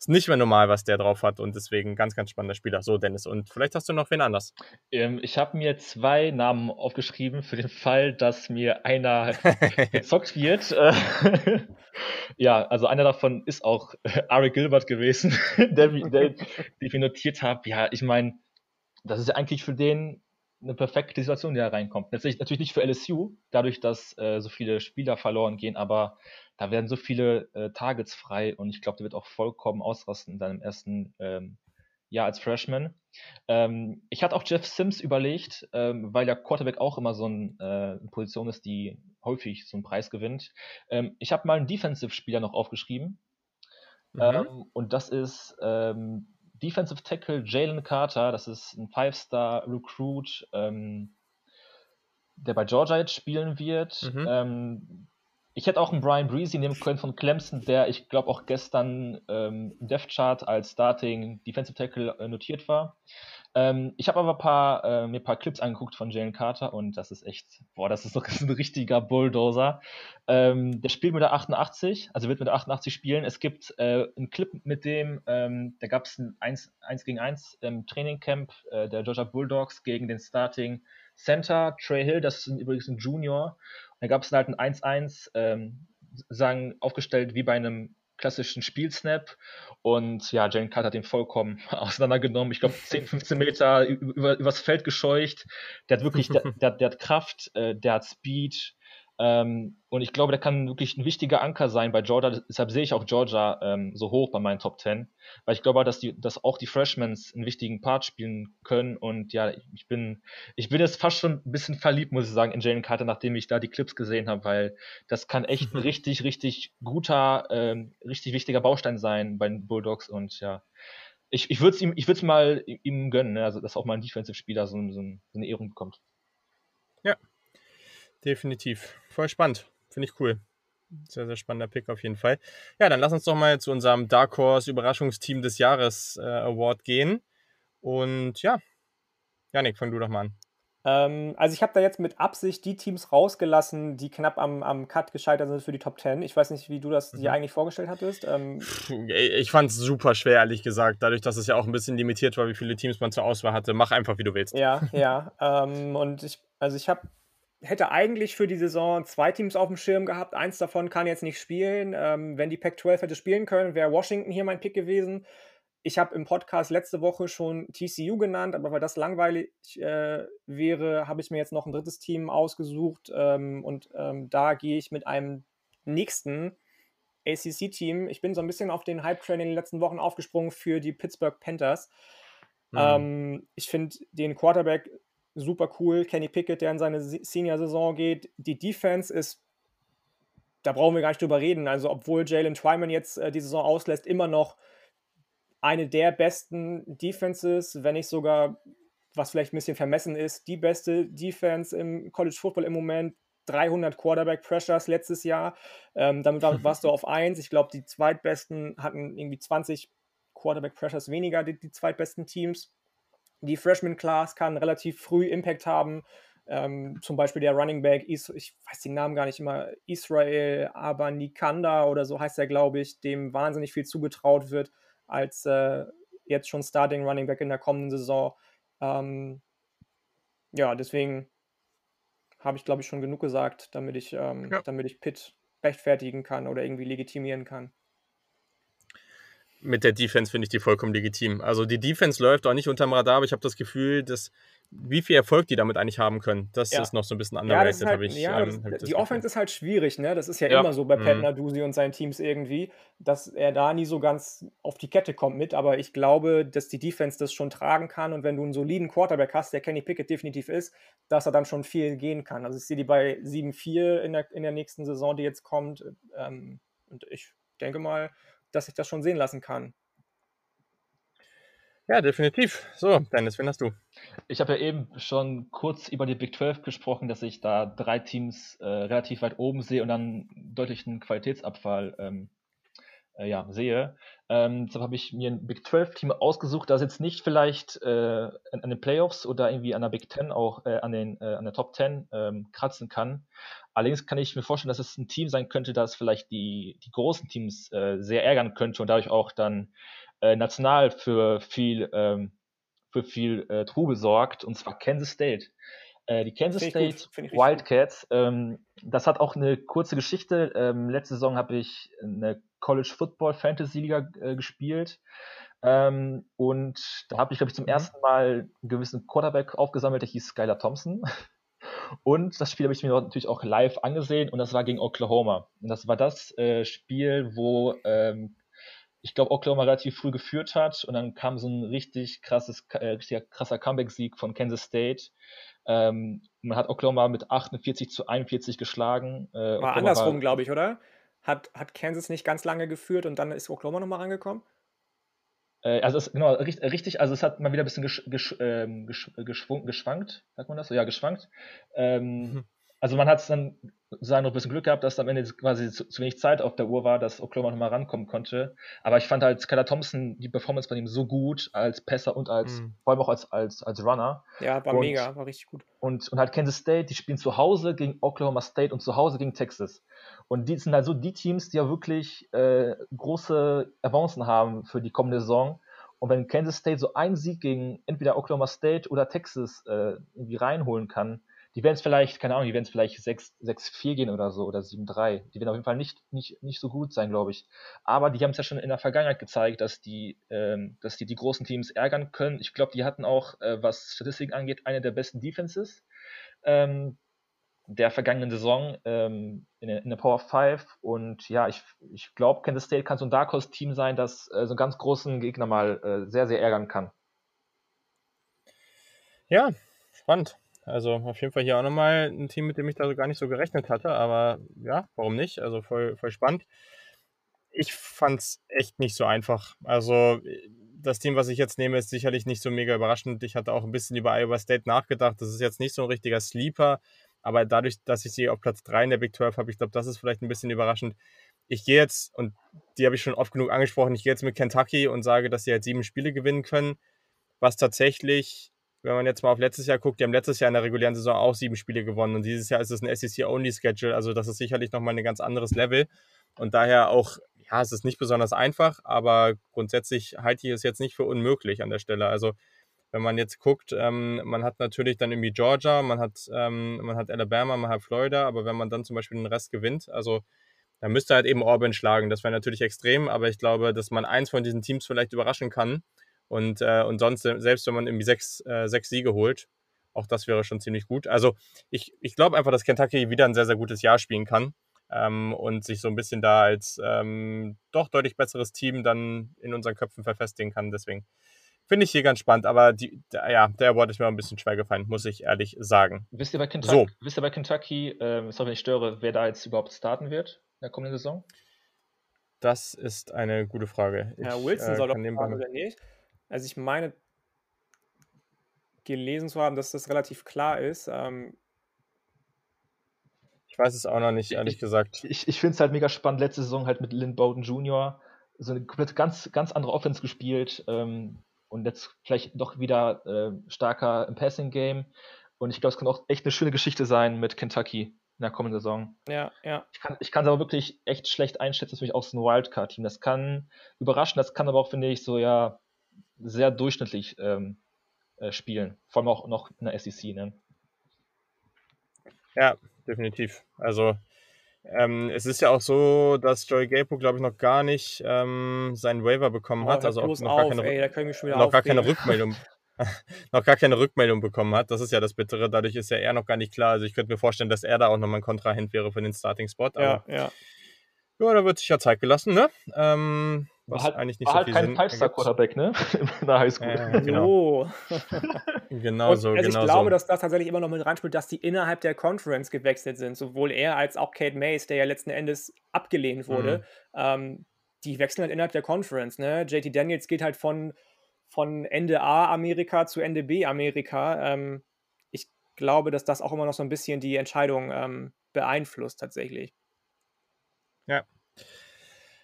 ist nicht mehr normal, was der drauf hat und deswegen ganz, ganz spannender Spieler. So, Dennis. Und vielleicht hast du noch wen anders. Ähm, ich habe mir zwei Namen aufgeschrieben für den Fall, dass mir einer gezockt wird. ja, also einer davon ist auch Ari Gilbert gewesen, der, der, den ich mir notiert habe. Ja, ich meine, das ist ja eigentlich für den eine perfekte Situation, die da reinkommt. Natürlich, natürlich nicht für LSU, dadurch, dass äh, so viele Spieler verloren gehen, aber da werden so viele äh, Targets frei und ich glaube, der wird auch vollkommen ausrasten in seinem ersten ähm, Jahr als Freshman. Ähm, ich hatte auch Jeff Sims überlegt, ähm, weil der Quarterback auch immer so ein, äh, eine Position ist, die häufig so einen Preis gewinnt. Ähm, ich habe mal einen Defensive-Spieler noch aufgeschrieben. Mhm. Ähm, und das ist ähm, Defensive Tackle Jalen Carter, das ist ein Five-Star-Recruit, der bei Georgia jetzt spielen wird. Mhm. Ähm, ich hätte auch einen Brian Breezy nehmen können von Clemson, der ich glaube auch gestern ähm, im Death Chart als Starting Defensive Tackle äh, notiert war. Ähm, ich habe aber paar, äh, mir ein paar Clips angeguckt von Jalen Carter und das ist echt, boah, das ist doch ein richtiger Bulldozer. Ähm, der spielt mit der 88, also wird mit der 88 spielen. Es gibt äh, einen Clip mit dem, ähm, da gab es ein 1, 1 gegen 1 im Trainingcamp äh, der Georgia Bulldogs gegen den Starting Center Trey Hill, das ist übrigens ein Junior. Und da gab es halt ein 1-1, ähm, sagen, aufgestellt wie bei einem klassischen Spielsnap. Und ja, Jane Carter hat den vollkommen auseinandergenommen. Ich glaube, 10, 15 Meter über, übers Feld gescheucht. Der hat wirklich, der, der, der hat Kraft, äh, der hat Speed, ähm, und ich glaube, der kann wirklich ein wichtiger Anker sein bei Georgia. Deshalb sehe ich auch Georgia ähm, so hoch bei meinen Top 10. Weil ich glaube, dass, die, dass auch die Freshmans einen wichtigen Part spielen können. Und ja, ich bin, ich bin jetzt fast schon ein bisschen verliebt, muss ich sagen, in Jalen Carter, nachdem ich da die Clips gesehen habe, weil das kann echt ein richtig, richtig guter, ähm, richtig wichtiger Baustein sein bei den Bulldogs. Und ja, ich, ich würde es ihm, ich würde mal ihm gönnen, ne? also dass auch mal ein Defensive-Spieler so, so, so eine Ehrung bekommt. Ja, definitiv. Voll spannend. Finde ich cool. Sehr, sehr spannender Pick auf jeden Fall. Ja, dann lass uns doch mal zu unserem Dark Horse Überraschungsteam des Jahres äh, Award gehen. Und ja, Janik, fang du doch mal an. Ähm, also ich habe da jetzt mit Absicht die Teams rausgelassen, die knapp am, am Cut gescheitert sind für die Top 10. Ich weiß nicht, wie du das mhm. dir eigentlich vorgestellt hattest. Ähm, ich fand es super schwer, ehrlich gesagt. Dadurch, dass es ja auch ein bisschen limitiert war, wie viele Teams man zur Auswahl hatte. Mach einfach, wie du willst. Ja, ja. ähm, und ich, also ich habe hätte eigentlich für die Saison zwei Teams auf dem Schirm gehabt. Eins davon kann jetzt nicht spielen. Ähm, wenn die Pac-12 hätte spielen können, wäre Washington hier mein Pick gewesen. Ich habe im Podcast letzte Woche schon TCU genannt, aber weil das langweilig äh, wäre, habe ich mir jetzt noch ein drittes Team ausgesucht ähm, und ähm, da gehe ich mit einem nächsten ACC-Team. Ich bin so ein bisschen auf den Hype-Train in den letzten Wochen aufgesprungen für die Pittsburgh Panthers. Mhm. Ähm, ich finde den Quarterback super cool. Kenny Pickett, der in seine Senior-Saison geht. Die Defense ist, da brauchen wir gar nicht drüber reden. Also, obwohl Jalen Twyman jetzt äh, die Saison auslässt, immer noch eine der besten Defenses, wenn nicht sogar, was vielleicht ein bisschen vermessen ist, die beste Defense im College Football im Moment. 300 Quarterback Pressures letztes Jahr. Ähm, damit warst du auf 1. Ich glaube, die zweitbesten hatten irgendwie 20 Quarterback Pressures weniger, die, die zweitbesten Teams. Die Freshman Class kann relativ früh Impact haben. Ähm, zum Beispiel der Running Back, Is ich weiß den Namen gar nicht immer, Israel Abanikanda oder so heißt er, glaube ich, dem wahnsinnig viel zugetraut wird als äh, jetzt schon Starting Running Back in der kommenden Saison. Ähm, ja, deswegen habe ich, glaube ich, schon genug gesagt, damit ich, ähm, ja. damit ich Pitt rechtfertigen kann oder irgendwie legitimieren kann mit der Defense finde ich die vollkommen legitim. Also die Defense läuft auch nicht unterm Radar, aber ich habe das Gefühl, dass wie viel Erfolg die damit eigentlich haben können, das ja. ist noch so ein bisschen underrated, ja, halt, ich. Ja, ähm, das, die Offense ist halt schwierig, ne? Das ist ja, ja. immer so bei Pat mhm. Nadusi und seinen Teams irgendwie, dass er da nie so ganz auf die Kette kommt mit, aber ich glaube, dass die Defense das schon tragen kann und wenn du einen soliden Quarterback hast, der Kenny Pickett definitiv ist, dass er dann schon viel gehen kann. Also ich sehe die bei 7-4 in der, in der nächsten Saison, die jetzt kommt ähm, und ich denke mal, dass sich das schon sehen lassen kann. Ja, definitiv. So, Dennis, wen hast du? Ich habe ja eben schon kurz über die Big 12 gesprochen, dass ich da drei Teams äh, relativ weit oben sehe und dann deutlichen Qualitätsabfall ähm, äh, ja, sehe. Ähm, deshalb habe ich mir ein Big 12-Team ausgesucht, das jetzt nicht vielleicht äh, an, an, den Playoffs oder irgendwie an der Big 10 auch äh, an, den, äh, an der Top 10 ähm, kratzen kann. Allerdings kann ich mir vorstellen, dass es ein Team sein könnte, das vielleicht die, die großen Teams äh, sehr ärgern könnte und dadurch auch dann äh, national für viel, ähm, für viel äh, Trubel sorgt, und zwar Kansas State. Äh, die Kansas State Wildcats, ähm, das hat auch eine kurze Geschichte. Ähm, letzte Saison habe ich eine College Football Fantasy Liga äh, gespielt. Ähm, und da habe ich, glaube ich, zum mhm. ersten Mal einen gewissen Quarterback aufgesammelt, der hieß Skylar Thompson. Und das Spiel habe ich mir natürlich auch live angesehen und das war gegen Oklahoma. Und das war das äh, Spiel, wo ähm, ich glaube, Oklahoma relativ früh geführt hat und dann kam so ein richtig krasses, äh, richtiger krasser Comeback-Sieg von Kansas State. Ähm, man hat Oklahoma mit 48 zu 41 geschlagen. Äh, war Oklahoma andersrum, glaube ich, oder? Hat, hat Kansas nicht ganz lange geführt und dann ist Oklahoma nochmal rangekommen? Äh, also es, genau, richtig, also es hat mal wieder ein bisschen gesch, gesch, ähm, gesch, geschwankt, sagt man das so? Ja, geschwankt. Ähm, mhm. Also man hat dann sozusagen noch ein bisschen Glück gehabt, dass am Ende quasi zu, zu, wenig Zeit auf der Uhr war, dass Oklahoma nochmal rankommen konnte. Aber ich fand halt Skylar Thompson, die Performance von ihm so gut als Passer und als, mhm. vor allem auch als, als, als Runner. Ja, war und, mega, war richtig gut. Und, und halt Kansas State, die spielen zu Hause gegen Oklahoma State und zu Hause gegen Texas. Und die sind halt so die Teams, die ja wirklich äh, große Avancen haben für die kommende Saison. Und wenn Kansas State so einen Sieg gegen entweder Oklahoma State oder Texas äh, irgendwie reinholen kann, die werden es vielleicht, keine Ahnung, die werden es vielleicht 6-4 gehen oder so oder 7-3. Die werden auf jeden Fall nicht, nicht, nicht so gut sein, glaube ich. Aber die haben es ja schon in der Vergangenheit gezeigt, dass die, ähm, dass die die großen Teams ärgern können. Ich glaube, die hatten auch, äh, was Statistiken angeht, eine der besten Defenses ähm, der vergangenen Saison ähm, in, der, in, der, Power 5. Und ja, ich, ich glaube, Kansas State kann so ein Dark Horse-Team sein, das äh, so einen ganz großen Gegner mal äh, sehr, sehr ärgern kann. Ja, spannend. Also auf jeden Fall hier auch nochmal ein Team, mit dem ich da so gar nicht so gerechnet hatte. Aber ja, warum nicht? Also voll, voll spannend. Ich fand es echt nicht so einfach. Also das Team, was ich jetzt nehme, ist sicherlich nicht so mega überraschend. Ich hatte auch ein bisschen über Iowa State nachgedacht. Das ist jetzt nicht so ein richtiger Sleeper. Aber dadurch, dass ich sie auf Platz 3 in der Big 12 habe, ich glaube, das ist vielleicht ein bisschen überraschend. Ich gehe jetzt, und die habe ich schon oft genug angesprochen, ich gehe jetzt mit Kentucky und sage, dass sie halt sieben Spiele gewinnen können, was tatsächlich wenn man jetzt mal auf letztes Jahr guckt, die haben letztes Jahr in der regulären Saison auch sieben Spiele gewonnen und dieses Jahr ist es ein SEC-Only-Schedule, also das ist sicherlich nochmal ein ganz anderes Level und daher auch, ja, es ist nicht besonders einfach, aber grundsätzlich halte ich es jetzt nicht für unmöglich an der Stelle. Also wenn man jetzt guckt, ähm, man hat natürlich dann irgendwie Georgia, man hat, ähm, man hat Alabama, man hat Florida, aber wenn man dann zum Beispiel den Rest gewinnt, also dann müsste halt eben Auburn schlagen. Das wäre natürlich extrem, aber ich glaube, dass man eins von diesen Teams vielleicht überraschen kann und, äh, und sonst, äh, selbst wenn man irgendwie sechs, äh, sechs Siege holt, auch das wäre schon ziemlich gut. Also ich, ich glaube einfach, dass Kentucky wieder ein sehr, sehr gutes Jahr spielen kann ähm, und sich so ein bisschen da als ähm, doch deutlich besseres Team dann in unseren Köpfen verfestigen kann. Deswegen finde ich hier ganz spannend, aber die, der, ja, der Award ist mir ein bisschen schwer gefallen, muss ich ehrlich sagen. Wisst ihr bei Kentucky, so. wisst ihr bei Kentucky äh, sorry, wenn ich störe, wer da jetzt überhaupt starten wird in der kommenden Saison? Das ist eine gute Frage. Ich, ja, Wilson äh, soll doch starten, oder nicht? Also ich meine gelesen zu haben, dass das relativ klar ist. Ähm, ich weiß es auch noch nicht, ehrlich ich, gesagt. Ich, ich finde es halt mega spannend. Letzte Saison halt mit Lynn Bowden Jr. so eine komplett ganz, ganz andere Offense gespielt ähm, und jetzt vielleicht doch wieder äh, stärker im Passing Game. Und ich glaube, es kann auch echt eine schöne Geschichte sein mit Kentucky in der kommenden Saison. Ja, ja. Ich kann es aber wirklich echt schlecht einschätzen, das ist nämlich auch so ein Wildcard-Team. Das kann überraschen, das kann aber auch, finde ich, so ja sehr durchschnittlich ähm, äh, spielen. Vor allem auch noch in der SEC. Ne? Ja, definitiv. Also ähm, es ist ja auch so, dass Joey Gapo, glaube ich, noch gar nicht ähm, seinen Waiver bekommen oh, hat. Also auch noch, auf, gar, keine, ey, noch gar keine Rückmeldung. noch gar keine Rückmeldung bekommen hat. Das ist ja das Bittere. Dadurch ist ja er noch gar nicht klar. Also ich könnte mir vorstellen, dass er da auch nochmal ein Kontrahent wäre für den Starting-Spot. Ja, ja. Ja, da wird sich ja Zeit gelassen, ne? Ähm, was halt, eigentlich nicht war so halt viel kein Sinn Five-Star-Quarterback, ne? In der Highschool. Äh, genau. Oh. genau so, also genau Ich glaube, so. dass das tatsächlich immer noch mit reinspielt, dass die innerhalb der Conference gewechselt sind. Sowohl er als auch Kate Mays, der ja letzten Endes abgelehnt wurde. Mhm. Ähm, die wechseln halt innerhalb der Conference, ne? JT Daniels geht halt von, von Ende A Amerika zu Ende B Amerika. Ähm, ich glaube, dass das auch immer noch so ein bisschen die Entscheidung ähm, beeinflusst tatsächlich. Ja.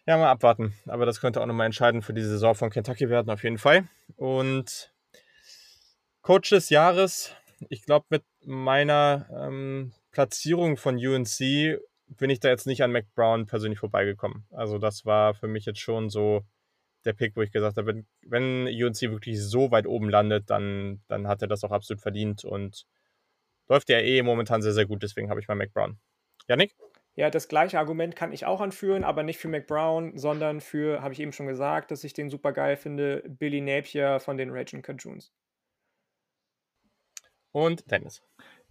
Ja, mal abwarten. Aber das könnte auch nochmal entscheidend für die Saison von Kentucky werden, auf jeden Fall. Und Coach des Jahres, ich glaube, mit meiner ähm, Platzierung von UNC bin ich da jetzt nicht an Mac Brown persönlich vorbeigekommen. Also das war für mich jetzt schon so der Pick, wo ich gesagt habe, wenn, UNC wirklich so weit oben landet, dann, dann hat er das auch absolut verdient und läuft ja eh momentan sehr, sehr gut, deswegen habe ich mal Mac Brown. Janik? Ja, das gleiche Argument kann ich auch anführen, aber nicht für McBrown, sondern für, habe ich eben schon gesagt, dass ich den super geil finde, Billy Napier von den Raging Cajuns. Und Dennis.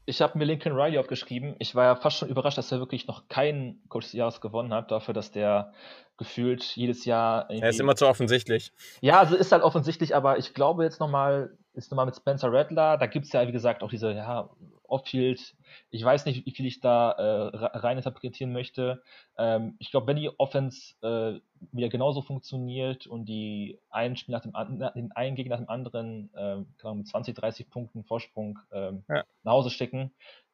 Ich habe mir Lincoln Riley aufgeschrieben. Ich war ja fast schon überrascht, dass er wirklich noch keinen Coach des Jahres gewonnen hat, dafür, dass der gefühlt jedes Jahr. Er ist immer zu offensichtlich. Ja, also ist halt offensichtlich, aber ich glaube jetzt nochmal, ist nochmal mit Spencer Rattler, da gibt es ja, wie gesagt, auch diese ja, Off-Field, ich weiß nicht, wie viel ich da äh, rein interpretieren möchte. Ähm, ich glaube, wenn die Offense äh, wieder genauso funktioniert und die einen Spiel nach dem anderen, den einen Gegner nach dem anderen äh, mit 20, 30 Punkten Vorsprung ähm, ja. nach Hause stecken,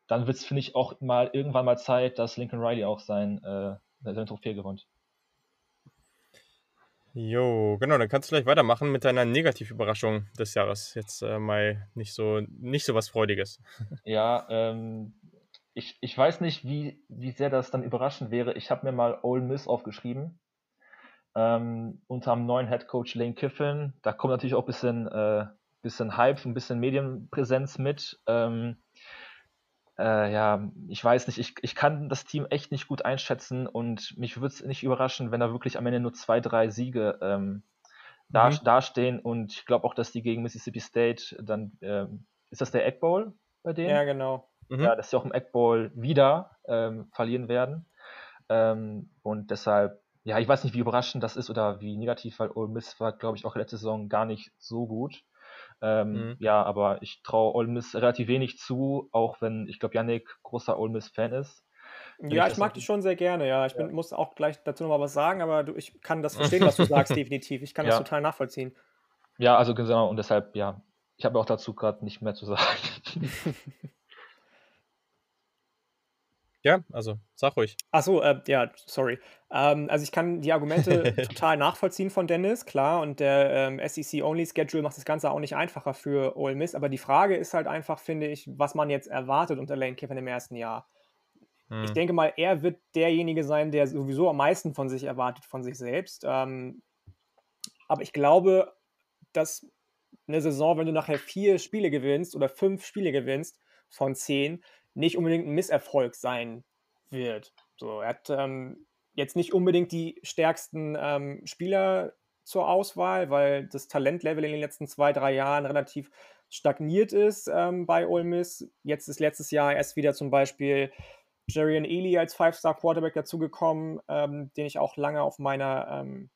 dann wird es, finde ich, auch mal irgendwann mal Zeit, dass Lincoln Riley auch sein, äh, seine Trophäe gewinnt. Jo, genau, dann kannst du gleich weitermachen mit deiner Negativüberraschung des Jahres. Jetzt äh, mal nicht so, nicht so was Freudiges. Ja, ähm, ich, ich weiß nicht, wie, wie sehr das dann überraschend wäre. Ich habe mir mal Ole Miss aufgeschrieben. Ähm, unter dem neuen Head Coach Lane Kiffin. Da kommt natürlich auch ein bisschen, äh, bisschen Hype, ein bisschen Medienpräsenz mit. Ähm, äh, ja, ich weiß nicht, ich, ich kann das Team echt nicht gut einschätzen und mich würde es nicht überraschen, wenn da wirklich am Ende nur zwei, drei Siege ähm, da, mhm. dastehen und ich glaube auch, dass die gegen Mississippi State dann, ähm, ist das der Egg Bowl bei denen? Ja, genau. Mhm. Ja, dass sie auch im Egg Bowl wieder ähm, verlieren werden ähm, und deshalb, ja, ich weiß nicht, wie überraschend das ist oder wie negativ, weil Ole Miss war, glaube ich, auch letzte Saison gar nicht so gut. Ähm, mhm. Ja, aber ich traue Ole Miss relativ wenig zu, auch wenn ich glaube, Yannick großer Ole Miss-Fan ist. ja, ich, ich mag die schon sehr gerne, ja. Ich bin, ja. muss auch gleich dazu nochmal was sagen, aber du, ich kann das verstehen, was du sagst, definitiv. Ich kann ja. das total nachvollziehen. Ja, also genau, und deshalb, ja, ich habe auch dazu gerade nicht mehr zu sagen. Ja, also sag ruhig. Achso, äh, ja, sorry. Ähm, also ich kann die Argumente total nachvollziehen von Dennis, klar, und der ähm, SEC-Only-Schedule macht das Ganze auch nicht einfacher für Ole Miss, aber die Frage ist halt einfach, finde ich, was man jetzt erwartet unter Lane Kiffin im ersten Jahr. Hm. Ich denke mal, er wird derjenige sein, der sowieso am meisten von sich erwartet, von sich selbst. Ähm, aber ich glaube, dass eine Saison, wenn du nachher vier Spiele gewinnst oder fünf Spiele gewinnst von zehn, nicht unbedingt ein Misserfolg sein wird. So, er hat ähm, jetzt nicht unbedingt die stärksten ähm, Spieler zur Auswahl, weil das Talentlevel in den letzten zwei, drei Jahren relativ stagniert ist ähm, bei Ole Miss. Jetzt ist letztes Jahr erst wieder zum Beispiel Jarian Ely als Five-Star-Quarterback dazugekommen, ähm, den ich auch lange auf meiner ähm,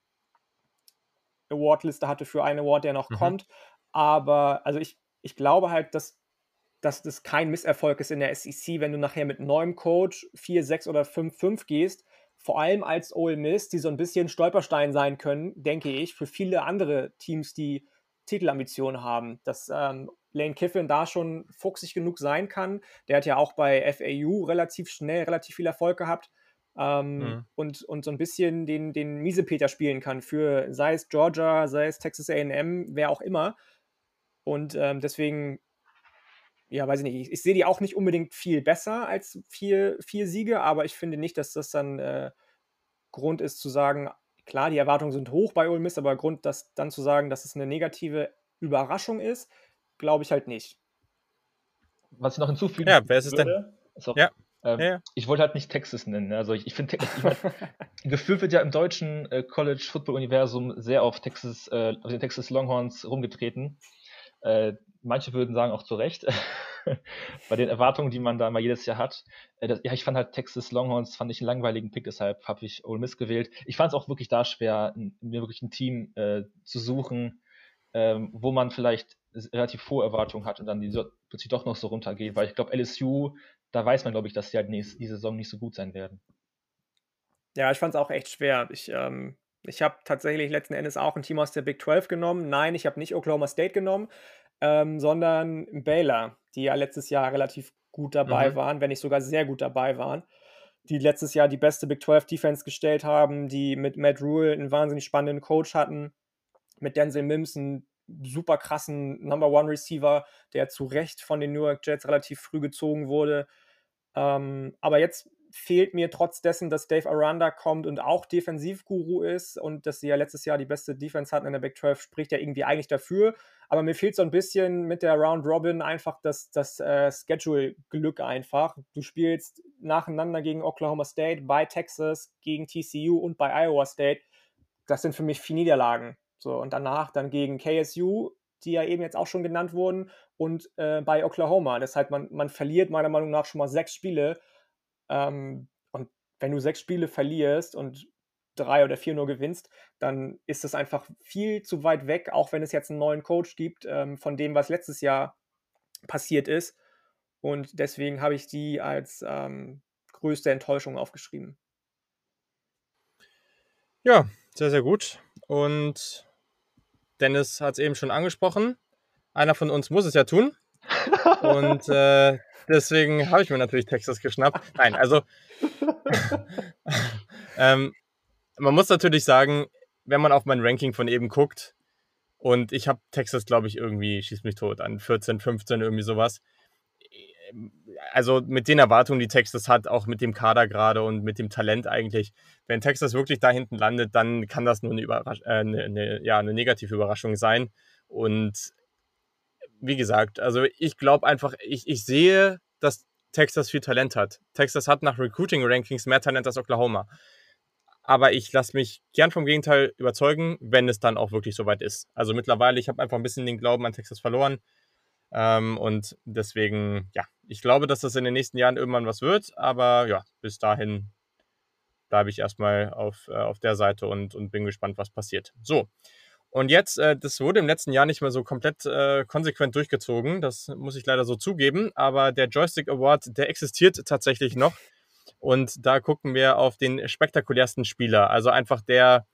Award-Liste hatte für einen Award, der noch mhm. kommt. Aber also ich, ich glaube halt, dass dass das kein Misserfolg ist in der SEC, wenn du nachher mit neuem Coach 4, 6 oder 5, 5 gehst. Vor allem als Ole Miss, die so ein bisschen Stolperstein sein können, denke ich, für viele andere Teams, die Titelambitionen haben. Dass ähm, Lane Kiffin da schon fuchsig genug sein kann. Der hat ja auch bei FAU relativ schnell relativ viel Erfolg gehabt. Ähm, mhm. und, und so ein bisschen den, den Miesepeter spielen kann für sei es Georgia, sei es Texas AM, wer auch immer. Und ähm, deswegen ja, weiß ich nicht, ich, ich sehe die auch nicht unbedingt viel besser als vier, vier Siege, aber ich finde nicht, dass das dann äh, Grund ist zu sagen, klar, die Erwartungen sind hoch bei Ole Miss, aber Grund, das dann zu sagen, dass es eine negative Überraschung ist, glaube ich halt nicht. Was ich noch hinzufügen ja, wer ist es würde, denn? Auch, ja. Ähm, ja, ja. Ich wollte halt nicht Texas nennen. Ne? Also ich, ich finde, ich mein, gefühlt wird ja im deutschen äh, College Football Universum sehr auf Texas, äh, auf den Texas Longhorns rumgetreten. Äh, manche würden sagen auch zu Recht, bei den Erwartungen, die man da mal jedes Jahr hat. Äh, das, ja, ich fand halt Texas Longhorns, fand ich einen langweiligen Pick, deshalb habe ich Ole Miss gewählt. Ich fand es auch wirklich da schwer, mir wirklich ein Team äh, zu suchen, ähm, wo man vielleicht relativ hohe Erwartungen hat und dann die so, plötzlich doch noch so runtergeht, weil ich glaube, LSU, da weiß man, glaube ich, dass die halt nächst, die Saison nicht so gut sein werden. Ja, ich fand es auch echt schwer. Ich, ähm, ich habe tatsächlich letzten Endes auch ein Team aus der Big 12 genommen. Nein, ich habe nicht Oklahoma State genommen, ähm, sondern Baylor, die ja letztes Jahr relativ gut dabei mhm. waren, wenn nicht sogar sehr gut dabei waren. die letztes Jahr die beste Big 12 Defense gestellt haben, die mit Matt Rule einen wahnsinnig spannenden Coach hatten, mit Denzel Mims einen super krassen Number One Receiver, der zu Recht von den New York Jets relativ früh gezogen wurde. Ähm, aber jetzt fehlt mir trotz dessen, dass Dave Aranda kommt und auch Defensivguru ist und dass sie ja letztes Jahr die beste Defense hatten in der Big 12, spricht ja irgendwie eigentlich dafür. Aber mir fehlt so ein bisschen mit der Round Robin einfach das, das äh, Schedule-Glück einfach. Du spielst nacheinander gegen Oklahoma State, bei Texas, gegen TCU und bei Iowa State. Das sind für mich vier Niederlagen. So, und danach dann gegen KSU, die ja eben jetzt auch schon genannt wurden, und äh, bei Oklahoma. Das heißt, man, man verliert meiner Meinung nach schon mal sechs Spiele ähm, und wenn du sechs Spiele verlierst und drei oder vier nur gewinnst, dann ist das einfach viel zu weit weg, auch wenn es jetzt einen neuen Coach gibt, ähm, von dem, was letztes Jahr passiert ist. Und deswegen habe ich die als ähm, größte Enttäuschung aufgeschrieben. Ja, sehr, sehr gut. Und Dennis hat es eben schon angesprochen. Einer von uns muss es ja tun. Und äh, Deswegen habe ich mir natürlich Texas geschnappt. Nein, also ähm, man muss natürlich sagen, wenn man auf mein Ranking von eben guckt, und ich habe Texas, glaube ich, irgendwie, schießt mich tot, an 14, 15, irgendwie sowas. Also mit den Erwartungen, die Texas hat, auch mit dem Kader gerade und mit dem Talent eigentlich, wenn Texas wirklich da hinten landet, dann kann das nur eine, Überrasch äh, eine, eine, ja, eine negative Überraschung sein. Und wie gesagt, also ich glaube einfach, ich, ich sehe, dass Texas viel Talent hat. Texas hat nach Recruiting-Rankings mehr Talent als Oklahoma. Aber ich lasse mich gern vom Gegenteil überzeugen, wenn es dann auch wirklich soweit ist. Also mittlerweile, ich habe einfach ein bisschen den Glauben an Texas verloren. Ähm, und deswegen, ja, ich glaube, dass das in den nächsten Jahren irgendwann was wird. Aber ja, bis dahin bleibe ich erstmal auf, äh, auf der Seite und, und bin gespannt, was passiert. So, und jetzt, äh, das wurde im letzten Jahr nicht mehr so komplett äh, konsequent durchgezogen. Das muss ich leider so zugeben. Aber der Joystick Award, der existiert tatsächlich noch. Und da gucken wir auf den spektakulärsten Spieler. Also einfach der,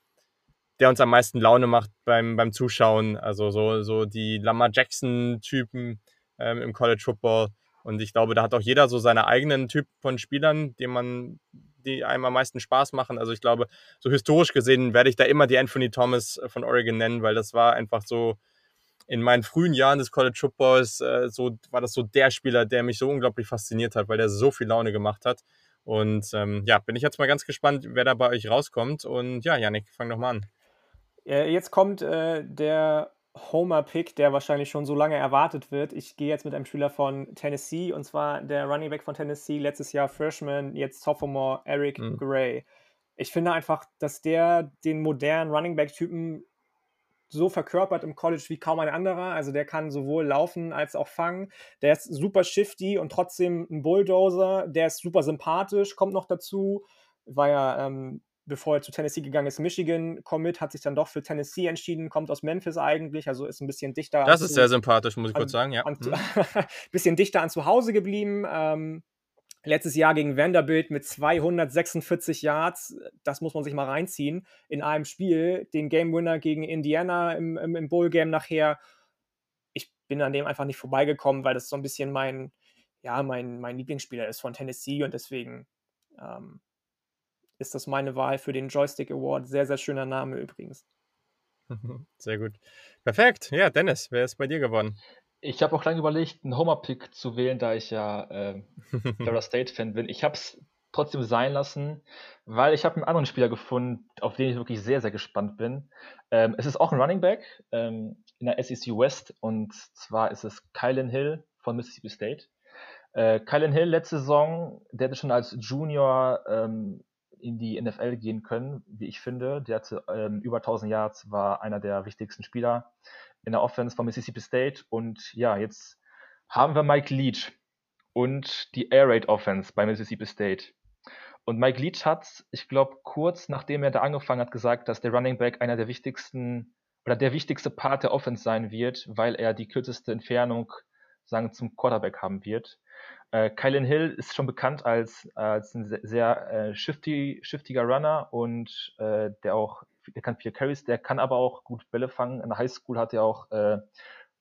der uns am meisten Laune macht beim, beim Zuschauen. Also so, so die Lamar Jackson-Typen ähm, im College Football. Und ich glaube, da hat auch jeder so seine eigenen Typ von Spielern, den man die einem am meisten Spaß machen. Also ich glaube, so historisch gesehen werde ich da immer die Anthony Thomas äh, von Oregon nennen, weil das war einfach so in meinen frühen Jahren des College Footballs äh, so war das so der Spieler, der mich so unglaublich fasziniert hat, weil der so viel Laune gemacht hat. Und ähm, ja, bin ich jetzt mal ganz gespannt, wer da bei euch rauskommt. Und ja, Janik, fang doch mal an. Jetzt kommt äh, der Homer-Pick, der wahrscheinlich schon so lange erwartet wird. Ich gehe jetzt mit einem Spieler von Tennessee und zwar der Running Back von Tennessee, letztes Jahr Freshman, jetzt Sophomore Eric mhm. Gray. Ich finde einfach, dass der den modernen Running Back-Typen so verkörpert im College wie kaum ein anderer. Also der kann sowohl laufen als auch fangen. Der ist super shifty und trotzdem ein Bulldozer. Der ist super sympathisch, kommt noch dazu. War ja ähm, bevor er zu Tennessee gegangen ist, Michigan Commit, hat sich dann doch für Tennessee entschieden, kommt aus Memphis eigentlich, also ist ein bisschen dichter. Das ist sehr sympathisch, muss ich an, kurz sagen, ja. An, mhm. bisschen dichter an zu Hause geblieben. Ähm, letztes Jahr gegen Vanderbilt mit 246 Yards, das muss man sich mal reinziehen, in einem Spiel, den Game Winner gegen Indiana im, im, im Bowl Game nachher. Ich bin an dem einfach nicht vorbeigekommen, weil das so ein bisschen mein, ja, mein, mein Lieblingsspieler ist von Tennessee und deswegen ähm, ist das meine Wahl für den Joystick Award. Sehr, sehr schöner Name übrigens. Sehr gut. Perfekt. Ja, Dennis, wer ist bei dir geworden? Ich habe auch lange überlegt, einen Homer-Pick zu wählen, da ich ja äh, Florida State-Fan bin. Ich habe es trotzdem sein lassen, weil ich habe einen anderen Spieler gefunden, auf den ich wirklich sehr, sehr gespannt bin. Ähm, es ist auch ein Running Back ähm, in der SEC West und zwar ist es Kylan Hill von Mississippi State. Äh, Kylan Hill letzte Saison, der hatte schon als Junior ähm, in die NFL gehen können, wie ich finde. Der hatte ähm, über 1000 Yards, war einer der wichtigsten Spieler in der Offense von Mississippi State. Und ja, jetzt haben wir Mike Leach und die Air Raid Offense bei Mississippi State. Und Mike Leach hat, ich glaube, kurz nachdem er da angefangen hat, gesagt, dass der Running Back einer der wichtigsten oder der wichtigste Part der Offense sein wird, weil er die kürzeste Entfernung sagen zum Quarterback haben wird. Äh, Kylan Hill ist schon bekannt als, als ein sehr, sehr äh, shifty, shiftiger Runner und äh, der auch, der kann viel Carries, der kann aber auch gut Bälle fangen. In der Highschool hat er auch äh,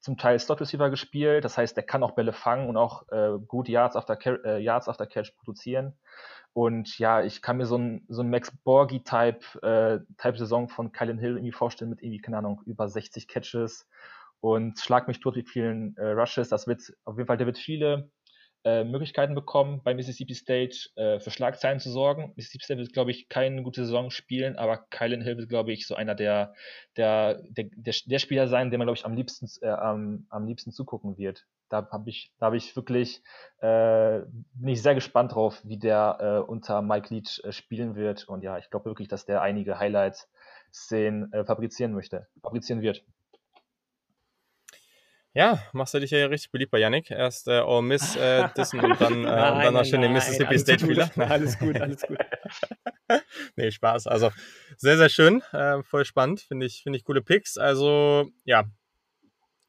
zum Teil Slot Receiver gespielt, das heißt, der kann auch Bälle fangen und auch äh, gut Yards after, äh, Yards after Catch produzieren. Und ja, ich kann mir so ein, so ein Max Borgi-Type äh, Type Saison von Kylan Hill irgendwie vorstellen mit irgendwie, keine Ahnung, über 60 Catches und schlag mich tot mit vielen äh, Rushes. Das wird auf jeden Fall, der wird viele äh, Möglichkeiten bekommen, bei Mississippi State äh, für Schlagzeilen zu sorgen. Mississippi State wird, glaube ich, keine gute Saison spielen, aber Kylan Hill wird, glaube ich, so einer der, der, der, der, der Spieler sein, dem man, glaube ich, am liebsten, äh, am, am liebsten zugucken wird. Da habe ich, da habe ich wirklich, äh, bin ich sehr gespannt drauf, wie der äh, unter Mike Leach äh, spielen wird. Und ja, ich glaube wirklich, dass der einige Highlights-Szenen äh, fabrizieren möchte, fabrizieren wird. Ja, machst du dich ja richtig beliebt bei Yannick. Erst äh, All Miss äh, dissen und dann, äh, nein, und dann noch schön den Mississippi State Spieler. Alles gut, alles gut. nee, Spaß. Also sehr, sehr schön. Äh, voll spannend. Finde ich, finde ich coole Picks. Also, ja.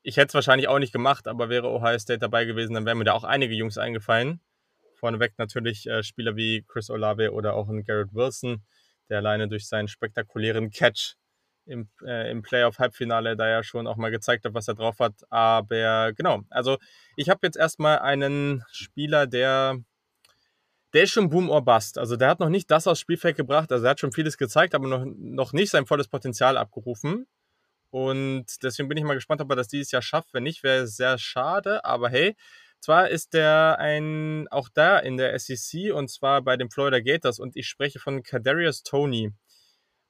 Ich hätte es wahrscheinlich auch nicht gemacht, aber wäre Ohio State dabei gewesen, dann wären mir da auch einige Jungs eingefallen. Vorneweg natürlich äh, Spieler wie Chris Olave oder auch ein Garrett Wilson, der alleine durch seinen spektakulären Catch im, äh, im Playoff-Halbfinale da ja schon auch mal gezeigt hat, was er drauf hat. Aber genau, also ich habe jetzt erstmal einen Spieler, der, der ist schon Boom or Bust. Also der hat noch nicht das aufs Spielfeld gebracht. Also er hat schon vieles gezeigt, aber noch, noch nicht sein volles Potenzial abgerufen. Und deswegen bin ich mal gespannt, ob er das dieses Jahr schafft. Wenn nicht, wäre es sehr schade. Aber hey, zwar ist der ein, auch da in der SEC und zwar bei den Florida Gators und ich spreche von Kadarius Tony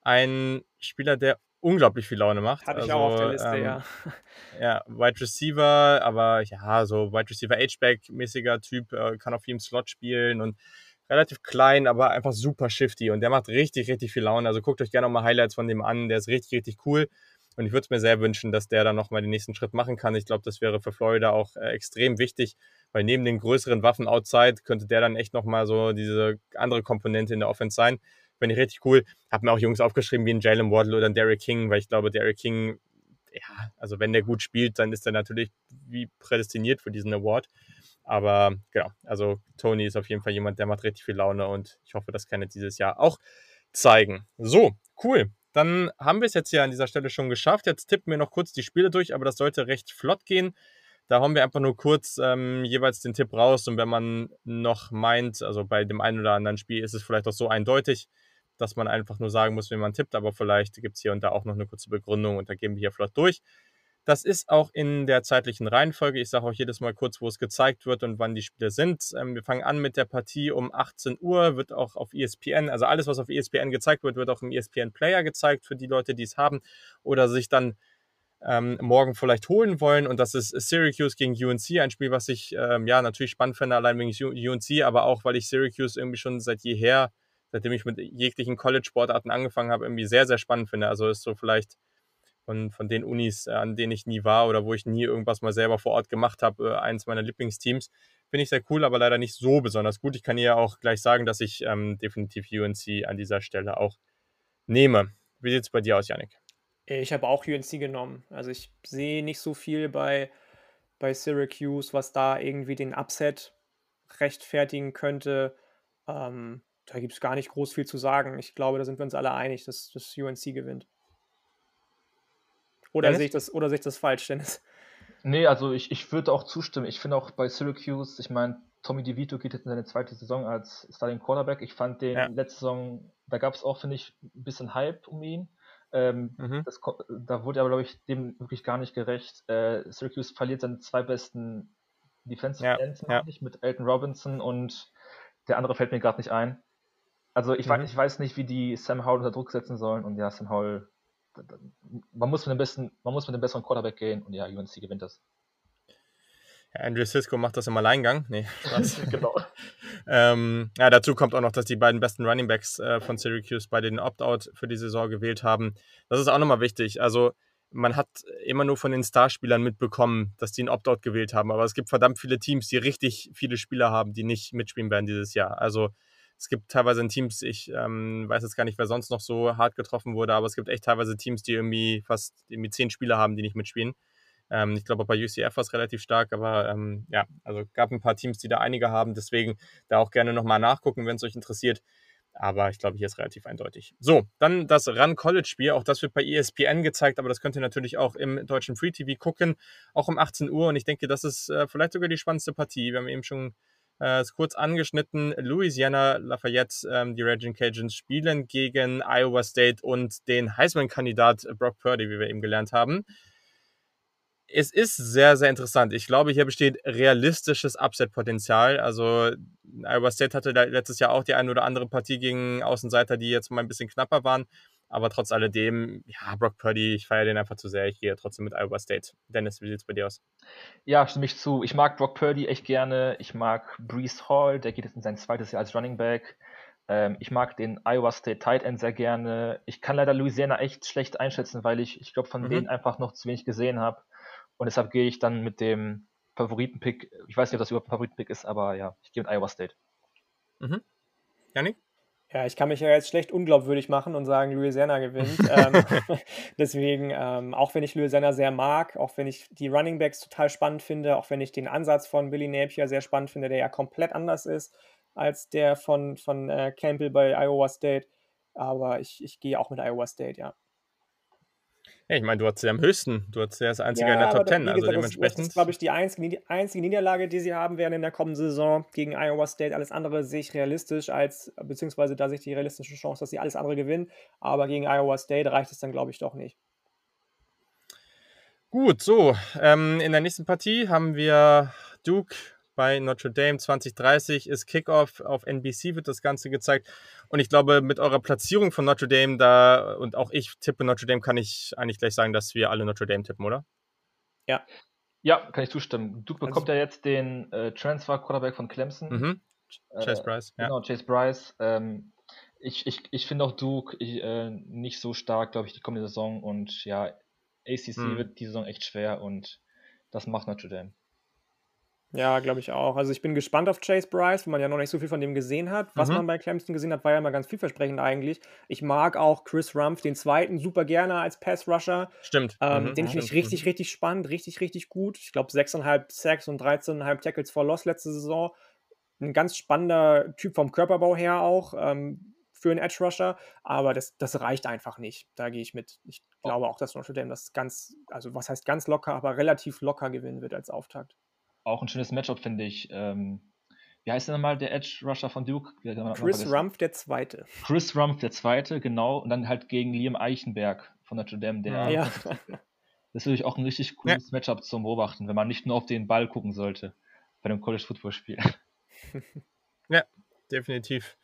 ein Spieler, der unglaublich viel Laune macht. Hatte also, ich auch auf der Liste, ähm, ja. Ja, Wide Receiver, aber ja, so Wide Receiver H-Back-mäßiger Typ, äh, kann auf jedem Slot spielen und relativ klein, aber einfach super shifty und der macht richtig, richtig viel Laune. Also guckt euch gerne nochmal Highlights von dem an, der ist richtig, richtig cool. Und ich würde es mir sehr wünschen, dass der dann nochmal den nächsten Schritt machen kann. Ich glaube, das wäre für Florida auch äh, extrem wichtig, weil neben den größeren Waffen outside könnte der dann echt nochmal so diese andere Komponente in der Offense sein. Finde ich richtig cool. Habe mir auch Jungs aufgeschrieben wie ein Jalen Waddle oder ein Derrick King, weil ich glaube, Derrick King, ja, also wenn der gut spielt, dann ist er natürlich wie prädestiniert für diesen Award. Aber genau, also Tony ist auf jeden Fall jemand, der macht richtig viel Laune und ich hoffe, das kann er dieses Jahr auch zeigen. So, cool. Dann haben wir es jetzt hier an dieser Stelle schon geschafft. Jetzt tippen wir noch kurz die Spiele durch, aber das sollte recht flott gehen. Da haben wir einfach nur kurz ähm, jeweils den Tipp raus und wenn man noch meint, also bei dem einen oder anderen Spiel ist es vielleicht auch so eindeutig, dass man einfach nur sagen muss, wenn man tippt, aber vielleicht gibt es hier und da auch noch eine kurze Begründung und da gehen wir hier flott durch. Das ist auch in der zeitlichen Reihenfolge. Ich sage auch jedes Mal kurz, wo es gezeigt wird und wann die Spiele sind. Ähm, wir fangen an mit der Partie um 18 Uhr, wird auch auf ESPN, also alles, was auf ESPN gezeigt wird, wird auch im ESPN Player gezeigt für die Leute, die es haben oder sich dann ähm, morgen vielleicht holen wollen. Und das ist Syracuse gegen UNC, ein Spiel, was ich ähm, ja natürlich spannend finde, allein wegen UNC, aber auch, weil ich Syracuse irgendwie schon seit jeher seitdem ich mit jeglichen College-Sportarten angefangen habe, irgendwie sehr, sehr spannend finde. Also ist so vielleicht von, von den Unis, äh, an denen ich nie war oder wo ich nie irgendwas mal selber vor Ort gemacht habe, äh, eins meiner Lieblingsteams. Finde ich sehr cool, aber leider nicht so besonders gut. Ich kann hier auch gleich sagen, dass ich ähm, definitiv UNC an dieser Stelle auch nehme. Wie sieht es bei dir aus, Janik? Ich habe auch UNC genommen. Also ich sehe nicht so viel bei, bei Syracuse, was da irgendwie den Upset rechtfertigen könnte. Ähm, da gibt es gar nicht groß viel zu sagen. Ich glaube, da sind wir uns alle einig, dass das UNC gewinnt. Oder sehe ich, das, sehe ich das falsch, Dennis? Nee, also ich, ich würde auch zustimmen. Ich finde auch bei Syracuse, ich meine, Tommy DeVito geht jetzt in seine zweite Saison als Starting Quarterback. Ich fand den ja. letzte Saison, da gab es auch, finde ich, ein bisschen Hype um ihn. Ähm, mhm. das, da wurde aber, glaube ich, dem wirklich gar nicht gerecht. Äh, Syracuse verliert seine zwei besten Defensive ja. Ends, ja. mit Elton Robinson und der andere fällt mir gerade nicht ein. Also ich, mhm. weiß, ich weiß nicht, wie die Sam Howell unter Druck setzen sollen und ja, Sam Howell, man muss mit dem besten, man muss mit dem besseren Quarterback gehen und ja, UNC gewinnt das. Ja, Andrew Cisco macht das im Alleingang. Nee, Spaß. genau. ähm, ja, dazu kommt auch noch, dass die beiden besten Running Backs äh, von Syracuse bei den Opt-out für die Saison gewählt haben. Das ist auch nochmal wichtig. Also man hat immer nur von den Starspielern mitbekommen, dass die einen Opt-out gewählt haben. Aber es gibt verdammt viele Teams, die richtig viele Spieler haben, die nicht mitspielen werden dieses Jahr. Also es gibt teilweise in Teams, ich ähm, weiß jetzt gar nicht, wer sonst noch so hart getroffen wurde, aber es gibt echt teilweise Teams, die irgendwie fast irgendwie zehn Spieler haben, die nicht mitspielen. Ähm, ich glaube, bei UCF war es relativ stark, aber ähm, ja, also gab ein paar Teams, die da einige haben. Deswegen da auch gerne nochmal nachgucken, wenn es euch interessiert. Aber ich glaube, hier ist relativ eindeutig. So, dann das Run-College-Spiel. Auch das wird bei ESPN gezeigt, aber das könnt ihr natürlich auch im deutschen Free TV gucken. Auch um 18 Uhr. Und ich denke, das ist äh, vielleicht sogar die spannendste Partie. Wir haben eben schon äh, kurz angeschnitten. Louisiana Lafayette, ähm, die Raging Cajuns, spielen gegen Iowa State und den Heisman-Kandidat Brock Purdy, wie wir eben gelernt haben es ist sehr, sehr interessant. Ich glaube, hier besteht realistisches Upset-Potenzial. Also Iowa State hatte letztes Jahr auch die eine oder andere Partie gegen Außenseiter, die jetzt mal ein bisschen knapper waren. Aber trotz alledem, ja, Brock Purdy, ich feiere den einfach zu sehr. Ich gehe trotzdem mit Iowa State. Dennis, wie sieht es bei dir aus? Ja, stimme ich zu. Ich mag Brock Purdy echt gerne. Ich mag Brees Hall, der geht jetzt in sein zweites Jahr als Running Back. Ähm, ich mag den Iowa State Tight End sehr gerne. Ich kann leider Louisiana echt schlecht einschätzen, weil ich, ich glaube, von mhm. denen einfach noch zu wenig gesehen habe. Und deshalb gehe ich dann mit dem Favoritenpick, ich weiß nicht, ob das überhaupt ein Favoritenpick ist, aber ja, ich gehe mit Iowa State. Mhm. Janik? Ja, ich kann mich ja jetzt schlecht unglaubwürdig machen und sagen, Louisiana gewinnt. ähm, deswegen, ähm, auch wenn ich Louisiana sehr mag, auch wenn ich die Running Backs total spannend finde, auch wenn ich den Ansatz von Billy Napier sehr spannend finde, der ja komplett anders ist als der von, von äh, Campbell bei Iowa State. Aber ich, ich gehe auch mit Iowa State, ja. Ja, ich meine, du hast sie am höchsten. Du hast sie als einziger ja, in der Top Ten. Also gesagt, dementsprechend. Das ist, glaube ich, die einzige, einzige Niederlage, die sie haben werden in der kommenden Saison gegen Iowa State. Alles andere sehe ich realistisch als, beziehungsweise da sehe ich die realistische Chance, dass sie alles andere gewinnen. Aber gegen Iowa State reicht es dann, glaube ich, doch nicht. Gut, so. Ähm, in der nächsten Partie haben wir Duke bei Notre Dame 2030 ist Kickoff. Auf NBC wird das Ganze gezeigt. Und ich glaube, mit eurer Platzierung von Notre Dame da und auch ich tippe Notre Dame, kann ich eigentlich gleich sagen, dass wir alle Notre Dame tippen, oder? Ja. Ja, kann ich zustimmen. Duke bekommt also, ja jetzt den äh, Transfer-Quarterback von Clemson. Mhm. Chase äh, Bryce, ja. Genau, Chase Bryce. Ähm, ich ich, ich finde auch Duke ich, äh, nicht so stark, glaube ich, die kommende Saison. Und ja, ACC mhm. wird die Saison echt schwer und das macht Notre Dame. Ja, glaube ich auch. Also ich bin gespannt auf Chase Bryce, weil man ja noch nicht so viel von dem gesehen hat. Was mhm. man bei Clemson gesehen hat, war ja immer ganz vielversprechend eigentlich. Ich mag auch Chris Rumpf, den zweiten, super gerne als Pass-Rusher. Stimmt. Ähm, mhm. Den finde ich richtig, mhm. richtig spannend, richtig, richtig gut. Ich glaube 6,5 Sacks und 13,5 Tackles for Loss letzte Saison. Ein ganz spannender Typ vom Körperbau her auch. Ähm, für einen Edge Rusher, aber das, das reicht einfach nicht. Da gehe ich mit. Ich glaube auch, dass Notre Dame das ganz, also was heißt ganz locker, aber relativ locker gewinnen wird als Auftakt auch ein schönes Matchup, finde ich. Ähm, wie heißt denn nochmal der Edge Rusher von Duke? Chris Rumpf, der Zweite. Chris Rumpf, der Zweite, genau. Und dann halt gegen Liam Eichenberg von Notre Dame. Der, ja. Das ist natürlich auch ein richtig cooles ja. Matchup zum Beobachten, wenn man nicht nur auf den Ball gucken sollte bei einem College Football Spiel. Ja, definitiv.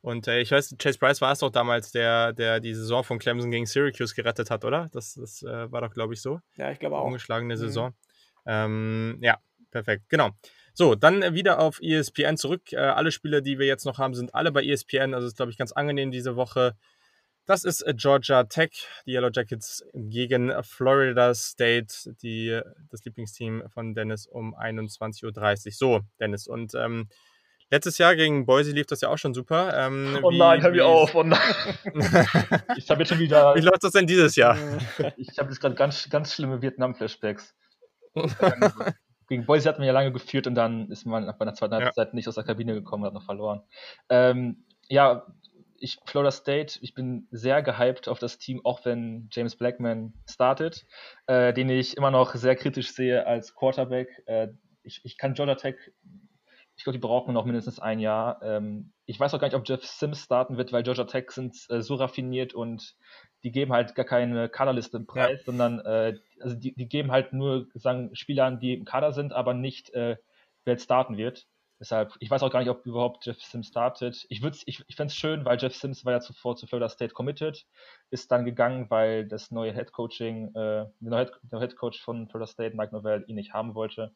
Und äh, ich weiß, Chase Price war es doch damals, der, der die Saison von Clemson gegen Syracuse gerettet hat, oder? Das, das äh, war doch, glaube ich, so. Ja, ich glaube auch. Ungeschlagene mhm. Saison. Mhm. Ähm, ja, Perfekt, genau. So, dann wieder auf ESPN zurück. Äh, alle Spiele, die wir jetzt noch haben, sind alle bei ESPN. Also ist, glaube ich, ganz angenehm diese Woche. Das ist äh, Georgia Tech, die Yellow Jackets gegen Florida State, die, das Lieblingsteam von Dennis um 21.30 Uhr. So, Dennis, und ähm, letztes Jahr gegen Boise lief das ja auch schon super. Ähm, oh nein, hör mir auf, oh nein. ich habe jetzt schon wieder. Wie läuft das denn dieses Jahr? ich habe jetzt gerade ganz, ganz schlimme Vietnam-Flashbacks gegen Boise hat man ja lange geführt und dann ist man bei der zweiten Halbzeit ja. nicht aus der Kabine gekommen, hat noch verloren. Ähm, ja, ich, Florida State, ich bin sehr gehypt auf das Team, auch wenn James Blackman startet, äh, den ich immer noch sehr kritisch sehe als Quarterback. Äh, ich, ich kann Georgia Tech ich glaube, die brauchen noch mindestens ein Jahr. Ähm, ich weiß auch gar nicht, ob Jeff Sims starten wird, weil Georgia Tech sind äh, so raffiniert und die geben halt gar keine Kaderliste im Preis, ja. sondern äh, also die, die, geben halt nur sagen, Spielern, die im Kader sind, aber nicht, äh, wer jetzt starten wird. Deshalb, ich weiß auch gar nicht, ob überhaupt Jeff Sims startet. Ich, ich, ich fände es schön, weil Jeff Sims war ja zuvor zu Florida State committed, ist dann gegangen, weil das neue Head Coaching, äh, der neue Head Coach von Florida State, Mike Novell, ihn nicht haben wollte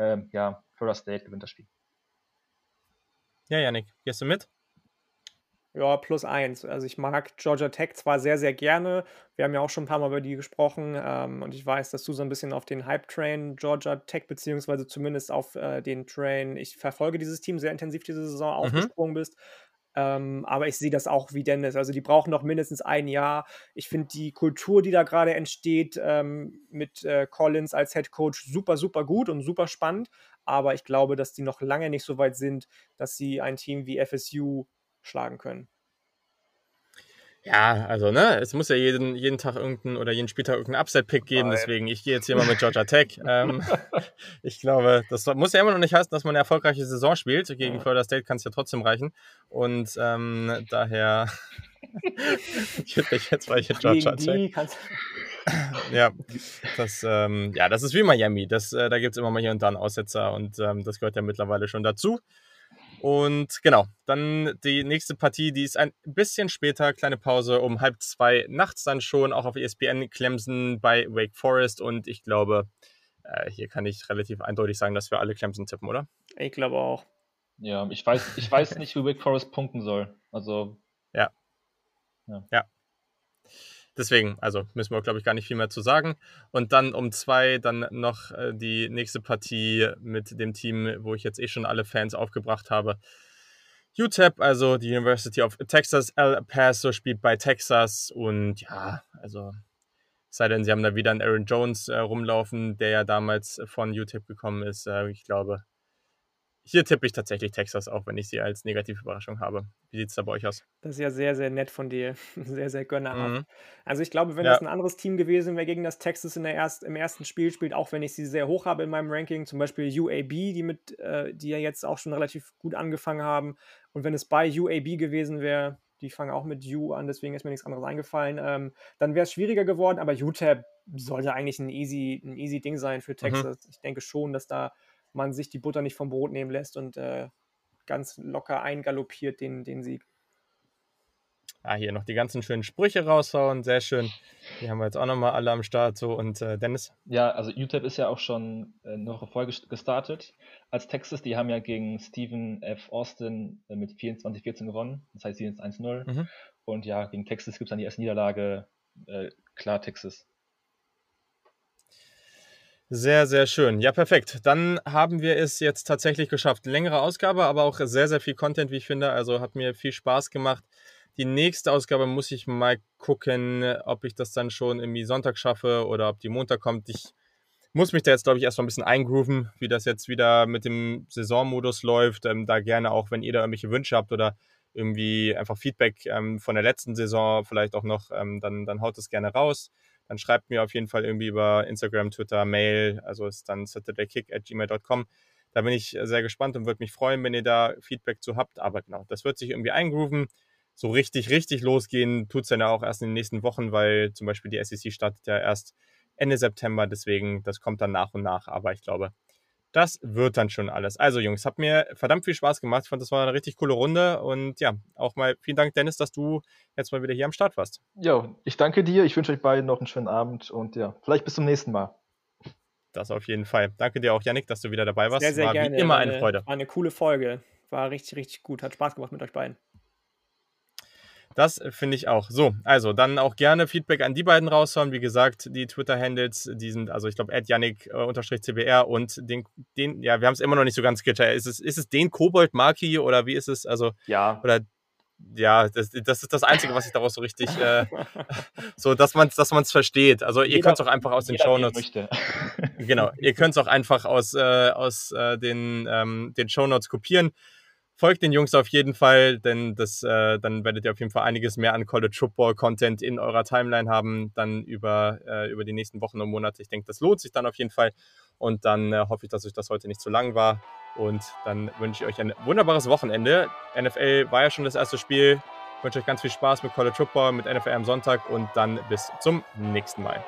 ähm, ja, Florida State gewinnt das Spiel. Ja, Janik, gehst du mit? Ja, plus eins. Also ich mag Georgia Tech zwar sehr, sehr gerne. Wir haben ja auch schon ein paar Mal über die gesprochen ähm, und ich weiß, dass du so ein bisschen auf den Hype-Train Georgia Tech, beziehungsweise zumindest auf äh, den Train, ich verfolge dieses Team sehr intensiv diese Saison, mhm. aufgesprungen bist. Ähm, aber ich sehe das auch wie Dennis. Also die brauchen noch mindestens ein Jahr. Ich finde die Kultur, die da gerade entsteht, ähm, mit äh, Collins als Head Coach super, super gut und super spannend. Aber ich glaube, dass die noch lange nicht so weit sind, dass sie ein Team wie FSU schlagen können. Ja, also ne, es muss ja jeden, jeden Tag irgendeinen oder jeden Spieltag irgendeinen Upset-Pick geben, Nein. deswegen ich gehe jetzt hier mal mit Georgia Tech. ähm, ich glaube, das muss ja immer noch nicht heißen, dass man eine erfolgreiche Saison spielt. Gegen ja. Florida State kann es ja trotzdem reichen. Und ähm, daher ich würde mich jetzt mal hier Georgia Tech. ja, das, ähm, ja, das ist wie Miami. Das, äh, da gibt es immer mal hier und da einen Aussetzer und ähm, das gehört ja mittlerweile schon dazu. Und genau, dann die nächste Partie, die ist ein bisschen später, kleine Pause um halb zwei nachts dann schon, auch auf ESPN Clemson bei Wake Forest. Und ich glaube, äh, hier kann ich relativ eindeutig sagen, dass wir alle Clemson tippen, oder? Ich glaube auch. Ja, ich weiß, ich weiß nicht, wie Wake Forest punkten soll. Also. Ja. Ja. ja. Deswegen, also müssen wir, glaube ich, gar nicht viel mehr zu sagen. Und dann um zwei dann noch äh, die nächste Partie mit dem Team, wo ich jetzt eh schon alle Fans aufgebracht habe. UTEP, also die University of Texas, El Paso spielt bei Texas und ja, also sei denn, sie haben da wieder einen Aaron Jones äh, rumlaufen, der ja damals von UTEP gekommen ist. Äh, ich glaube, hier tippe ich tatsächlich Texas, auch wenn ich sie als negative Überraschung habe. Wie sieht es da bei euch aus? Das ist ja sehr, sehr nett von dir. Sehr, sehr gönnerhaft. Mhm. Also ich glaube, wenn ja. das ein anderes Team gewesen wäre, gegen das Texas in der erst, im ersten Spiel spielt, auch wenn ich sie sehr hoch habe in meinem Ranking, zum Beispiel UAB, die, mit, äh, die ja jetzt auch schon relativ gut angefangen haben. Und wenn es bei UAB gewesen wäre, die fangen auch mit U an, deswegen ist mir nichts anderes eingefallen, ähm, dann wäre es schwieriger geworden, aber UTEP sollte eigentlich ein easy, ein easy Ding sein für mhm. Texas. Mhm. Ich denke schon, dass da man sich die Butter nicht vom Brot nehmen lässt und äh, ganz locker eingaloppiert den, den Sieg. Ah, hier noch die ganzen schönen Sprüche raushauen, sehr schön. Die haben wir jetzt auch nochmal alle am Start. So und äh, Dennis? Ja, also UTEP ist ja auch schon äh, noch voll gestartet als Texas. Die haben ja gegen Stephen F. Austin äh, mit 24-14 gewonnen. Das heißt, sie sind jetzt 1-0. Mhm. Und ja, gegen Texas gibt es dann die erste Niederlage. Äh, klar, Texas. Sehr, sehr schön. Ja, perfekt. Dann haben wir es jetzt tatsächlich geschafft. Längere Ausgabe, aber auch sehr, sehr viel Content, wie ich finde. Also hat mir viel Spaß gemacht. Die nächste Ausgabe muss ich mal gucken, ob ich das dann schon irgendwie Sonntag schaffe oder ob die Montag kommt. Ich muss mich da jetzt, glaube ich, erstmal ein bisschen eingrooven, wie das jetzt wieder mit dem Saisonmodus läuft. Ähm, da gerne auch, wenn ihr da irgendwelche Wünsche habt oder irgendwie einfach Feedback ähm, von der letzten Saison vielleicht auch noch, ähm, dann, dann haut es gerne raus dann schreibt mir auf jeden Fall irgendwie über Instagram, Twitter, Mail, also ist dann saturdaykick at gmail.com. Da bin ich sehr gespannt und würde mich freuen, wenn ihr da Feedback zu habt. Aber genau, das wird sich irgendwie eingrooven. So richtig, richtig losgehen tut es dann ja auch erst in den nächsten Wochen, weil zum Beispiel die SEC startet ja erst Ende September. Deswegen, das kommt dann nach und nach. Aber ich glaube, das wird dann schon alles. Also Jungs, hat mir verdammt viel Spaß gemacht. Ich fand, das war eine richtig coole Runde. Und ja, auch mal vielen Dank, Dennis, dass du jetzt mal wieder hier am Start warst. Ja, ich danke dir. Ich wünsche euch beiden noch einen schönen Abend und ja, vielleicht bis zum nächsten Mal. Das auf jeden Fall. Danke dir auch, Yannick, dass du wieder dabei warst. Sehr, sehr war gerne. Wie immer eine Freude. War eine coole Folge. War richtig, richtig gut. Hat Spaß gemacht mit euch beiden. Das finde ich auch. So, also dann auch gerne Feedback an die beiden raushauen. Wie gesagt, die Twitter-Handles, die sind, also ich glaube, @yannick_cbr äh, und den, den, ja, wir haben es immer noch nicht so ganz geklärt. Ist es, ist es den Kobold Marki oder wie ist es? Also, ja. Oder ja, das, das ist das Einzige, was ich daraus so richtig, äh, so, dass man es dass man's versteht. Also ihr könnt es auch einfach aus den Shownotes. genau, ihr könnt es auch einfach aus, äh, aus äh, den, ähm, den Shownotes kopieren folgt den Jungs auf jeden Fall, denn das, äh, dann werdet ihr auf jeden Fall einiges mehr an College Football Content in eurer Timeline haben, dann über, äh, über die nächsten Wochen und Monate. Ich denke, das lohnt sich dann auf jeden Fall. Und dann äh, hoffe ich, dass euch das heute nicht zu lang war. Und dann wünsche ich euch ein wunderbares Wochenende. NFL war ja schon das erste Spiel. Ich wünsche euch ganz viel Spaß mit College Football, mit NFL am Sonntag und dann bis zum nächsten Mal.